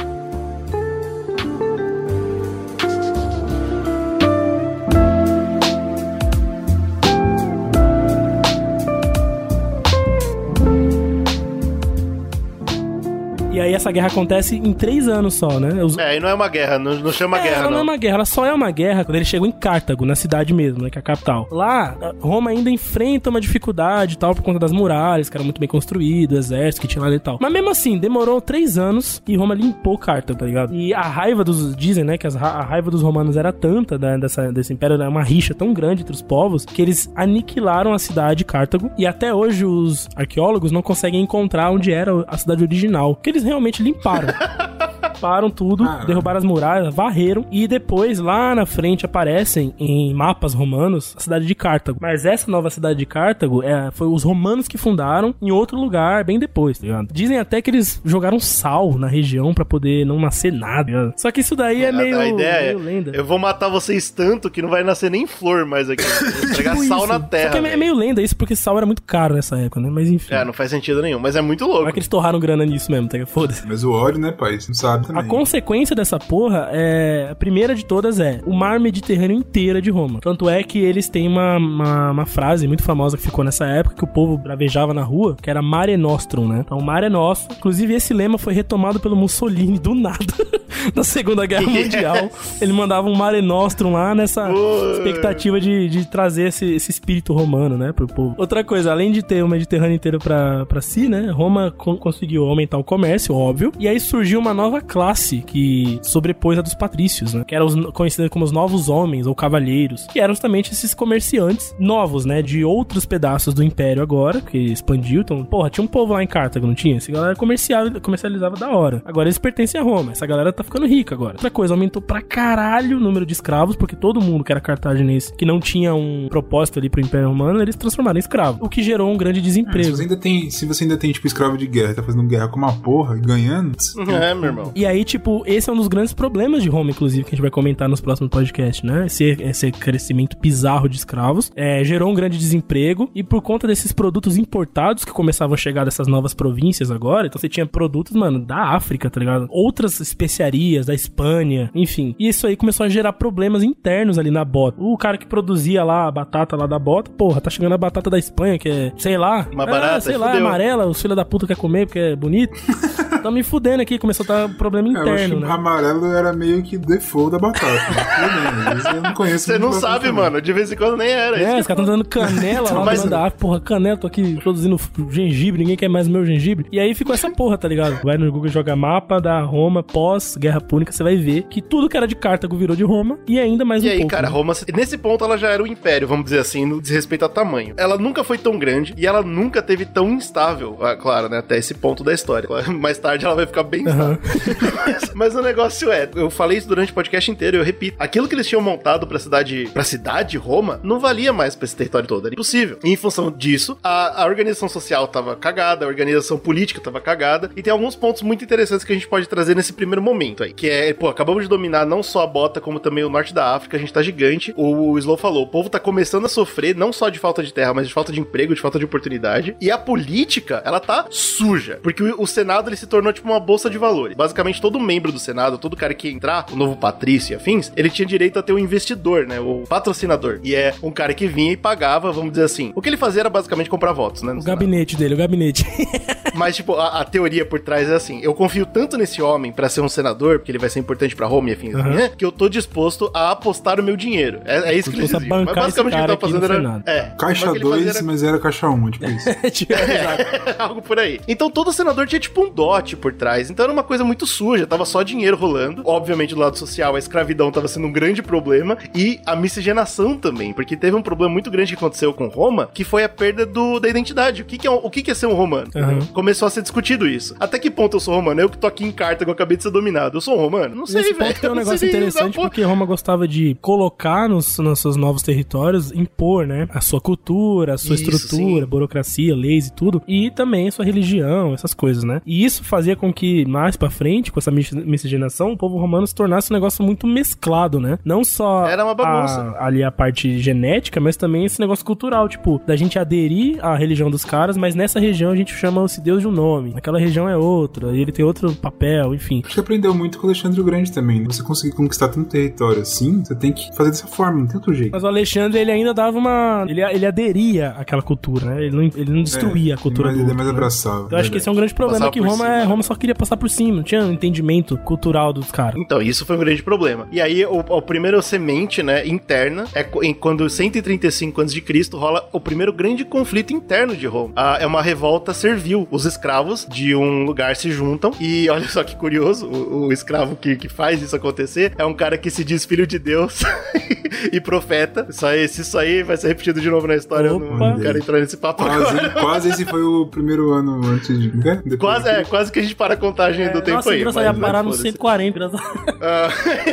Aí essa guerra acontece em três anos só, né? Os, É, aí não é uma guerra, não, não chama é, guerra, ela não. é não. uma guerra, ela só é uma guerra quando eles chegam em Cartago, na cidade mesmo, né, que é a capital. Lá, Roma ainda enfrenta uma dificuldade e tal, por conta das muralhas, que era muito bem construído, o exército que tinha lá e tal. Mas mesmo assim, demorou três anos e Roma limpou Cartago, tá ligado? E a raiva dos, dizem, né, que as a raiva dos romanos era tanta, né, dessa, desse império, era uma rixa tão grande entre os povos, que eles aniquilaram a cidade Cartago, e até hoje os arqueólogos não conseguem encontrar onde era a cidade original, que eles realmente limparam. Limparam tudo, Caralho. derrubaram as muralhas, varreram e depois lá na frente aparecem em mapas romanos a cidade de Cartago. Mas essa nova cidade de Cartago é, foi os romanos que fundaram em outro lugar bem depois, tá ligado? Dizem até que eles jogaram sal na região pra poder não nascer nada. tá ligado? Só que isso daí é A- meio, a ideia meio é, lenda. eu vou matar vocês tanto que não vai nascer nem flor mais aqui. Vou Entregar Tipo sal isso. na Só terra. que é, é meio lenda isso porque sal era muito caro nessa época, né? Mas enfim. É, não faz sentido nenhum, mas é muito louco. Como é que eles torraram grana nisso mesmo, tá ligado? Foda-se. Mas o ódio, né, pai? Você não sabe A consequência dessa porra é. A primeira de todas é o mar Mediterrâneo inteiro é de Roma. Tanto é que eles têm uma, uma, uma frase muito famosa que ficou nessa época que o povo bravejava na rua, que era Mare Nostrum, né? Então, Mare Nostrum. Inclusive, esse lema foi retomado pelo Mussolini do nada. na Segunda Guerra Mundial. Ele mandava um Mare Nostrum lá nessa expectativa de, de trazer esse, esse espírito romano, né, pro povo. Outra coisa, além de ter o Mediterrâneo inteiro pra, pra si, né, Roma con- conseguiu aumentar o comércio, óbvio, e aí surgiu uma nova classe que sobrepôs a dos patrícios, né, que eram os, conhecidos como os novos homens ou cavalheiros, que eram justamente esses comerciantes novos, né, de outros pedaços do império agora, que expandiu, então, porra, tinha um povo lá em Cartago, não tinha? Essa galera comercial, comercializava da hora. Agora eles pertencem a Roma, essa galera tá ficando rica agora. Outra coisa, aumentou pra caralho o número de escravos, porque todo mundo que era cartaginense, que não tinha um propósito ali pro Império Romano, eles transformaram em escravo, o que gerou um grande É, se, desemprego. você ainda tem, se você ainda tem, tipo, escravo de guerra, tá fazendo guerra com uma porra e ganhando, É, meu irmão. E aí, tipo, esse é um dos grandes problemas de Roma, inclusive, que a gente vai comentar nos próximos podcasts, né? Esse, esse crescimento bizarro de escravos é, gerou um grande desemprego e por conta desses produtos importados que começavam a chegar dessas novas províncias agora, então você tinha produtos, mano, da África, tá ligado? Outras especiarias da Espanha, enfim. E isso aí começou a gerar problemas internos ali na bota. O cara que produzia lá a batata lá da bota, porra, tá chegando a batata da Espanha, que é, sei lá, Uma barata, sei aí lá, é fudeu. amarela, os filhos da puta quer comer porque é bonito. tá me fudendo aqui, começou a dar problema É, interno, que né? amarelo era meio que default da batata. né? Eu não conheço. Você não sabe, mano. De vez em quando nem era. É, Isso os caras estão dando canela lá Mas- da África. Porra, canela, tô aqui produzindo gengibre, ninguém quer mais meu gengibre. E aí ficou essa porra, tá ligado? Vai no Google joga mapa da Roma pós-Guerra Púnica, você vai ver que tudo que era de Cartago virou de Roma e ainda mais E um aí, pouco. cara, né? Roma, nesse ponto ela já era o império, vamos dizer assim, no desrespeito a tamanho. Ela nunca foi tão grande e ela nunca teve tão instável, ah, claro, né, até esse ponto da história. Mais tarde ela vai ficar bem mas, mas o negócio é, eu falei isso durante o podcast inteiro, eu repito, aquilo que eles tinham montado pra cidade, pra cidade Roma, não valia mais pra esse território todo, era impossível. E em função disso, a, a organização social tava cagada, a organização política tava cagada, e tem alguns pontos muito interessantes que a gente pode trazer nesse primeiro momento aí, que é, pô, acabamos de dominar não só a bota, como também o norte da África, a gente tá gigante. O Slow falou, o povo tá começando a sofrer não só de falta de terra, mas de falta de emprego, de falta de oportunidade. E a política, ela tá suja, porque o, o Senado ele se tornou tipo uma bolsa de valores. Basicamente todo membro do Senado, todo cara que ia entrar, o novo patrício e afins, ele tinha direito a ter um investidor, né, o patrocinador. E é um cara que vinha e pagava, vamos dizer assim. O que ele fazia era basicamente comprar votos, né? no O Senado. gabinete dele, o gabinete. Mas, tipo, a, a teoria por trás é assim: eu confio tanto nesse homem pra ser um senador, porque ele vai ser importante pra Roma e afins, né, que eu tô disposto a apostar o meu dinheiro. É, é isso que eles Disposto a diziam. Mas basicamente o que ele tava fazendo era. É, Caixa mas o que ele fazia 2, era- mas era caixa 1, tipo isso. Tipo, exato. Algo por aí. Então todo senador tinha tipo um dote por trás. Então era uma coisa muito suja, tava só dinheiro rolando. Obviamente do lado social a escravidão tava sendo um grande problema e a miscigenação também, porque teve um problema muito grande que aconteceu com Roma, que foi a perda do, da identidade. O que, que é o que, que é ser um romano? Uhum. Começou a ser discutido isso. Até que ponto eu sou romano? Eu que tô aqui em carta que eu acabei de ser dominado. Eu sou um romano? Não sei, velho. ponto tem um negócio interessante porque Roma gostava de colocar nos, nos seus novos territórios, impor, né? A sua cultura, a sua Isso, estrutura, sim. burocracia, leis e tudo. E também a sua religião, essas coisas, né? E isso fazia com que, mais pra frente, com essa mis- miscigenação, o povo romano se tornasse um negócio muito mesclado, né? Não só Era uma bagunça. a- ali a parte genética, mas também esse negócio cultural, tipo, da gente aderir à religião dos caras, mas nessa região a gente chama esse deus de um nome. Naquela região é outra, e ele tem outro papel, enfim. Acho que aprendeu muito com o Alexandre o Grande também. né? Você conseguir conquistar tanto território assim, você tem que fazer dessa forma, não tem outro jeito. Mas o Alexandre, ele ainda dava uma. Ele, ele aderia àquela cultura, né? Ele não, ele não destruía a cultura mas do ele é outro, mais né? abraçável. Eu acho que esse é um grande problema, Passava que Roma, cima, é, né? Roma só queria passar por cima, não tinha um entendimento cultural dos caras. Então, isso foi um grande problema. E aí, o, o primeiro semente, né, interna, é em, quando 135 a.C. rola o primeiro grande conflito interno de Roma. Ah, é uma revolta servil. Os escravos de um lugar se juntam e olha só que curioso, o, o escravo que, que faz isso acontecer é um cara que se diz filho de Deus e profeta. Isso aí, se isso aí vai ser repetido de novo na história, eu não, Opa. quero entrar nesse papo agora. Quase, quase esse foi o primeiro ano antes de. né? Depois Quase, de- é, quase que a gente para a contagem do tempo Nossa, aí. mas- ia parar mas no foda-se. 140. engraçado. Ah,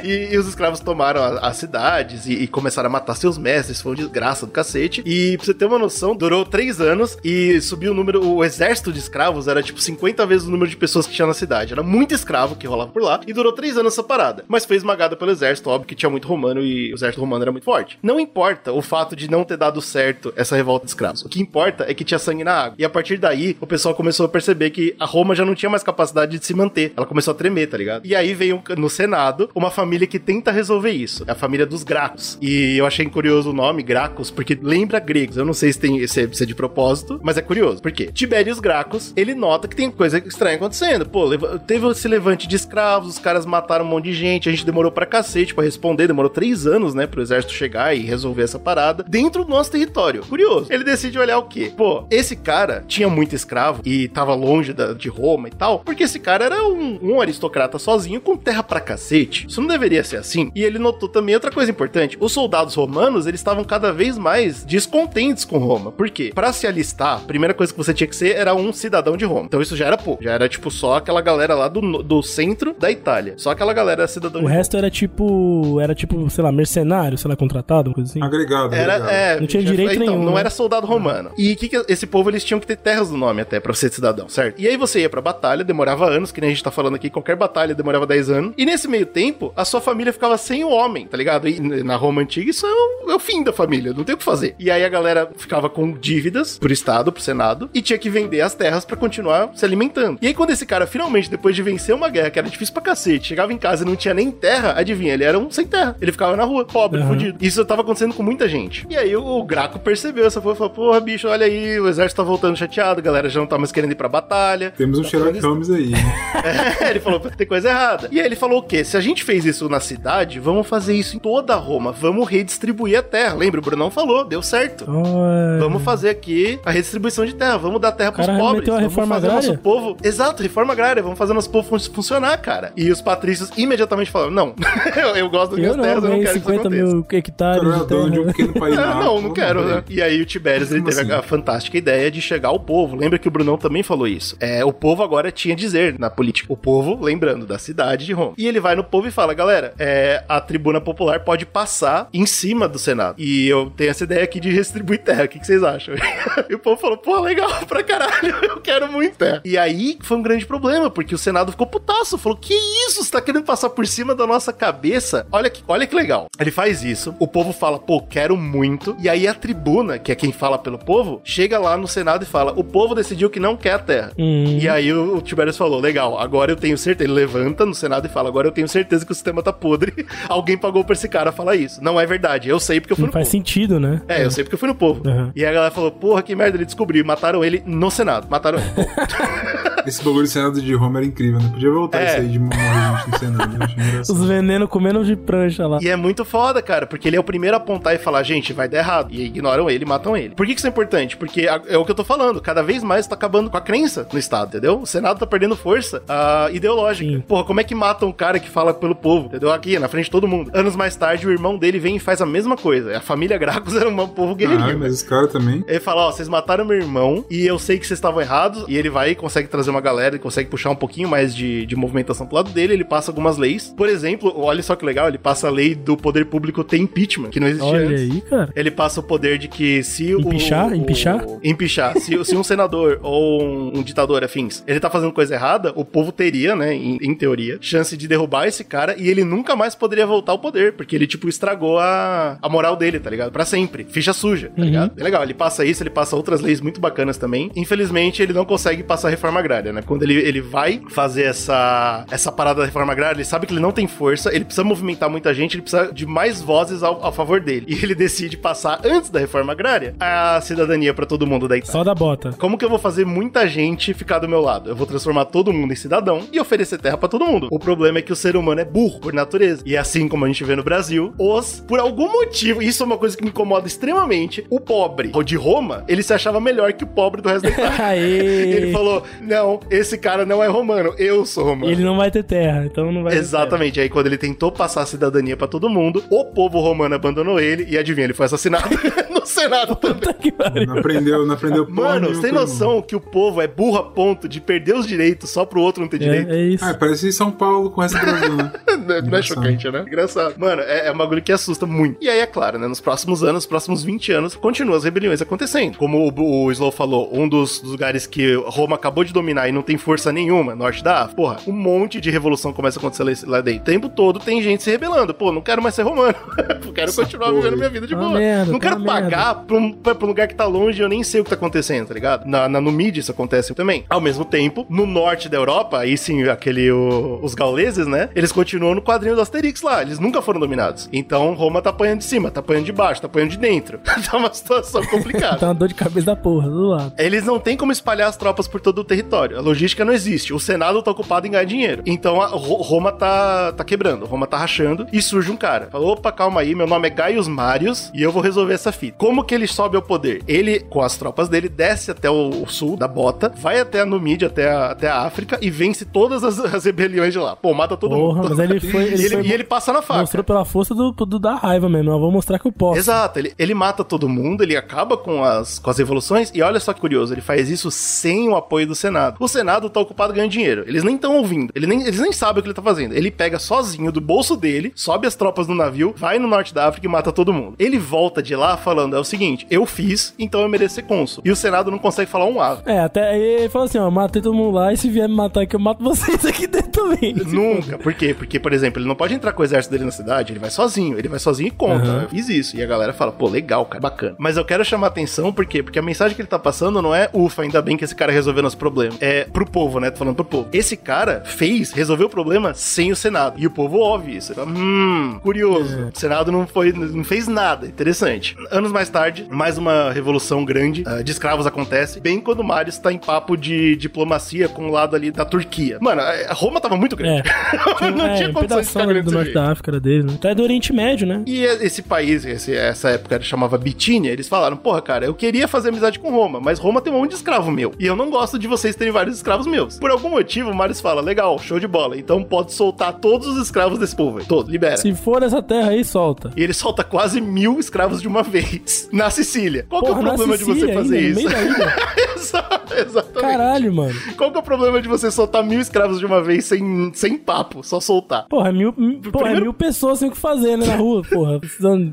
e, e os escravos tomaram as cidades e, e começaram a matar seus mestres, foi uma desgraça do cacete. E pra você ter uma noção, durou três anos e subiu o número. O exército de escravos era tipo 50 vezes o número de pessoas que tinha na cidade. Era muito escravo que rolava por lá e durou três anos essa parada. Mas foi esmagada pelo exército, óbvio que tinha muito romano e o exército romano era muito forte. Não importa o fato de não ter dado certo essa revolta de escravos. O que importa é que tinha sangue na água. E a partir daí, o pessoal começou a perceber que a Roma já não tinha mais capacidade de se manter. Ela começou a tremer, tá ligado? E aí veio no Senado uma família que tenta resolver isso. É a família dos Gracos. E eu achei curioso o nome, Gracos, porque lembra gregos. Eu não sei se, tem, se, é, é de propósito, mas é curioso. Por quê? Tibérios Gracos, ele nota que tem coisa estranha acontecendo. Pô, teve esse levante de escravos, os caras mataram um monte de gente, a gente demorou pra cacete pra responder, demorou três anos, né, pro exército chegar e resolver essa parada dentro do nosso território. Curioso. Ele decide olhar o quê? Pô, esse cara tinha muito escravo e tava longe da- de Roma e tal, porque esse cara era um, um aristocrata sozinho com terra pra cacete. Isso não deveria ser assim. E ele notou também outra coisa importante: os soldados romanos eles estavam cada vez mais descontentes com Roma. Por quê? Pra se alistar, a primeira coisa que você tinha que ser era um cidadão de Roma. Então isso já era pouco. Já era tipo só aquela galera lá do, do centro da Itália. Só aquela galera era cidadão O de resto era tipo. Era tipo, sei lá, mercenário, sei lá, contratado, uma coisa assim. Agregado, Era, agregado. é, Não tinha direito então, nenhum, Não né? era soldado romano. E que, que esse povo eles tinham que ter terras no nome até pra ser cidadão, certo? E aí você ia pra batalha, demorava anos, que nem a gente tá falando aqui, qualquer batalha demorava 10 anos. E nesse meio tempo, a sua família ficava sem o homem, tá ligado? E na Roma antiga, isso é o, é o fim da família, não tem o que fazer. E aí a galera ficava com dívidas pro Estado, pro Senado, e tinha que vender as terras pra continuar se alimentando. E aí quando esse cara finalmente, depois de vencer uma guerra que era difícil pra cacete, chegava em casa e não tinha nem terra, adivinha, ele era um sem terra. Ele ficava na rua, pobre, Uhum. fudido. Isso tava acontecendo com muita gente. E aí o, o Graco percebeu essa porra e falou: porra, bicho, olha aí, o exército tá voltando chateado, a galera já não tá mais querendo ir pra batalha. Temos um Sherlock Sherlock Holmes aí. É, ele falou, tem coisa errada. E aí ele falou o quê? Se a gente fez isso na cidade, vamos fazer isso em toda Roma. Vamos redistribuir a terra. Lembra, o Brunão falou, deu certo. Olha. Vamos fazer aqui a redistribuição de terra, vamos dar terra pros Cara, pobres. vamos reforma fazer agrária? nosso povo. Exato, reforma agrária, vamos fazer nosso povo fun- funcionar, cara. E os patrícios imediatamente falaram: não, eu, eu gosto das Eu minhas não, terras, eu não quero que isso 50 mil hectares de dono de um terra. pequeno país. Não, não vamos quero, né? E aí o Tiberius ele teve assim? a fantástica ideia de chegar ao povo. Lembra que o Brunão também falou isso. É, o povo agora tinha dizer na política. O povo, lembrando, da cidade de Roma. E ele vai no povo e fala: galera, é, a tribuna popular pode passar em cima do Senado. E eu tenho essa ideia aqui de distribuir terra. O que, que vocês acham? e o povo falou: pô, legal pra caralho, eu quero muito terra. E aí foi um grande problema, porque o Senado ficou putaço. Falou: que isso? Você tá querendo passar por cima da nossa cabeça? Olha que, olha que legal. Ele faz isso, o povo fala: pô, quero muito. E aí a tribuna, que é quem fala pelo povo, chega lá no Senado e fala: o povo decidiu que não quer a terra. Hum. E aí o, o Tiberius falou: legal, agora eu tenho certeza. Ele levanta no Senado e fala: agora eu tenho certeza que o sistema tá podre. Alguém pagou pra esse cara falar isso. Não é verdade. Eu sei porque eu fui Não no faz povo. sentido, né? É, eu sei porque eu fui no povo. Uhum. E a galera falou: porra, que merda, ele descobriu. Mataram ele no Senado. Mataram ele. Esse bagulho do Senado de Roma era incrível, né? Podia voltar É. isso aí de morrer gente no Senado. Os venenos comendo de prancha lá. E é muito foda, cara, porque ele é o primeiro a apontar e falar, gente, vai dar errado. E ignoram ele e matam ele. Por que que isso é importante? Porque é o que eu tô falando, cada vez mais tá acabando com a crença no Estado, entendeu? O Senado tá perdendo força ah, ideológica. Sim. Porra, como é que matam um cara que fala pelo povo, entendeu? Aqui, na frente de todo mundo. Anos mais tarde, o irmão dele vem e faz a mesma coisa. A família Gracos era um povo guerreirinho. Ah, mas os caras também. Ele fala, ó, vocês mataram meu irmão e eu sei que vocês estavam errados. E ele vai e consegue trazer uma galera, ele consegue puxar um pouquinho mais de, de movimentação pro lado dele. Ele passa algumas leis. Por exemplo, olha só que legal, ele passa a lei do poder público ter impeachment, que não existia Olha antes. aí, cara. Ele passa o poder de que se Empichar? o... o Empichar? Empichar. se, se um senador ou um, um ditador afins, ele tá fazendo coisa errada, o povo teria, né, em, em teoria, chance de derrubar esse cara e ele nunca mais poderia voltar ao poder, porque ele, tipo, estragou a, a moral dele, tá ligado? Pra sempre. Ficha suja, tá Uhum. ligado? É legal, ele passa isso, ele passa outras leis muito bacanas também. Infelizmente, ele não consegue passar a reforma agrária, né? Quando ele, ele vai fazer essa, essa parada da reforma agrária, ele sabe que ele não tem força, ele precisa movimentar muita gente, ele precisa de mais vozes ao, a favor dele. E ele decide passar, antes da reforma agrária, a cidadania pra todo mundo da Itália. Só da bota. Como que eu vou fazer muita gente ficar do meu lado? Eu vou transformar todo mundo em cidadão e oferecer terra pra todo mundo. O problema é que o ser humano é burro por natureza. E assim como a gente vê no Brasil, os, por algum motivo, isso é uma coisa que me incomoda extremamente, o pobre de Roma, ele se achava melhor que o pobre do resto da Itália. Ele falou: "Não, esse cara não é romano, eu sou romano". Ele não vai ter terra, então não vai ter Exatamente. Aí quando ele tentou passar a cidadania pra todo mundo, o povo romano abandonou ele e adivinha, ele foi assassinado no Senado também. terra. Puta que pariu. Não aprendeu, não aprendeu Mano, você tem noção que o povo é burro a ponto de perder os direitos só pro outro não ter direito? É, é isso. Ah, parece São Paulo com essa Brasil, né? Não é- não é Engraçado. chocante, né? Engraçado. Mano, é, é um bagulho que assusta muito. E aí, é claro, né? Nos próximos anos, nos próximos 20 anos, continuam as rebeliões acontecendo. Como o, o Slow falou, um dos, dos lugares que Roma acabou de dominar e não tem força nenhuma, norte da África, porra, um monte de revolução começa a acontecer lá- dentro. O tempo todo tem gente se rebelando. Pô, não quero mais ser romano. quero Essa continuar porra vivendo minha vida de Tá boa. merda, não tá quero pagar pra um, pra um lugar que tá longe e eu nem sei o que tá acontecendo, tá ligado? Na, na Numídia isso acontece também. Ao mesmo tempo, no norte da Europa, aí sim, aquele, o- os gauleses, né? Eles continuam no quadrinho do Asterix lá. Eles nunca foram dominados. Então, Roma tá apanhando de cima, tá apanhando de baixo, tá apanhando de dentro. tá uma situação complicada. Tá uma dor de cabeça da porra, do lado. Eles não têm como espalhar as tropas por todo o território. A logística não existe. O Senado tá ocupado em ganhar dinheiro. Então a Ro- Roma tá, tá quebrando. Roma tá rachando. E surge um cara. Fala: opa, calma aí, meu nome é Gaius Marius e eu vou resolver essa fita. Como que ele sobe ao poder? Ele, com as tropas dele, desce até o, sul da bota, vai até a Numídia, até a, até a África e vence todas as, as rebeliões de lá. Pô, mata todo Porra, mundo. mas ele foi. e, Ele, ele, foi- e ele passa na faca. mostrou pela força do, do- da raiva mesmo. Eu vou mostrar que eu posso. Exato, ele, ele mata todo mundo, ele acaba com as, com as revoluções, e olha só que curioso, ele faz isso sem o apoio do Senado. O Senado tá ocupado ganhando dinheiro, eles nem estão ouvindo, ele nem, eles nem sabem o que ele tá fazendo. Ele pega sozinho do bolso dele, sobe as tropas no navio, vai no norte da África e mata todo mundo. Ele volta de lá falando: é o seguinte, eu fiz, então eu mereço ser cônsul. E o Senado não consegue falar um ave. É, até aí ele falou assim, ó, matei todo mundo lá e se vier me matar aqui, eu mato vocês aqui dentro também. Nunca. Por quê? Porque, por exemplo, ele não pode entrar com o exército dele na cidade, ele vai sozinho. Ele vai sozinho e conta. Aham. Eu fiz isso. E a galera fala, pô, legal, cara, bacana. Mas eu quero chamar atenção, por quê? Porque a mensagem que ele tá passando não é, ufa, ainda bem que esse cara resolveu nosso problema. é, pro povo, né? Tô falando pro povo. Esse cara fez, resolveu o problema sem o Senado. E o povo ouve isso. Fala, hum, curioso. O Senado não, foi, não fez nada. Interessante. Anos mais tarde, mais uma revolução grande uh, de escravos acontece, bem quando o Marius tá em papo de diplomacia com o lado ali da Turquia. Mano, Roma tava muito grande. É. não é, tinha condições de ficar grande do norte da África dele, né? Então é do Oriente Médio, né? E esse país, esse, essa época ele chamava Bitínia, eles falaram, porra, cara, eu queria fazer amizade com Roma, mas Roma tem um monte de escravo meu. E eu não gosto de vocês terem vários escravos meus. Por algum motivo, o Marius fala, legal, show de bola. Então pode soltar todos os escravos desse povo aí. Todo, libera. Se for nessa terra aí, solta. E ele solta quase mil escravos de uma vez na Sicília. Qual Porra, que é o problema de você fazer ainda, isso? Exatamente. Caralho, mano. Qual que é o problema de você soltar mil escravos de uma vez sem, sem papo, só soltar? Porra, mil, porra, é Primeiro... mil pessoas sem o que fazer, né, na rua, porra.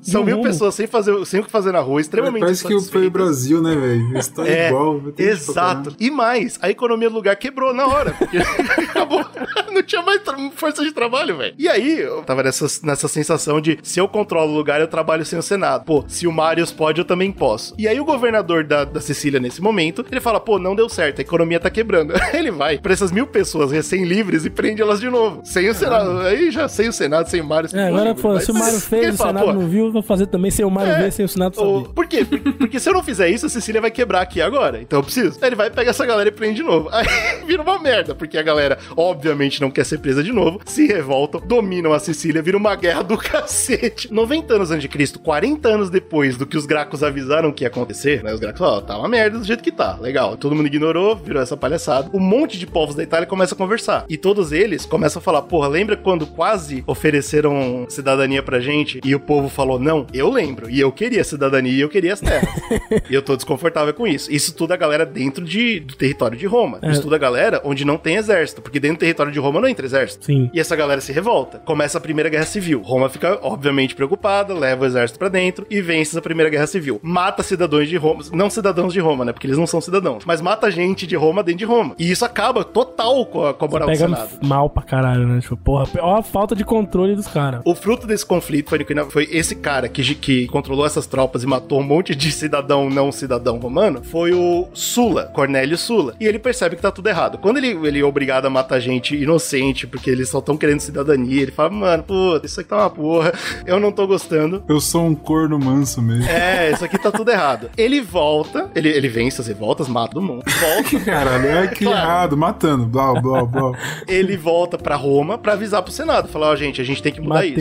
São mil rumo. pessoas sem, fazer, sem o que fazer na rua, extremamente Parece que foi o Brasil, né, velho? Está é, igual. Exato. E mais, a economia do lugar quebrou na hora, porque acabou. Não tinha mais força de trabalho, velho. E aí, eu tava nessa, nessa sensação de se eu controlo o lugar, eu trabalho sem o Senado. Pô, se o Marius pode, eu também posso. E aí o governador da, da Sicília, nesse momento, ele fala, pô, não deu certo, a economia tá quebrando. ele vai pra essas mil pessoas recém-livres e prende elas de novo. Sem o Senado. Aí já sem o Senado, sem o Marius. É, agora, pô, se o Mário fez, o Senado não viu, vou fazer também sem o Mário é, ver, sem o Senado saber. Por quê? Porque, porque se eu não fizer isso, a Sicília vai quebrar aqui agora. Então eu preciso. Aí ele vai pegar essa galera e prende de novo. Aí vira uma merda, porque a galera, obviamente, não quer ser presa de novo, se revoltam, dominam a Sicília, vira uma guerra do cacete. 90 anos antes de Cristo, 40 anos depois do que os Gracos avisaram que ia acontecer, né? Os Gracos falaram, tá uma merda do jeito que tá. Legal. Todo mundo ignorou, virou essa palhaçada. Um monte de povos da Itália começa a conversar. E todos eles começam a falar, porra, lembra quando quase ofereceram cidadania pra gente e o povo falou não? Eu lembro. E eu queria cidadania e eu queria as terras. e eu tô desconfortável com isso. Isso tudo a galera dentro de, do território de Roma. É. Isso tudo a galera onde não tem exército. Porque dentro do território de Roma não entra exército. Sim. E essa galera se revolta. Começa a Primeira Guerra Civil. Roma fica, obviamente, preocupada, leva o exército para dentro e vence a Primeira Guerra Civil. Mata cidadãos de Roma. Não cidadãos de Roma, né? Porque eles não são cidadãos. Mas mata gente de Roma dentro de Roma. E isso acaba total com a, com a moral do Senado. mal pra caralho, né? Tipo, porra, ó a falta de controle dos caras. O fruto desse conflito foi, foi esse cara que, que controlou essas tropas e matou um monte de cidadão não cidadão romano. Foi o Sula, Cornélio Sula. E ele percebe que tá tudo errado. Quando ele, ele é obrigado a matar gente inocente, porque eles só estão querendo cidadania, ele fala, mano, pô, isso aqui tá uma porra, eu não tô gostando. Eu sou um corno manso mesmo. É, isso aqui tá tudo errado. Ele volta, ele, ele vence as revoltas, mata todo mundo. Volta. Caralho, é que claro. errado, matando, blá, blá, blá. ele volta pra Roma pra avisar pro Senado, falar, ó, oh, gente, a gente tem que mudar matei,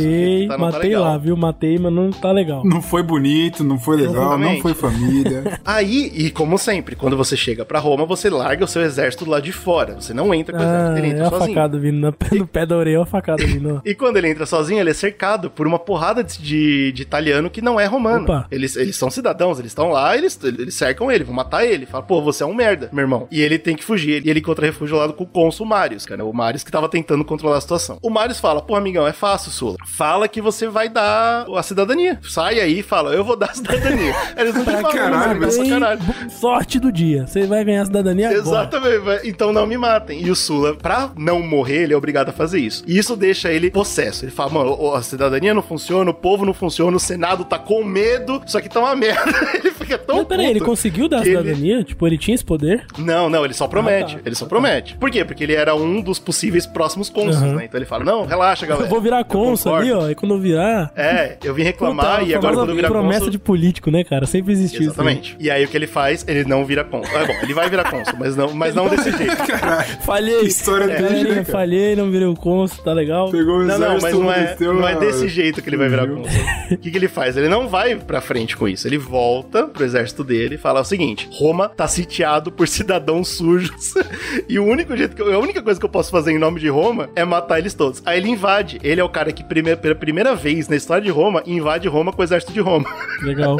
isso. Tá, matei tá lá, viu? Matei, mas não tá legal. Não foi bonito, não foi legal, Exatamente. não foi família. Aí, e como sempre, quando você chega pra Roma, você larga o seu exército lado de fora. Você não entra com o exército, ele entra é sozinho. a facada vindo no pé, no pé da orelha, é a facada vindo. e quando ele entra sozinho, ele é cercado por uma porrada de, de, de italiano que não é romano. Opa. Eles, eles são cidadãos, eles estão lá, eles, eles cercam ele, vão matar ele. Fala, pô, você é um merda, meu irmão. E ele tem que fugir. E ele encontra refúgio lá com o cônsul Marius, cara. O Marius que tava tentando controlar a situação. O Marius fala, pô, amigão, é fácil, Sula. Fala que você vai dar a cidadania. Sai aí e fala, eu vou dar a cidadania. Eles não te falam, caralho, mas caralho. Sorte do dia. Você vai ganhar a cidadania agora. Exatamente. Então não me matem. E o Sula, pra não morrer, ele é obrigado a fazer isso. E isso deixa ele possesso. Ele fala, mano, a cidadania não funciona, o povo não funciona, o Senado tá com medo, isso aqui tá uma merda. ele fica tão Mas peraí, ele conseguiu dar a cidadania? Ele... Tipo, ele tinha esse poder? Não, não, ele só promete. Ah, tá. Ele só promete. Por quê? Porque ele era um dos possíveis próximos cônsules, uhum. né? Então ele fala, não, relaxa, galera. Eu vou virar cônsul ali, ó, e quando eu virar... É, eu vim reclamar Puta, e agora quando eu virar promessa cônsul... de político, né, cara? Sempre existiu Exatamente. Isso, e aí o que ele faz? Ele não vira cônsul. É bom, ele vai virar cônsul, mas não, mas não desse jeito. Caralho. Falhei. Que história é, triste, né, Falhei, não virei o cônsul, tá legal? Pegou o Não, não, mas não é, não é desse jeito que ele vai virar cônsul. O que, que ele faz? Ele não vai pra frente com isso. Ele volta pro exército dele e fala o seguinte: Roma tá sitiado por cidadãos sujos. e o único jeito que eu, a única coisa que eu posso fazer em nome de Roma é matar eles todos. Aí ele invade. Ele é o cara que primeira, pela primeira vez na história de Roma invade Roma com o exército de Roma. Legal.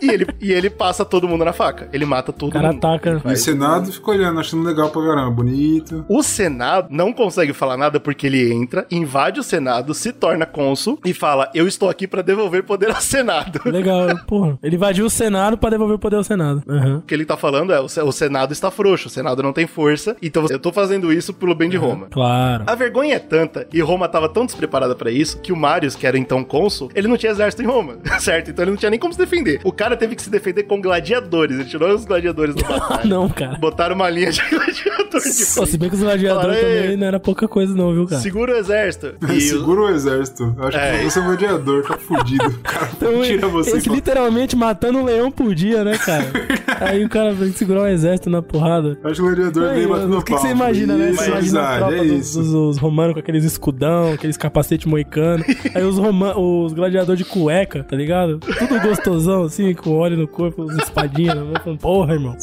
e, ele, e ele passa todo mundo na faca. Ele mata todo o cara mundo. Ataca. E o Senado ficou olhando, achando legal pra caramba, bonito. O Senado não consegue falar nada porque ele entra, invade o Senado, se torna cônsul e fala: Eu estou aqui para devolver poder ao Senado. Legal, porra. Ele invadiu o Senado para devolver o poder ao Senado. Uhum. O que ele tá falando é, o, Se- o Senado está frouxo, o Senado não tem força, então eu tô fazendo isso pelo bem de Roma. Claro. A vergonha é tanta, e Roma tava tão despreparada pra isso, que o Marius, que era então cônsul, ele não tinha exército em Roma, certo? Então ele não tinha nem como se defender. O cara teve que se defender com gladiadores, ele tirou os gladiadores do batalha. não, cara. Botaram uma linha de gladiador de Pô, se bem que os gladiadores também não era pouca coisa, não, viu, cara? Segura o exército. E o- Segura o exército. Eu Acho É. que você é um gladiador, tá fudido. O cara Então, tira você literalmente matando um leão por dia, né, cara? Aí o cara tem que segurar o exército na porrada. Acho que o gladiador Aí, vem batendo o que, que você imagina, né? Isso, Você imagina a tropa é dos, isso. dos- dos romanos com aqueles escudão, aqueles capacete moicano. Aí os, os gladiadores de cueca, tá ligado? Tudo gostosão, assim, com óleo no corpo, os espadinhas na mão. Falando, Porra, irmão.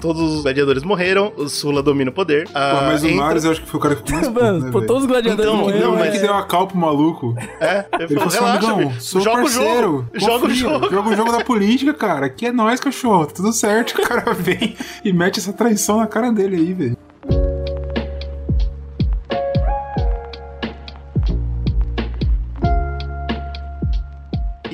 todos os gladiadores morreram, o Sula domina o poder. Pô, mas o entra- Marius eu acho que foi o cara que mais Mano, né, pô, todos os gladiadores Então, morreram. não, Não, mas- mas que deu a cal pro maluco. É, ele Ele falou, assim, amigão, sou joga o parceiro. jogo, joga o confia, jogo. Joga o jogo da política, cara. Aqui é nós, cachorro. Tá tudo certo. O cara vem e mete essa traição na cara dele aí, velho.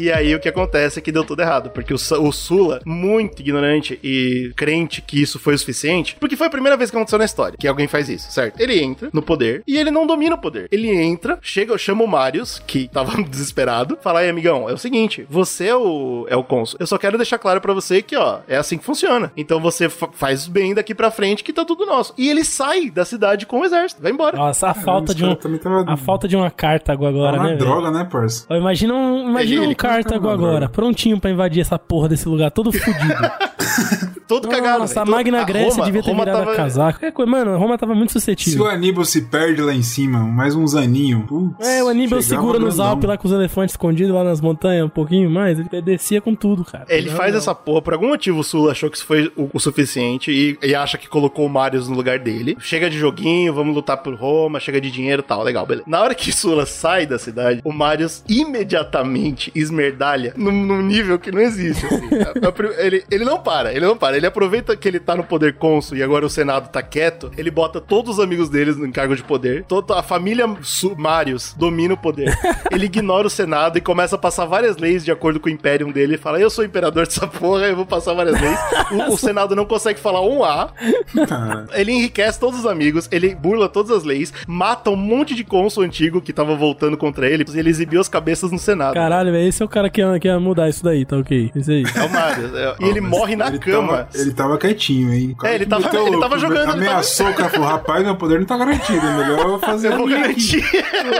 E aí o que acontece é que deu tudo errado, porque o, o Sula, muito ignorante e crente que isso foi o suficiente, porque foi a primeira vez que aconteceu na história que alguém faz isso, certo? Ele entra no poder e ele não domina o poder. Ele entra, chega, chama o Marius, que tava desesperado, fala aí, amigão, é o seguinte, você é o, é o cônsul. Eu só quero deixar claro pra você que, ó, é assim que funciona. Então você fa- faz bem daqui pra frente que tá tudo nosso. E ele sai da cidade com o exército, vai embora. Nossa, a falta esse de um. cara tava- A falta de uma Cartago agora, Tá né? uma velho? droga, né, parça? Imagina um, imagina Ele- um Cartago agora, prontinho pra invadir essa porra desse lugar, todo fudido. Todo cagado. Nossa, a Todo- Magna Grécia Roma- devia ter Roma virado tava- a casaca. Qualquer coisa, mano, Roma tava muito Se o suscetível. Aníbal se perde lá em cima, mais uns aninhos. É, o Aníbal segura nos grandão. Alpes lá com os elefantes escondidos lá nas montanhas, um pouquinho mais, ele descia com tudo, cara. Ele Não, faz não. essa porra, por algum motivo o Sula achou que isso foi o, o suficiente e, e acha que colocou o Marius no lugar dele. Chega de joguinho, vamos lutar por Roma, chega de dinheiro e tal, legal, beleza. Na hora que Sula sai da cidade, o Marius imediatamente esmerdalha num, num nível que não existe. assim. A pri- ele, ele não para, ele não para. Ele aproveita que ele tá no poder cônsul e agora o Senado tá quieto, ele bota todos os amigos deles no cargo de poder, toda a família Su Marius domina o poder. Ele ignora o Senado e começa a passar várias leis de acordo com o Império dele. Fala, eu sou imperador dessa porra, eu vou passar várias leis. O, o Senado não consegue falar um A. Cara, Ele enriquece todos os amigos, ele burla todas as leis, mata um monte de cônsul antigo que tava voltando contra ele, e ele exibiu as cabeças no Senado. Caralho, velho, esse é o cara que ia, que ia mudar isso daí, tá ok? Isso aí. É o Marius. é- e ele morre na ele cama. Ele tava quietinho, hein? É, ele tava- ele louco, tava jogando, ele Ameaçou o cara, falou, rapaz, meu poder não tá garantido, é melhor eu fazer Eu vou garantir.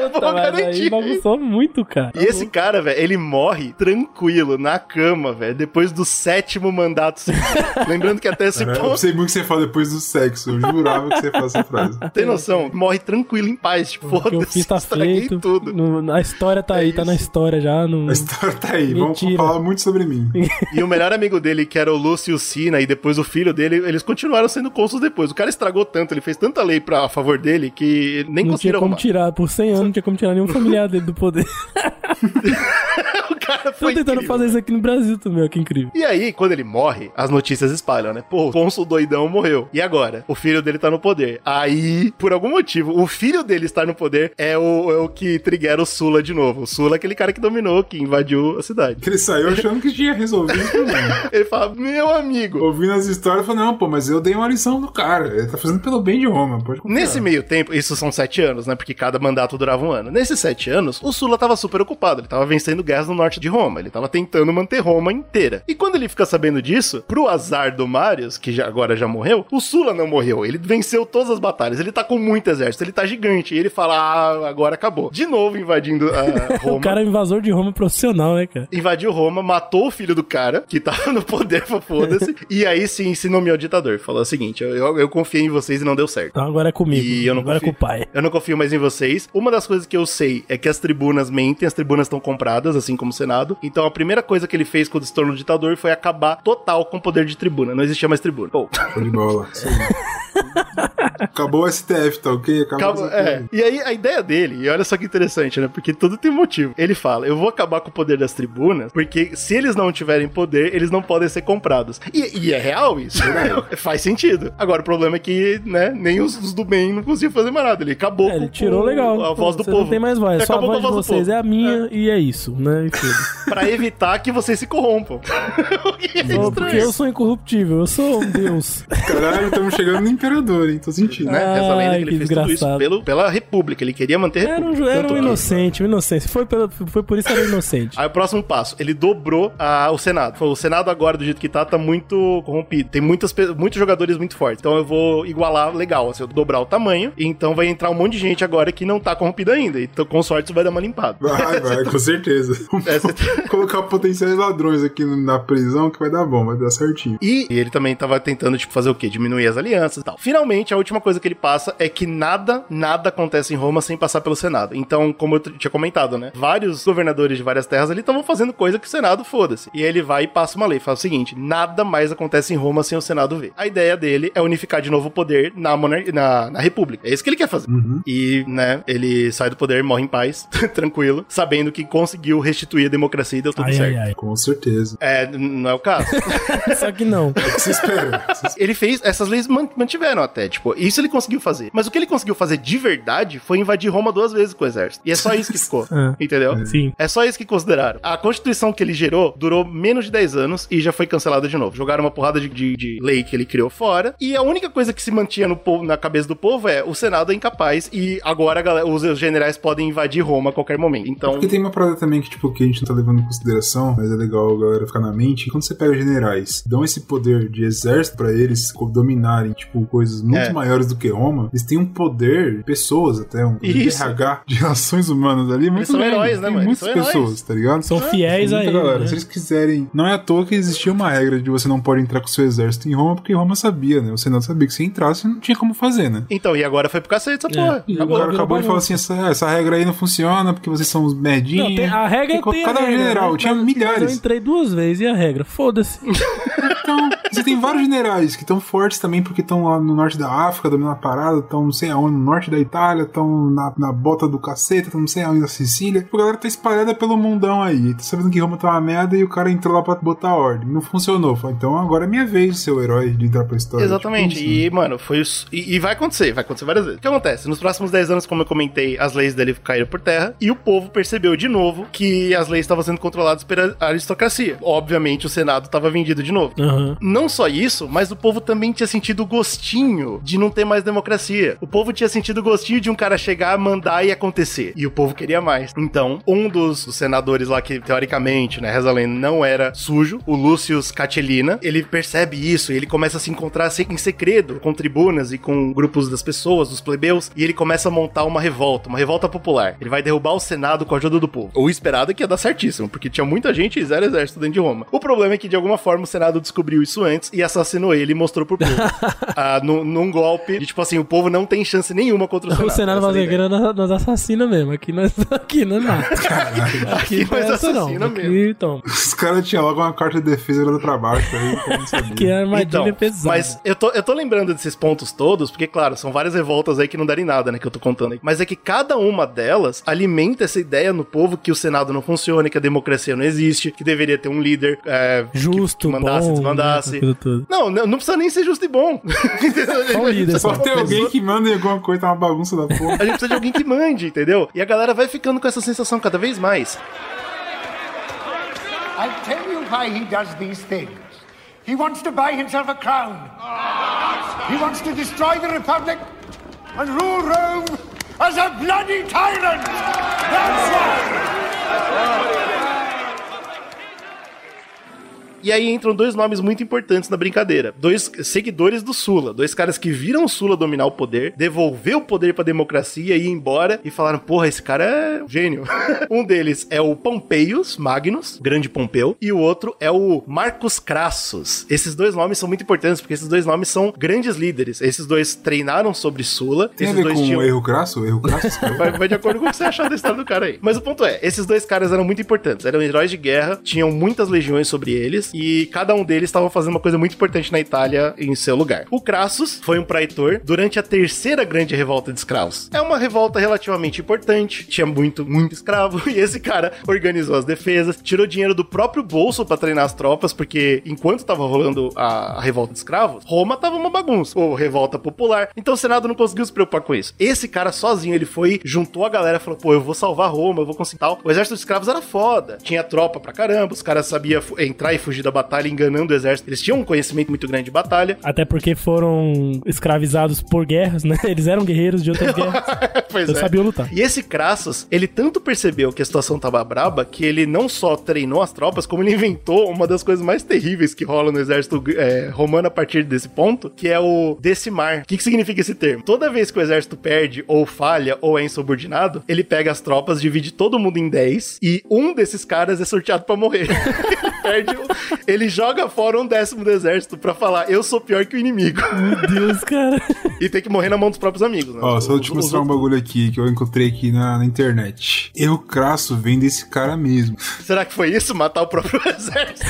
Eu vou aí garantir. bagunçou muito, cara. E esse cara, velho, ele morre tranquilo, na cama, velho, depois do sétimo mandato. Lembrando que até esse Cara, Eu ponto, sei muito que você fala depois do sexo. Eu jurava que você falar essa frase. tem noção, morre tranquilo, em paz. Tipo, eu foda-se, tá estraguei feito. tudo. No- a história tá aí, tá na história já. No... A história tá aí. Vamos Mentira. falar muito sobre mim. E o melhor amigo dele, que era o Lúcio Sina, e depois o filho dele, eles continuaram sendo cônsuls depois. O cara estragou tanto, ele fez tanta lei pra, a favor dele, que nem Não tinha conseguiram como arrumar. tirar, por 100 anos não tinha como tirar nenhum familiar dele do poder. o cara Tô foi tentando incrível. fazer isso aqui no Brasil também, ó, que incrível. E aí, quando ele morre, as notícias espalham, né? Pô, o cônsul doidão morreu. E agora? O filho dele tá no poder. Aí, por algum motivo, o filho dele estar no poder é o, é o que triguera o Sula de novo. O Sula é aquele cara que dominou, que invadiu a cidade. Ele saiu achando que tinha resolvido o problema. Ele fala, meu amigo. Ouvindo as histórias, falou, não, pô, mas eu dei uma lição do cara. Ele tá fazendo pelo bem de Roma, pode confiar. Nesse meio tempo, isso são sete anos, né? Porque cada mandato durava um ano. Nesses sete anos, o Sula tava super ocupado. Ele tava vencendo guerras no norte de Roma. Ele tava tentando manter Roma inteira. E quando ele fica sabendo disso, pro azar do Marius, que já, agora já morreu, o Sula não morreu. Ele venceu todas as batalhas. Ele tá com muito exército. Ele tá gigante. E ele fala, ah, agora acabou. De novo invadindo a Roma. O cara é um invasor de Roma profissional, né, cara? Invadiu Roma, matou o filho do cara, que tava no poder, foda-se. E aí sim se nomeou ditador. Falou o seguinte: eu, eu, eu confiei em vocês e não deu certo. Então agora é comigo. E eu não agora é com confio. o pai. Eu não confio mais em vocês. Uma das coisas que eu sei é que as tribunas mentem, as tribunas estão compradas, assim como o Senado. Então a primeira coisa que ele fez quando se tornou ditador foi acabar total com o poder de tribuna. Não existia mais tribuna. Pô, Show de bola. Acabou o STF, tá ok? Acabou essa é. E aí, a ideia dele, e olha só que interessante, né? Porque tudo tem motivo. Ele fala: eu vou acabar com o poder das tribunas, porque se eles não tiverem poder, eles não podem ser comprados. E, e é real isso. Faz sentido. Agora, o problema é que, né, nem os, os do bem não conseguiam fazer mais nada. Ele acabou É, ele com- tirou com legal. a voz do Você povo. não tem mais voz. Ele Só a voz de com do vocês povo. é a minha e é isso, né? Pra evitar que vocês se corrompam. O que é estranho. porque eu sou incorruptível, eu sou um deus. Caralho, estamos chegando no imperador, hein? Tô sentindo. Né? Reza a lenda que ele que fez tudo isso pelo, pela República. Ele queria manter a Era um, República. era um inocente, um inocente. Foi, pelo, foi por isso que era inocente. Aí o próximo passo, ele dobrou a- o Senado. Falou, o Senado agora, do jeito que tá, tá muito corrompido. Tem muitas, muitos jogadores muito fortes. Então eu vou igualar legal, assim, eu dobrar o tamanho. Então vai entrar um monte de gente agora que não tá corrompida ainda. Então com sorte isso vai dar uma limpada. Vai, vai, com certeza. É, Colocar potenciais ladrões aqui na prisão que vai dar bom, vai dar certinho. E ele também tava tentando, tipo, fazer o quê? Diminuir as alianças e tal. Finalmente, a última coisa que ele passa é que nada, nada acontece em Roma sem passar pelo Senado. Então, como eu tinha comentado, né? Vários governadores de várias terras ali estavam fazendo coisa que o Senado foda-se. E ele vai e passa uma lei. Fala o seguinte: nada mais acontece em Roma sem o Senado ver. A ideia dele é unificar de novo o poder na, monar- na, na República. É isso que ele quer fazer. E, né, ele sai do poder, morre em paz, tranquilo, sabendo que conseguiu restituir a democracia e deu tudo Ai, certo. ai, ai. Com certeza. É, não é o caso. Só que não. O que você espera? ele fez, essas leis man- mantiveram até, tipo, isso ele conseguiu fazer. Mas o que ele conseguiu fazer de verdade foi invadir Roma duas vezes com o exército. E é só isso que ficou. Ah. Entendeu? Sim. É só isso que consideraram. A Constituição que ele gerou durou menos de 10 anos e já foi cancelada de novo. Jogaram uma porrada de, de- de lei que ele criou fora. E a única coisa que se mantinha no povo, na cabeça do povo é o Senado é incapaz e agora galera- os, os generais podem invadir Roma a qualquer momento. Então. Porque tem uma parada também que, tipo, que a gente não tá levando em consideração, mas é legal a galera ficar na mente. Quando você pega generais, dão esse poder de exército pra eles dominarem, tipo, coisas muito É. maiores do que Roma, eles têm um poder, pessoas até, um poder de Isso. RH de relações humanas ali, muito são grande. heróis, né, Tem mano? Eles Muitas são heróis. pessoas, tá ligado? São fiéis a ele. galera. né? Se eles quiserem. Não é à toa que existia uma regra de você não pode entrar com seu exército em Roma, porque Roma sabia, né? O Senado sabia que se entrasse não tinha como fazer, né? Então, e agora foi pro cacete essa porra. E o Acabou, acabou de falar assim: essa, essa regra aí não funciona porque vocês são uns merdinhos. Não, tem- a regra Tem tem a Cada regra, general, né? tinha milhares. Eu entrei duas vezes e a regra, foda-se. Então, você tem vários generais que estão fortes também porque estão lá no norte da África, dominando a parada, estão não sei aonde, no norte da Itália, estão na, na bota do cacete, estão não sei aonde na Sicília. A galera tá espalhada pelo mundão aí. Tá sabendo que Roma tá uma merda e o cara entrou lá pra botar ordem. Não funcionou. Falou, então agora é minha vez de ser o herói de entrar pra história. Exatamente. Tipo né? e, mano, foi. E, e vai acontecer, vai acontecer várias vezes. O que acontece? Nos próximos 10 anos, como eu comentei, as leis dele caíram por terra e o povo percebeu de novo que as leis estavam sendo controladas pela aristocracia. Obviamente, o Senado estava vendido de novo. Aham. Não só isso, mas o povo também tinha sentido gostinho de não ter mais democracia. O povo tinha sentido gostinho de um cara chegar, mandar e acontecer. E o povo queria mais. Então, um dos senadores lá que, teoricamente, né, reza lenda, não era sujo, o Lucius Catilina, ele percebe isso e ele começa a se encontrar em segredo com tribunas e com grupos das pessoas, dos plebeus, e ele começa a montar uma revolta, uma revolta popular. Ele vai derrubar o Senado com a ajuda do povo. O esperado é que ia dar certíssimo, porque tinha muita gente e zero exército dentro de Roma. O problema é que, de alguma forma, o Senado descobriu isso antes e assassinou ele e mostrou pro povo. ah, num, num golpe de, tipo assim, o povo não tem chance nenhuma contra o Senado. O Senado Essa é nós, nós assassina mesmo. Aqui nós, aqui nós mata. Aqui não é nós não. assassina Aqui, mesmo. então. Os caras tinham logo uma carta de defesa olhando pra baixo aí, que não a armadilha Então, é pesada. mas eu tô, eu tô lembrando desses pontos todos, porque, claro, são várias revoltas aí que não deram em nada, né, que eu tô contando aí. Mas é que cada uma delas alimenta essa ideia no povo que o Senado não funciona, que a democracia não existe, que deveria ter um líder é, Justo, que, que mandasse, bom, né, toda. Não, não, não precisa nem ser justo e bom. Só líder, Só só. tem alguém que manda em alguma coisa, tá uma bagunça da porra. A gente precisa de alguém que mande, entendeu? E a galera vai ficando com essa sensação cada vez mais. I'll tell you why he does these things. He wants to buy himself a crown. He wants to destroy the Republic and rule Rome as a bloody tyrant. That's why. E aí entram dois nomes muito importantes na brincadeira. Dois seguidores do Sula. Dois caras que viram o Sula dominar o poder, devolver o poder pra democracia e ir embora. E falaram, porra, esse cara é um gênio. um deles é o Pompeius Magnus, grande Pompeu. E o outro é o Marcus Crassus. Esses dois nomes são muito importantes, porque esses dois nomes são grandes líderes. Esses dois treinaram sobre Sula. Tem a esses ver dois com o erro crasso? Erro crasso? Vai, vai de acordo com o que você achar da história do cara aí. Mas o ponto é, esses dois caras eram muito importantes. Eram heróis de guerra, tinham muitas legiões sobre eles e cada um deles estava fazendo uma coisa muito importante na Itália em seu lugar. O Crassus foi um praetor durante a terceira grande revolta de escravos. É uma revolta relativamente importante, tinha muito, muito escravo e esse cara organizou as defesas, tirou dinheiro do próprio bolso para treinar as tropas, porque enquanto tava rolando a, a revolta de escravos, Roma tava uma bagunça, ou revolta popular. Então o Senado não conseguiu se preocupar com isso. Esse cara sozinho, ele foi, juntou a galera, falou: "Pô, eu vou salvar Roma, eu vou conseguir tal". O exército dos escravos era foda, tinha tropa pra caramba, os caras sabiam entrar e fugir da batalha enganando o exército. Eles tinham um conhecimento muito grande de batalha. Até porque foram escravizados por guerras, né? Eles eram guerreiros de outras guerras. pois Eles é. sabiam lutar. E esse Crassus, ele tanto percebeu que a situação tava braba que ele não só treinou as tropas, como ele inventou uma das coisas mais terríveis que rola no exército é, romano a partir desse ponto, que é o decimar. O que, que significa esse termo? Toda vez que o exército perde, ou falha, ou é insubordinado, ele pega as tropas, divide todo mundo em 10 e um desses caras é sorteado pra morrer. ele perde, ele joga fora um décimo do exército pra falar: Eu sou pior que o inimigo. Meu Deus, cara. e tem que morrer na mão dos próprios amigos. Né? Ó, só Os- te os mostrar um bagulho aqui que eu encontrei aqui na, na internet. Eu crasso vem desse cara mesmo. Será que foi isso? Matar o próprio exército?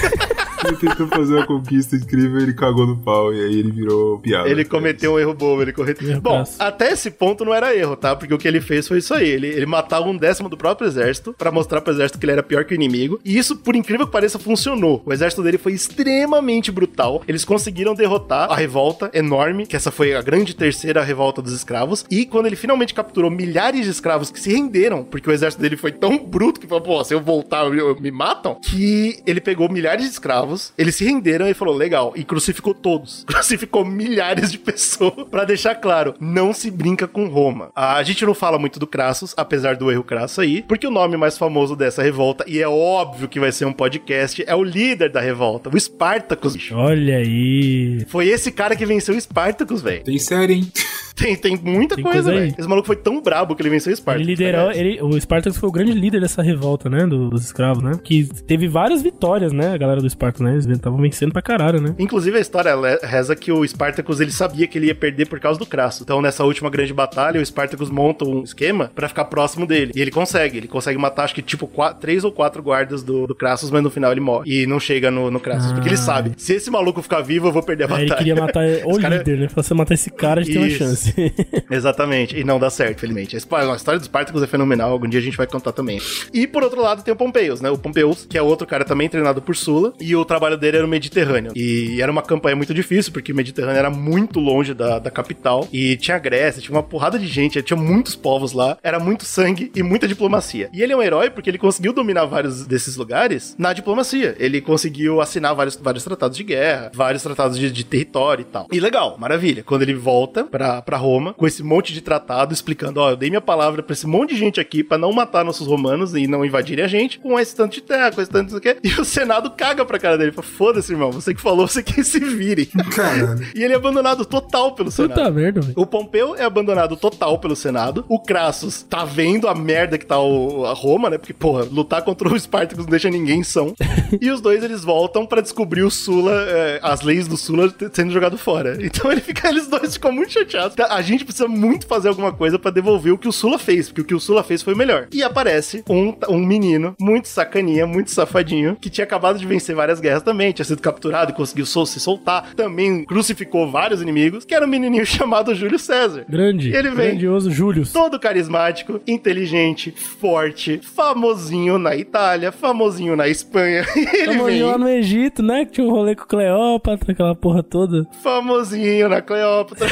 Ele tentou fazer uma conquista incrível, ele cagou no pau e aí ele virou piada. Ele cometeu um erro bobo, ele cometeu. Erro Bom, até esse ponto não era erro, tá? Porque o que ele fez foi isso aí. Ele, ele matava um décimo do próprio exército pra mostrar pro exército que ele era pior que o inimigo. E isso, por incrível que pareça, funcionou. O exército dele foi extremamente brutal. Eles conseguiram derrotar a revolta enorme, que essa foi a grande terceira revolta dos escravos. E quando ele finalmente capturou milhares de escravos que se renderam, porque o exército dele foi tão bruto que falou, pô, se eu voltar, eu- eu- me matam, que ele pegou milhares de escravos, eles se renderam e falou, legal, e crucificou todos. Crucificou milhares de pessoas pra deixar claro, não se brinca com Roma. A gente não fala muito do Crassus, apesar do erro crasso aí, porque o nome mais famoso dessa revolta, e é óbvio que vai ser um podcast, é o líder da revolta, o Spartacus. Olha aí. Foi esse cara que venceu o Spartacus, velho. Tem série, hein? Tem, tem muita Tem coisa, velho. Esse maluco foi tão brabo que ele venceu o Ele Spartacus. liderou, tá ele, o Spartacus foi o grande líder dessa revolta, né? do- dos escravos, né? Que teve várias vitórias, né? A galera do Spartacus, né? Eles estavam vencendo pra caralho, né? Inclusive a história reza que o Spartacus ele sabia que ele ia perder por causa do Crasso. Então nessa última grande batalha o Spartacus monta um esquema pra ficar próximo dele. E ele consegue, ele consegue matar acho que tipo qua- três ou quatro guardas do, do Crassus, mas no final ele morre. E não chega no, no Crassus, porque ele sabe, se esse maluco ficar vivo eu vou perder a batalha. ele queria matar o cara- líder, né? Se você matar esse cara, a gente tem uma Isso. Exatamente. E não dá certo, felizmente. A história dos Spartacus é fenomenal. Algum dia a gente vai contar também. E por outro lado tem o Pompeius, né? O Pompeius, que é outro cara também treinado por Sula. E o trabalho dele era o Mediterrâneo. E era uma campanha muito difícil, porque o Mediterrâneo era muito longe da, da capital. E tinha Grécia, tinha uma porrada de gente, tinha muitos povos lá. Era muito sangue e muita diplomacia. E ele é um herói porque ele conseguiu dominar vários desses lugares na diplomacia. Ele conseguiu assinar vários, vários tratados de guerra, vários tratados de, de território e tal. E legal, maravilha. Quando ele volta pra, pra Roma, com esse monte de tratado explicando, ó, eu dei minha palavra pra esse monte de gente aqui pra não matar nossos romanos e não invadirem a gente, com esse tanto de terra, com esse tanto de quê. E o Senado caga pra cara dele. Fala, foda-se, irmão, você que falou, você que se vire. Caralho. E ele é abandonado total pelo Senado. Puta merda, velho. O Pompeu é abandonado total pelo Senado. O Crassus tá vendo a merda que tá o, a Roma, né? Porque, porra, lutar contra o Spartacus não deixa ninguém são. e os dois, eles voltam pra descobrir o Sula, é, as leis do Sula sendo jogado fora. Então ele fica, eles dois ficam muito chateados. Tá, A gente precisa muito fazer alguma coisa pra devolver o que o Sula fez, porque o que o Sula fez foi o melhor. E aparece um, um menino muito sacaninha, muito safadinho, que tinha acabado de vencer várias guerras também, tinha sido capturado e conseguiu sol- se soltar. Também crucificou vários inimigos, que era um menininho chamado Júlio César. Grande. E ele vem Grandioso Júlio. todo carismático, inteligente, forte, famosinho na Itália, famosinho na Espanha. ele Tamo vem lá no Egito, né? Que tinha um rolê com Cleópatra, aquela porra toda. famosinho na Cleópatra.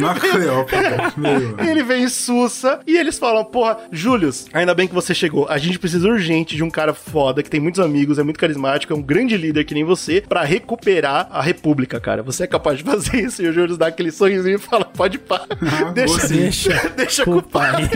Na Cleópatra. Meu. ele vem sussa e eles falam: Porra, Július, ainda bem que você chegou. A gente precisa urgente de um cara foda que tem muitos amigos, é muito carismático, é um grande líder que nem você, pra recuperar a República, cara. Você é capaz de fazer isso? E o Július dá aquele sorrisinho e fala: Pode pá. Ah, deixa. Deixa. deixa com o pai.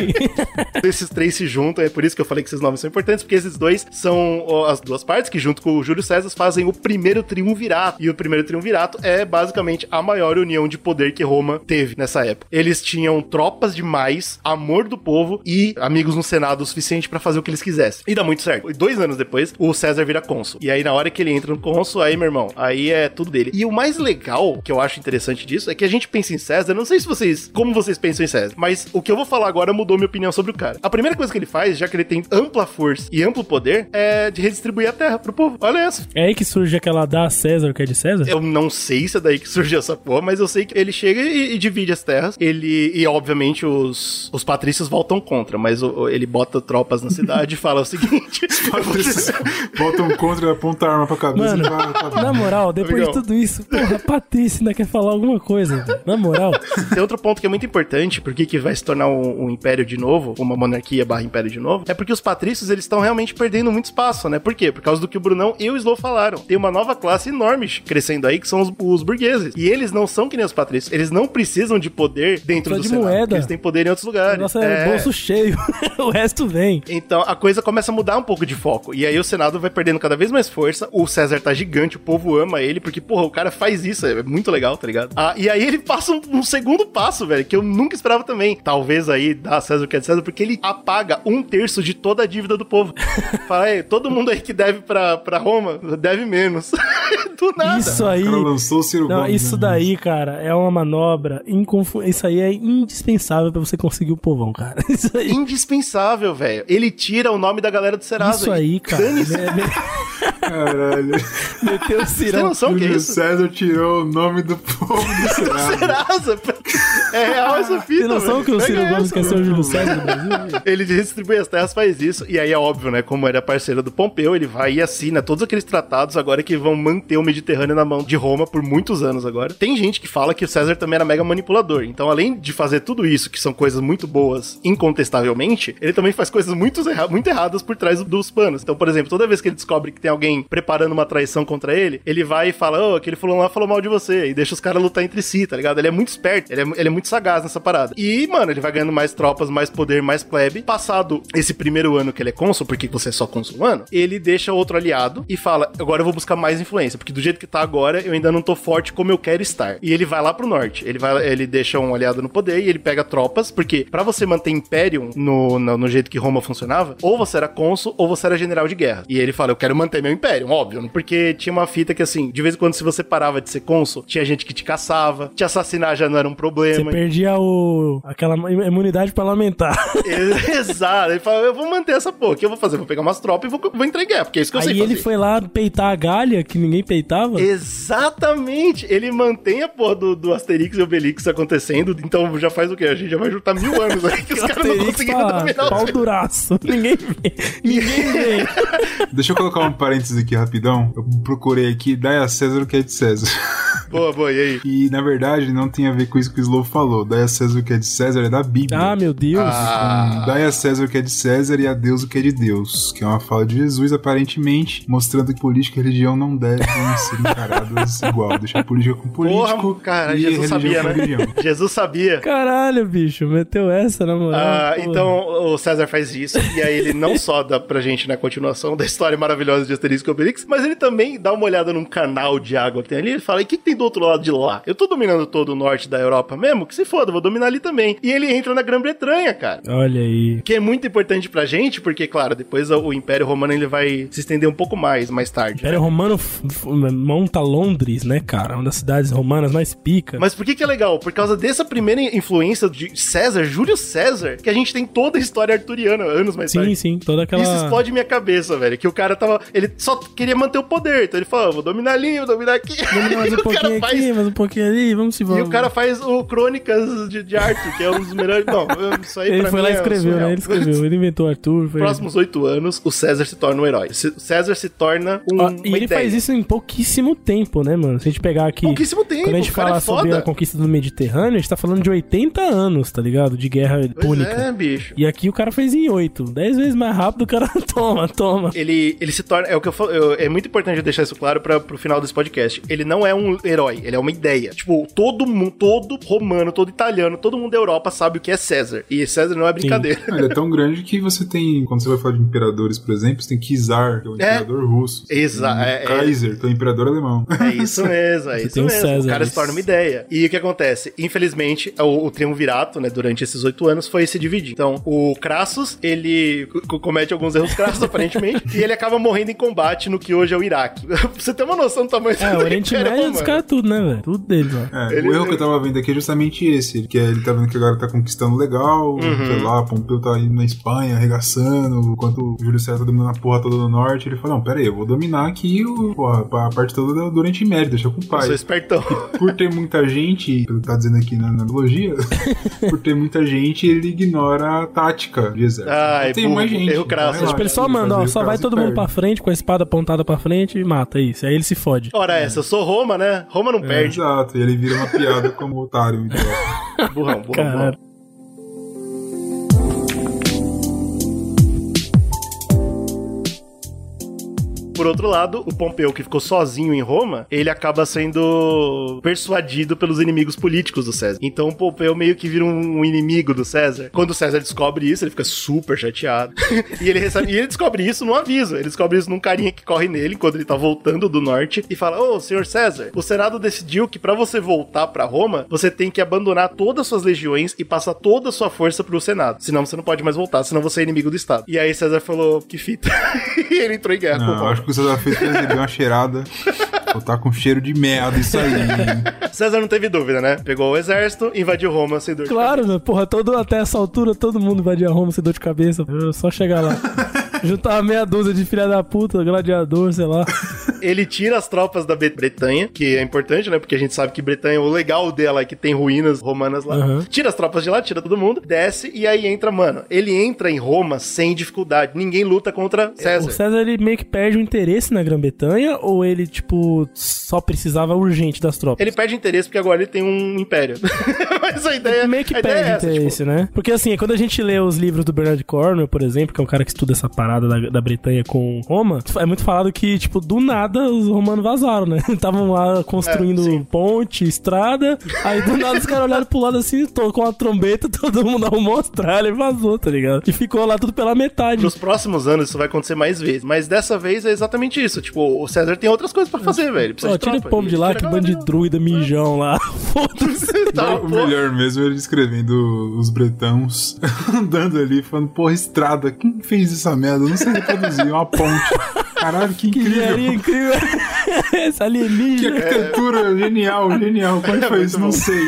esses três se juntam, é por isso que eu falei que esses nomes são importantes, porque esses dois são as duas partes que, junto com o Júlio César, fazem o primeiro triunvirato. E o primeiro triunvirato é basicamente a maior união de poder que Roma teve nessa época. Eles tinham tropas demais, amor do povo e amigos no Senado o suficiente pra fazer o que eles quisessem. E dá muito certo. E dois anos depois, o César vira cônsul. E aí, na hora que ele entra no cônsul, aí, meu irmão, aí é tudo dele. E o mais legal que eu acho interessante disso é que a gente pensa em César, não, sei se vocês, como vocês pensam em César, mas o que eu vou falar agora mudou minha opinião sobre o cara. A primeira coisa que ele faz, já que ele tem ampla força e amplo poder, é de redistribuir a terra pro povo. Olha essa. É aí que surge aquela da César, que é de César? Eu não sei se é daí que surgiu essa porra, mas eu sei que ele chega e, e divide as terras. Ele, e obviamente os, os patrícios voltam contra, mas o- ele bota tropas na cidade e fala o seguinte: Patrícios botam contra, aponta a arma pra cabeça Mano, e tá na moral, depois Amigão. de tudo isso, porra, Patrícia ainda quer falar alguma coisa. Na moral, Tem outro ponto que é muito importante, porque que vai se tornar um, um império de novo, uma monarquia barra império de novo, é porque os patrícios, eles estão realmente perdendo muito espaço, né? Por quê? Por causa do que o Brunão e o Slow falaram. Tem uma nova classe enorme crescendo aí, que são os, os burgueses. E eles não são que nem os patrícios. Eles não precisam de poder dentro Só do de Senado, moeda. porque Eles têm poder em outros lugares. nossa é bolso cheio, o resto vem. Então a coisa começa a mudar um pouco de foco. E aí o Senado vai perdendo cada vez mais força. O César tá gigante, o povo ama ele, porque, porra, o cara faz isso, é muito legal, tá ligado? Ah, e aí ele passa um, um segundo passo, velho, que eu nunca esperava também. Talvez aí dá César o que é de César, porque ele apaga um terço de toda a dívida do povo. Fala, aí, todo mundo aí que deve pra, pra Roma, deve menos. do nada. Isso aí. O cara lançou o Ciro Não, Gomes, isso né? daí, cara, é uma manobra inconfu... Isso aí é indispensável pra você conseguir o povão, cara. Isso aí. Indispensável, velho. Ele tira o nome da galera do Serasa. Isso aí, cara. Dane-se. Caralho. Meteu o Você tem cirão. noção o que é isso? César tirou o nome do povo do Senado. Serasa. É real essa fita, Tem noção velho. que o Ciro Pega Gomes essa, quer ser o. Júlio César do Brasil? Ele distribui as terras, faz isso. E aí é óbvio, né? Como era parceiro do Pompeu, ele vai e assina todos aqueles tratados agora que vão manter o Mediterrâneo na mão de Roma por muitos anos agora. Tem gente que fala que o César também era mega manipulador. Então, além de fazer tudo isso, que são coisas muito boas, incontestavelmente, ele também faz coisas muito, erra muito erradas por trás dos panos. Então, por exemplo, toda vez que ele descobre que tem alguém preparando uma traição contra ele, ele vai e fala: Ô, aquele fulano lá falou mal de você. E deixa os caras lutar entre si, tá ligado? Ele é muito esperto, ele é, ele é muito sagaz nessa parada. E, mano, ele vai ganhando mais tropas, mais poder, mais plebe. Passado esse primeiro ano que ele é cônsul, porque você é só cônsul um ano, ele deixa outro aliado e fala: agora eu vou buscar mais influência, porque do jeito que tá agora, eu ainda não tô forte como eu quero estar. E ele vai lá pro norte. Ele vai, ele deixa um aliado no poder e ele pega tropas, porque pra você manter Imperium no, no, no jeito que Roma funcionava, ou você era cônsul ou você era general de guerra. E ele fala: eu quero manter meu Império, óbvio, porque tinha uma fita que assim, de vez em quando, se você parava de ser cônsul, tinha gente que te caçava, te assassinar já não era um Você problema. perdia o... aquela imunidade parlamentar. Exato. Ele fala, eu vou manter essa porra. O que eu vou fazer? Vou pegar umas tropas e vou, vou entrar em guerra, porque é isso que eu sei Aí fazer. ele foi lá peitar a galha, que ninguém peitava. Exatamente! Ele mantém a porra do, do Asterix e Obelix acontecendo, então já faz o quê? A gente já vai juntar mil anos aí que os caras não conseguiram dominar pau duraço. Ninguém vê. Ninguém vê. Deixa eu colocar um parênteses aqui rapidão. Eu procurei aqui, dai a César o que é de César. Boa, boa, e aí? E na verdade não tem a ver com isso que o Slow falou. Dai a César o que é de César é da Bíblia. Ah, meu Deus. Ah. Dai a César o que é de César e a Deus o que é de Deus. Que é uma fala de Jesus, aparentemente, mostrando que política e religião não devem ser encaradas igual. Deixar política com político Porra, cara, e Jesus sabia, com né? religião. Jesus sabia. Caralho, bicho. Meteu essa, na moral. Ah, Porra. então o César faz isso, e aí ele não só dá pra gente na continuação da história maravilhosa de Asterix e Obelix, mas ele também dá uma olhada num canal de água que tem ali, ele fala, e o que, que tem do outro lado de lá? Eu tô dominando todo o norte da Europa mesmo? Que se foda, vou dominar ali também. E ele entra na Grã-Bretanha, cara. Olha aí. Que é muito importante pra gente, porque, claro, depois o Império Romano ele vai se estender um pouco mais, mais tarde. Império Romano f- f- monta Londres, né, cara? Uma das cidades romanas mais pica. Mas por que que é legal? Por causa dessa primeira influência de César, Júlio César, que a gente tem toda a história arturiana, anos mais sim, tarde. sim. Toda aquela... Isso explode minha cabeça, velho. Que o cara tava. Ele só queria manter o poder. Então ele falou: vou dominar ali, vou dominar aqui. Vamos mais E um o pouquinho cara aqui, faz. mais um pouquinho ali, vamos se E vamos. o cara faz o Crônicas de, de Arthur, que é um dos melhores. Não, isso aí Ele foi lá e é escreveu, né? Ele escreveu, ele inventou Arthur. Foi... Próximos oito anos, o César se torna um herói. C- César se torna um. Uma e ele ideia. faz isso em pouquíssimo tempo, né, mano? Se a gente pegar aqui. Pouquíssimo tempo, Quando a gente o cara fala é sobre a conquista do Mediterrâneo, a gente tá falando de 80 anos, tá ligado? De guerra Pois púnica. é, bicho. E aqui o cara fez em 8. 10 vezes mais rápido, o cara toma, toma. Ele, ele se torna. É o que eu. Eu- é muito importante eu deixar isso claro para pro final desse podcast. Ele não é um herói, ele é uma ideia. Tipo, todo mundo, todo romano, todo italiano, todo mundo da Europa sabe o que é César. E César não é brincadeira. Ele é tão grande que você tem, quando você vai falar de imperadores, por exemplo, você tem Kizar, que é o É. imperador russo. Você Exa- tem é- é- Kaiser, que é o imperador alemão. É isso mesmo, é Você isso tem o mesmo. César, o cara isso. se torna uma ideia. E o que acontece? Infelizmente, o, o triunvirato, né, durante esses oito anos, foi se dividir. Então, o Crassus, ele co- comete alguns erros crassos, aparentemente, e ele acaba morrendo em combate no que hoje é o Iraque. pra você ter uma noção do tamanho É, o do Oriente Império Médio, os caras tudo, né, velho? Tudo deles, ó. É, o erro que eu tava vendo aqui é justamente esse, que é, ele tá vendo que a galera tá conquistando legal, Uhum. sei lá, Pompeu tá indo na Espanha, arregaçando, enquanto o Júlio César tá dominando a porra toda do norte, ele fala, não, pera aí, eu vou dominar aqui o, porra, a parte toda do Oriente Médio, deixa com o Eu pai. sou espertão. Por ter muita gente, pelo que tá dizendo aqui na analogia, por ter muita gente, ele ignora a tática de exército. Ai, tem mais gente. erro crasso. relaxa, Tipo, ele só ele manda, ó, só vai todo mundo perde. pra frente, com a espada apontada pra frente e mata, é isso. Aí ele se fode. Ora essa, eu sou Roma, né? Roma não É, perde. Exato, e ele vira uma piada como otário. Então. Burrão, burrão, burrão. Por outro lado, o Pompeu, que ficou sozinho em Roma, ele acaba sendo persuadido pelos inimigos políticos do César. Então o Pompeu meio que vira um inimigo do César. Quando o César descobre isso, ele fica super chateado. e, ele recebe, e ele descobre isso num aviso. Ele descobre isso num carinha que corre nele quando ele tá voltando do norte e fala: Ô, senhor César, o Senado decidiu que pra você voltar pra Roma, você tem que abandonar todas as suas legiões e passar toda a sua força pro Senado. Senão você não pode mais voltar, senão você é inimigo do Estado. E aí César falou: Que fita. e ele entrou em guerra com o Não, Roma. Que o César fez ele deu uma cheirada. Pô, tá com cheiro de merda isso aí. César não teve dúvida, né? Pegou o exército, invadiu Roma sem dor de Claro, meu, porra, todo, até essa altura todo mundo invadia Roma sem dor de cabeça. É só chegar lá. Juntar meia dúzia de filha da puta, gladiador, sei lá. Ele tira as tropas da Bre- Bretanha, que é importante, né? Porque a gente sabe que Bretanha, o legal dela é que tem ruínas romanas lá. Uhum. Tira as tropas de lá, tira todo mundo, desce e aí entra, mano. Ele entra em Roma sem dificuldade. Ninguém luta contra César. O César, ele meio que perde o interesse na Grã-Bretanha ou ele, tipo, só precisava urgente das tropas? Ele perde interesse porque agora ele tem um império. Mas a ideia, meio que perde é essa, interesse, tipo, né? Porque assim, quando a gente lê os livros do Bernard Cornwell, por exemplo, que é um cara que estuda essa parada da, da Bretanha com Roma, é muito falado que, tipo, do nada os romanos vazaram, né? Estavam lá construindo É, ponte, estrada, aí do nada os caras olharam pro lado assim, tocou uma trombeta, todo mundo arrumou as tralhas e vazou, tá ligado? E ficou lá tudo pela metade. Nos próximos anos isso vai acontecer mais vezes. Mas dessa vez é exatamente isso. Tipo, o César tem outras coisas pra fazer, velho. Precisa Ó, de tira o pombo de lá, que a bando de druida mijão lá. Foda-se. Tá, o melhor mesmo é ele escrevendo os bretãos andando ali, falando, porra, estrada, quem fez essa merda? Eu não sei reproduzir, uma ponte. Caralho, que incrível. incrível. Esse Que alienígena. arquitetura genial, genial. Como é que foi muito isso? Não sei.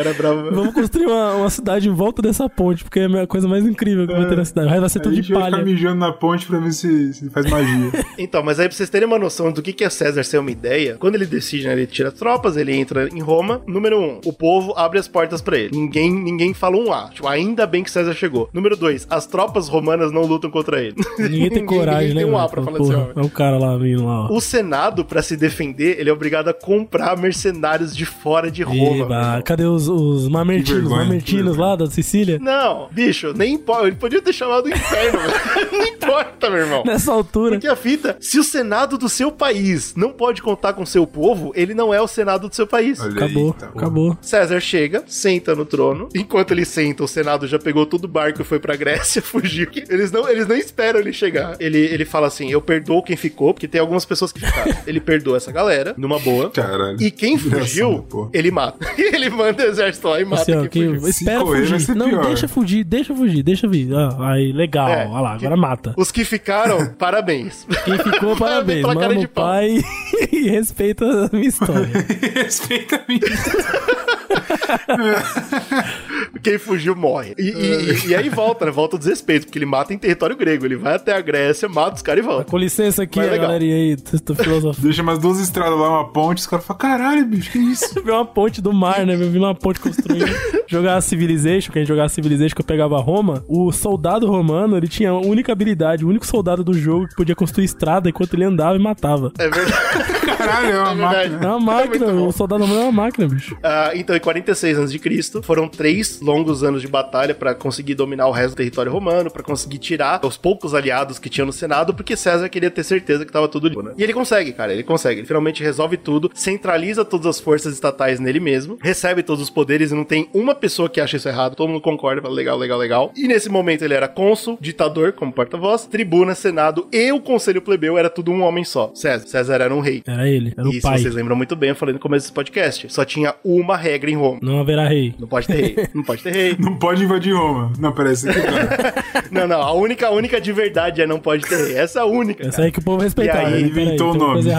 O cara é bravo. Vamos construir uma, uma cidade em volta dessa ponte, porque é a coisa mais incrível que vai ter na cidade. Aí vai ser A tudo gente de vai ficar palha. mijando na ponte pra ver se, se faz magia. Então, mas aí pra vocês terem uma noção do que que é César ser uma ideia, quando ele decide, né, ele tira tropas, ele entra em Roma. Número um, o povo abre as portas pra ele. Ninguém, ninguém fala um A. Tipo, ainda bem que César chegou. Número dois, as tropas romanas não lutam contra ele. Ninguém tem coragem, ninguém né? tem um A pra falar Porra, desse homem. É o cara lá vindo lá, ó. O Senado, pra se defender, ele é obrigado a comprar mercenários de fora de Roma. Eba, cadê os, os mamertinos, mamertinos lá da Sicília? Não, bicho, nem importa. Ele podia ter chamado o inferno. Não importa, meu irmão. Nessa altura. Porque a fita, se o Senado do seu país não pode contar com seu povo, ele não é o Senado do seu país. Olha Acabou, aí, tá acabou. César chega, senta no trono. Enquanto ele senta, o Senado já pegou todo o barco e foi pra Grécia, fugiu. Eles não, eles não esperam ele chegar. Ele, ele fala assim: Eu perdoo quem ficou, porque tem algumas pessoas que ficaram. Ele perdoa essa galera, numa boa. Caralho. E quem fugiu, pô. ele mata. ele manda exército lá e mata Assim, ó, quem que fugiu. espera fugir. Não, pior. deixa fugir, deixa fugir, deixa vir. Ah, aí, legal, É, olha lá, que- agora mata. Os que ficaram, parabéns. Quem ficou, parabéns. pela cara Mama de o pai e respeita a minha história. Respeita a mim. Quem fugiu morre. E, e- e aí volta, né? Volta o desrespeito, porque ele mata em território grego. Ele vai até a Grécia, mata os caras e volta. Com licença aqui, Mas a legal. galerinha aí, tô. Deixa umas duas estradas lá, uma ponte, os caras falam, caralho, bicho, que isso? Viu uma ponte do mar, né? Eu vi uma ponte construída. Jogar Civilization, que a gente jogava Civilization que eu pegava Roma, o soldado romano, ele tinha a única habilidade, o único soldado do jogo que podia construir estrada enquanto ele andava e matava. É verdade. Caralho, é uma É máquina. É uma máquina, muito bom. o soldado romano é uma máquina, bicho. Ah, então, em 46 a.C., foram três longos anos de batalha pra conseguir dominar o resto do território romano, pra conseguir tirar os poucos aliados que tinham no Senado, porque César queria ter certeza que tava tudo limpo, né? E ele consegue, cara, ele consegue. Ele finalmente resolve tudo, centraliza todas as forças estatais nele mesmo, recebe todos os poderes e não tem uma pessoa que acha isso errado, todo mundo concorda, fala legal, legal, legal. E nesse momento ele era cônsul, ditador, como porta-voz, tribuna, senado e o conselho plebeu era tudo um homem só. César. César era um rei. Era Era ele, era o E pai. vocês lembram muito bem, eu falei no começo desse podcast, só tinha uma regra em Roma. Não haverá rei. Não pode ter rei. Não pode ter rei. Não pode invadir Roma. Não, peraí, isso aqui não. Não, não. A única, a única de verdade é não pode ter rei. Essa é a única. Essa aí que o povo respeitava. E aí, né? Inventou o nome. É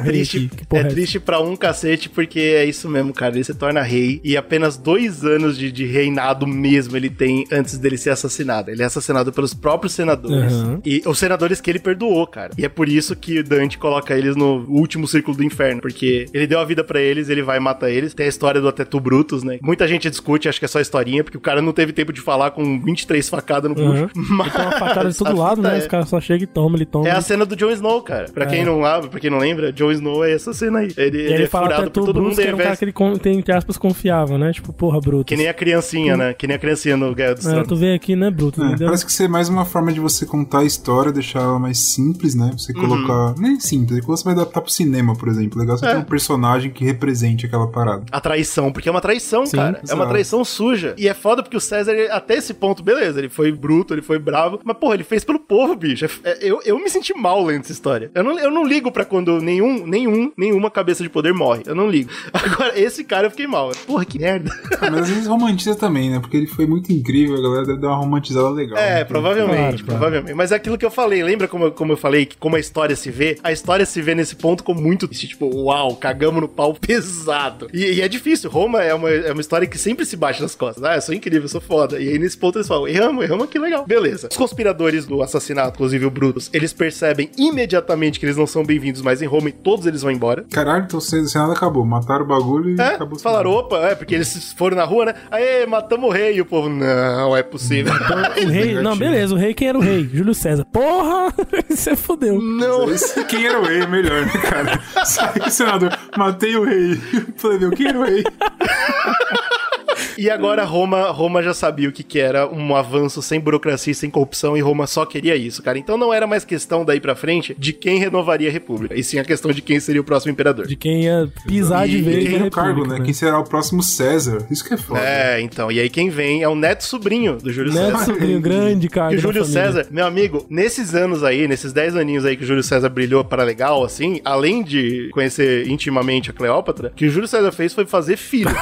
um triste. Que é essa? triste pra um cacete, porque é isso mesmo, cara. Ele se torna rei e apenas dois anos de, de reinado mesmo ele tem antes dele ser assassinado. Ele é assassinado pelos próprios senadores. Uhum. E os senadores que ele perdoou, cara. E é por isso que Dante coloca eles no último círculo do inferno, porque ele deu a vida pra eles, ele vai matar eles. Tem a história do Atetu Brutus, né? Muita gente discute, acho que é só historinha, porque o cara não teve tempo de falar com 23 facadas no bucho. Uhum. Ele tem uma facada de todo lado, né? é- Os caras só chegam e tomam, ele toma. é a cena do Jon Snow, cara. Pra quem não lembra, pra quem não lembra, Jon Snow é essa cena aí. Ele, ele ele é fala furado até por tu, todo Bruce, mundo que era um cara que ele, tem, entre aspas, confiava, né? Tipo, porra, Bruto. Que nem a criancinha, né? Que nem a criancinha no Guerra dos É, tu vê aqui, né, Bruto? É, parece que isso é mais uma forma de você contar a história, deixar ela mais simples, né? Você Uhum. colocar. Nem simples, é que você vai adaptar pro cinema, por exemplo. Legal você É. ter um personagem que represente aquela parada. A traição, porque é uma traição, Sim, cara. É uma traição suja. E é foda porque o César, ele- até esse ponto, beleza, ele foi bruto, ele foi bravo. Mas, porra, ele fez pelo povo, bicho. É- é- eu, eu me senti mal lendo essa história. Eu não, eu não ligo pra quando nenhum, nenhum, nenhuma cabeça de poder morre. Eu não ligo. Agora, esse cara eu fiquei mal. Porra, que merda. Ah, mas às vezes romantiza também, né? Porque ele foi muito incrível, a galera deve dar uma romantizada legal. É, né? provavelmente, Claro, claro. provavelmente. Mas é aquilo que eu falei, lembra como, eu- como eu falei, que como a história se vê? A história se vê nesse ponto como muito tipo, uau, cagamos no pau pesado. E, e é difícil, Roma é uma, é uma história que sempre se bate nas costas. Ah, eu sou incrível, eu sou foda. E aí nesse ponto eles falam, erramos, erramos, que legal. Beleza. Os conspiradores do assassinato, inclusive o Brutus, eles percebem imediatamente que eles não são bem-vindos mais em Roma e todos eles vão embora. Caralho, então o Senado acabou. Mataram o bagulho e É, acabou. falaram, opa, é, porque eles foram na rua, né? Aê, matamos o rei. E o povo, não, é possível. O rei, não, beleza, o rei quem era o rei? Júlio César. Porra! Você fodeu. não. Quem era o rei é melhor, né, cara? Sai, senador, matei o rei. Plebeu, quem era o rei? E agora Roma, Roma já sabia o que, que era um avanço sem burocracia e sem corrupção, e Roma só queria isso, cara. Então não era mais questão daí pra frente de quem renovaria a república, e sim a questão de quem seria o próximo imperador. De quem ia pisar de E- vez e Quem no cargo, República, né? Quem será o próximo César? Isso que é foda. É, então, e aí quem vem é o neto sobrinho do Júlio Neto César. sobrinho, grande cara. E o Júlio César, meu amigo, nesses anos aí, nesses 10 aninhos aí que o Júlio César brilhou para legal, assim, além de conhecer intimamente a Cleópatra, o que o Júlio César fez foi fazer filho.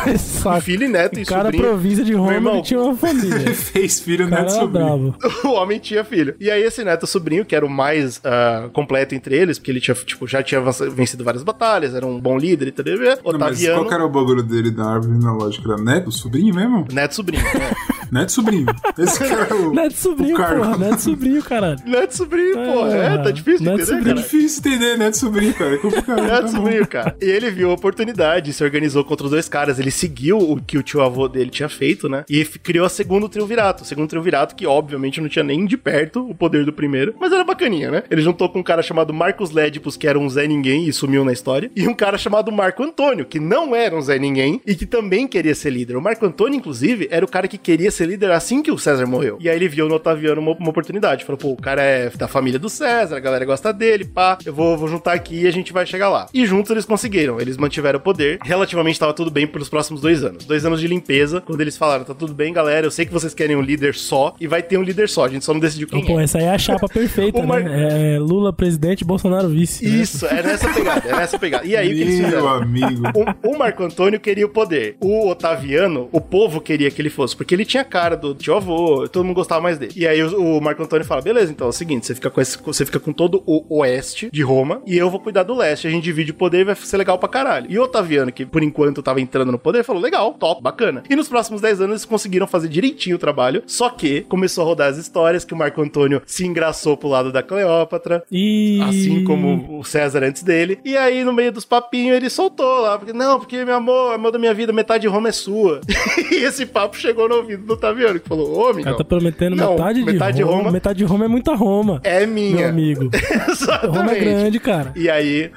Filho e neto e Cada sobrinho. província de Roma irmão, ele tinha uma família. Ele fez filho, O cara neto era sobrinho. bravo. o homem tinha filho. E aí esse neto sobrinho, que era o mais ah, completo entre eles, porque ele tinha, tipo, já tinha vencido várias batalhas, era um bom líder e tal, Não, mas qual era o bagulho dele da árvore genealógica? Era neto? Sobrinho mesmo? neto sobrinho. né? Neto sobrinho. Esse que era o. Neto sobrinho, o porra. Neto sobrinho, caralho. neto sobrinho, pô, é, Ah, tá difícil de neto entender, sobrinho. É cara. difícil entender, neto sobrinho, cara. É complicado. Neto tá bom. sobrinho, cara. E ele viu a oportunidade, se organizou contra os dois caras. Ele seguiu o que o tio avô dele tinha feito, né? E criou a segundo triunvirato. O segundo triunvirato, que obviamente não tinha nem de perto o poder do primeiro, mas era bacaninha, né? Ele juntou com um cara chamado Marcos Lédipus, que era um Zé Ninguém e sumiu na história, e um cara chamado Marco Antônio, que não era um Zé Ninguém e que também queria ser líder. O Marco Antônio, inclusive, era o cara que queria ser líder assim que o César morreu. E aí ele viu no Otaviano uma, uma oportunidade. Falou, pô, o cara é da família do César, a galera gosta dele, pá, eu vou, vou juntar aqui e a gente vai chegar lá. E juntos eles conseguiram, eles mantiveram o poder. Relativamente tava tudo bem pelos próximos dois anos. Dois anos de limpeza, quando eles falaram, tá tudo bem, galera, eu sei que vocês querem um líder só, e vai ter um líder só, a gente só não decidiu quem Então, pô, é. essa aí é a chapa perfeita, Mar- né? É Lula presidente, Bolsonaro vice. né? Isso, é nessa pegada, é nessa pegada. E aí o que eles Meu fizeram? amigo. O, o Marco Antônio queria o poder. O Otaviano, o povo queria que ele fosse, porque ele tinha cara do tio avô, todo mundo gostava mais dele. E aí o, o Marco Antônio fala: beleza, então é o seguinte: você fica com esse, você fica com todo o oeste de Roma e eu vou cuidar do leste. A gente divide o poder e vai ser legal pra caralho. E o Otaviano, que por enquanto tava entrando no poder, falou: legal, top, bacana. E nos próximos 10 anos eles conseguiram fazer direitinho o trabalho. Só que começou a rodar as histórias que o Marco Antônio se engraçou pro lado da Cleópatra. E... Assim como o César antes dele. E aí, no meio dos papinhos, ele soltou lá. Porque, não, porque meu amor, amor da minha vida, metade de Roma é sua. e esse papo chegou no ouvido do Otaviano, que falou: Ô, O amigo. cara tá prometendo Não, metade, metade de de Roma. Roma. Metade de Roma é muita Roma. É minha. Meu amigo. Exatamente. Roma é grande, cara. E aí,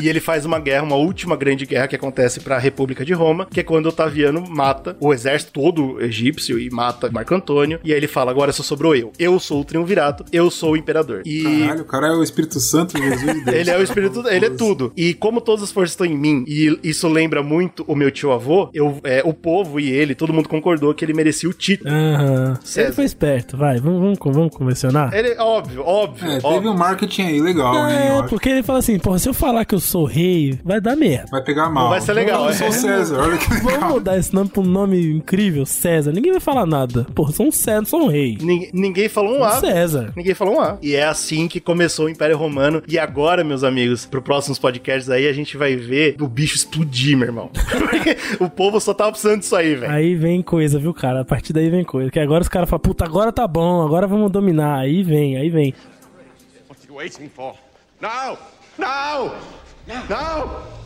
e ele faz uma guerra, uma última grande guerra que acontece pra República de Roma, que é quando Otaviano mata o exército todo egípcio e mata Marco Antônio. E aí ele fala: agora só sobrou eu. Eu sou o triunvirato, eu sou o imperador. E Caralho, o cara é o Espírito Santo de Jesus de Deus. Ele é o espírito, ele é tudo. E como todas as forças estão em mim, e isso lembra muito o meu tio avô, eu, é, o povo e ele, todo mundo concordou que ele merecia o título. Aham. César. Ele foi esperto, vai, vamos, vamos, vamos convencionar? Ele, óbvio, óbvio. É, óbvio. teve um marketing aí legal, É, acho. porque ele fala assim, porra, se eu falar que eu sou rei, vai dar merda. Vai pegar mal. Não vai ser legal, Eu é. sou César, olha que Vamos legal. mudar esse nome pra um nome incrível, César. Ninguém vai falar nada. Porra, sou um César, sou um rei. Ninguém, ninguém falou um Um A. César. Ninguém falou um A. E é assim que começou o Império Romano. E agora, meus amigos, pro próximos podcasts aí, a gente vai ver o bicho explodir, meu irmão. O povo só tava precisando disso aí, velho. Aí vem coisa, viu, cara? A partir daí vem coisa. Que agora os caras falam, puta, agora tá bom, agora vamos dominar. Aí vem, aí vem. What are you waiting for? Now! Now! Now!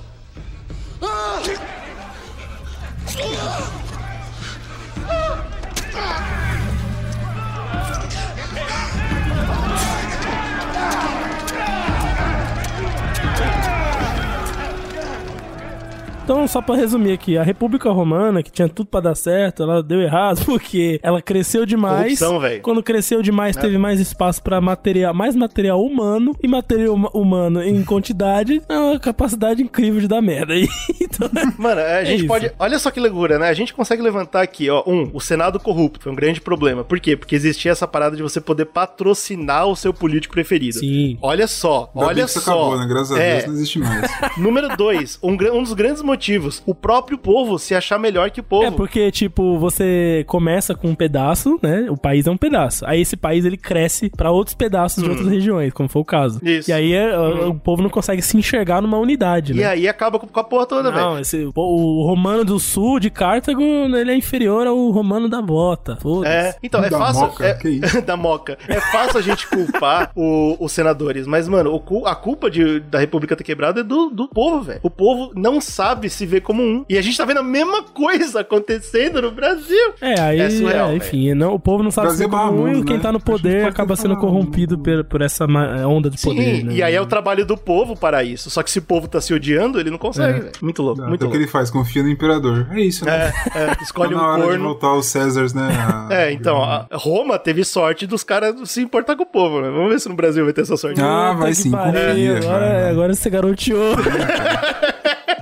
Então, só pra resumir aqui, a República Romana, que tinha tudo pra dar certo, ela deu errado porque ela cresceu demais. Corrupção, velho. Quando cresceu demais, teve mais espaço pra material, mais material humano e material huma- humano em quantidade, é uma capacidade incrível de dar merda. Então, Mano, a gente isso. pode. Olha só que loucura, né? A gente consegue levantar aqui, ó. Um, o Senado corrupto. Foi um grande problema. Por quê? Porque existia essa parada de você poder patrocinar o seu político preferido. Sim. Olha só, Ainda bem olha só. acabou, né? Graças a É, Deus não existe mais. Número dois, um, um dos grandes motivos, o próprio povo se achar melhor que o povo. É porque, tipo, você começa com um pedaço, né? O país é um pedaço. Aí esse país ele cresce pra outros pedaços de outras regiões, como foi o caso. Hum. Isso. Hum. E aí é, o povo não consegue se enxergar numa unidade, E né? aí acaba com a porra toda, velho. Não, esse, o, o romano do sul de Cartago, ele é inferior ao romano da bota. Foda-se. É, então, é Da fácil. moca, é- da moca. É fácil a gente culpar o- os senadores, mas, mano, o a culpa de- da República ter quebrado é do, do povo, velho. O povo não sabe se ver como um. E a gente tá vendo a mesma coisa acontecendo no Brasil. É, aí, É surreal, é, enfim, não, o povo não sabe Brasil ser como barra um, e quem né? tá no poder acaba sendo corrompido por, por essa ma- onda de Sim, poder, né? e aí é o trabalho do povo para isso. Só que se o povo tá se odiando, ele não consegue, É. velho. Muito louco, Então, muito o que louco. ele faz? Confia no imperador. É isso, né? É, é, escolhe Tá um na hora de corno. voltar os Césars, né? a- É, então, a Roma teve sorte dos caras se importar com o povo, né? Vamos ver se no Brasil vai ter essa sorte. Ah, vai sim, confia. Agora, vai. agora você garoteou.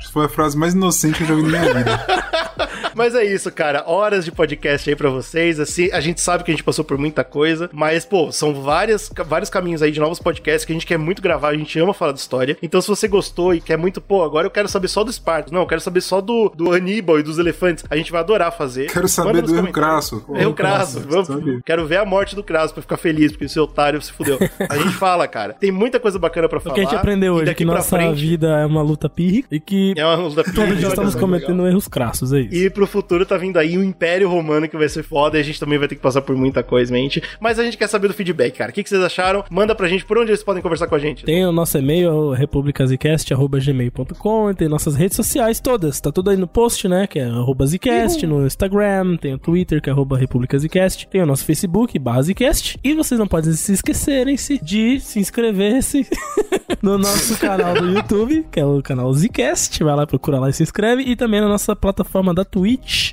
Foi a frase mais inocente que eu já vi na minha vida. Mas é isso, cara. Horas de podcast aí pra vocês. Assim, a gente sabe que a gente passou por muita coisa, mas, pô, são várias, vários caminhos aí de novos podcasts que a gente quer muito gravar, a gente ama falar de história. Então, se você gostou e quer muito, pô, agora eu quero saber só do Esparto. Não, eu quero saber só do, do Aníbal e dos elefantes. A gente vai adorar fazer. Quero saber do Erro comentários. Crasso. Pô, Erro Crasso. Vamos-? Quero ver a morte do Crasso pra ficar feliz, porque esse otário se fudeu. A gente fala, cara. Tem muita coisa bacana pra O falar. que a gente aprendeu hoje, que nossa frente, vida é uma luta pírrica e que É uma luta todos já estamos cometendo erros crassos, é isso. E pro futuro tá vindo aí o Império Romano que vai ser foda e a gente também vai ter que passar por muita coisa, mente. Mas a gente quer saber do feedback, cara. O que, que vocês acharam? Manda pra gente por onde eles podem conversar com a gente. Tem o nosso e-mail, republicasicast.gmail.com, tem nossas redes sociais todas, tá tudo aí no post, né, que é arroba Zcast, no Instagram, tem o Twitter, que é arroba republicasicast, tem o nosso Facebook, barra Zcast, e vocês não podem se esquecerem-se de se inscrever-se no nosso canal do YouTube, que é o canal Zcast, vai lá, procura lá e se inscreve, e também na nossa plataforma da Twitch,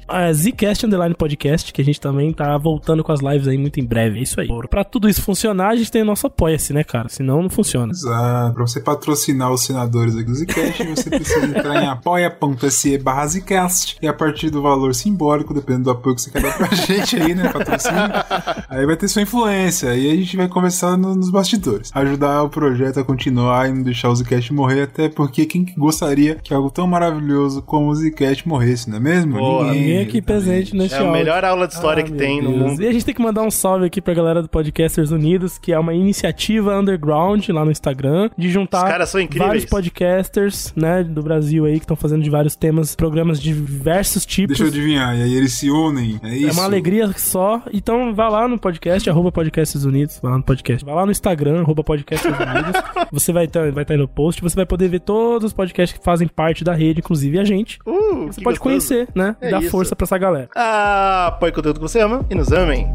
a Zcast Underline Podcast, que a gente também tá voltando com as lives aí muito em breve, é isso aí. Pra tudo isso funcionar, a gente tem o nosso Apoia-se, né, cara, senão não funciona. Exato. Pra você patrocinar os senadores aqui do Zcast, você precisa entrar em apoia.se barra Zcast e a partir do valor simbólico, dependendo do apoio que você quer dar pra gente aí, né, patrocínio, aí vai ter sua influência e a gente vai conversar no- nos bastidores. Ajudar o projeto a continuar e não deixar o Zcast morrer, até porque quem que gostaria que algo tão maravilhoso como o Zcast morresse, não é mesmo? Boa. Ninguém aqui presente nesse É a áudio. melhor aula de história Ah, que tem no Deus. mundo. E a gente tem que mandar um salve aqui pra galera do Podcasters Unidos, que é uma iniciativa underground lá no Instagram, de juntar vários podcasters, né, do Brasil aí, que estão fazendo de vários temas, programas de diversos tipos. Deixa eu adivinhar, e aí eles se unem, é isso? É uma alegria só. Então vá lá no podcast, arroba Podcasts Unidos. Vai lá no podcast. Vai lá no Instagram, arroba Podcasts Unidos. Você vai estar vai tá aí no post. Você vai poder ver todos os podcasts que fazem parte da rede, inclusive a gente. Uh, Você pode gostoso. conhecer, né? É Dar isso. força pra essa galera. Ah, apoie o conteúdo que você ama e nos amem.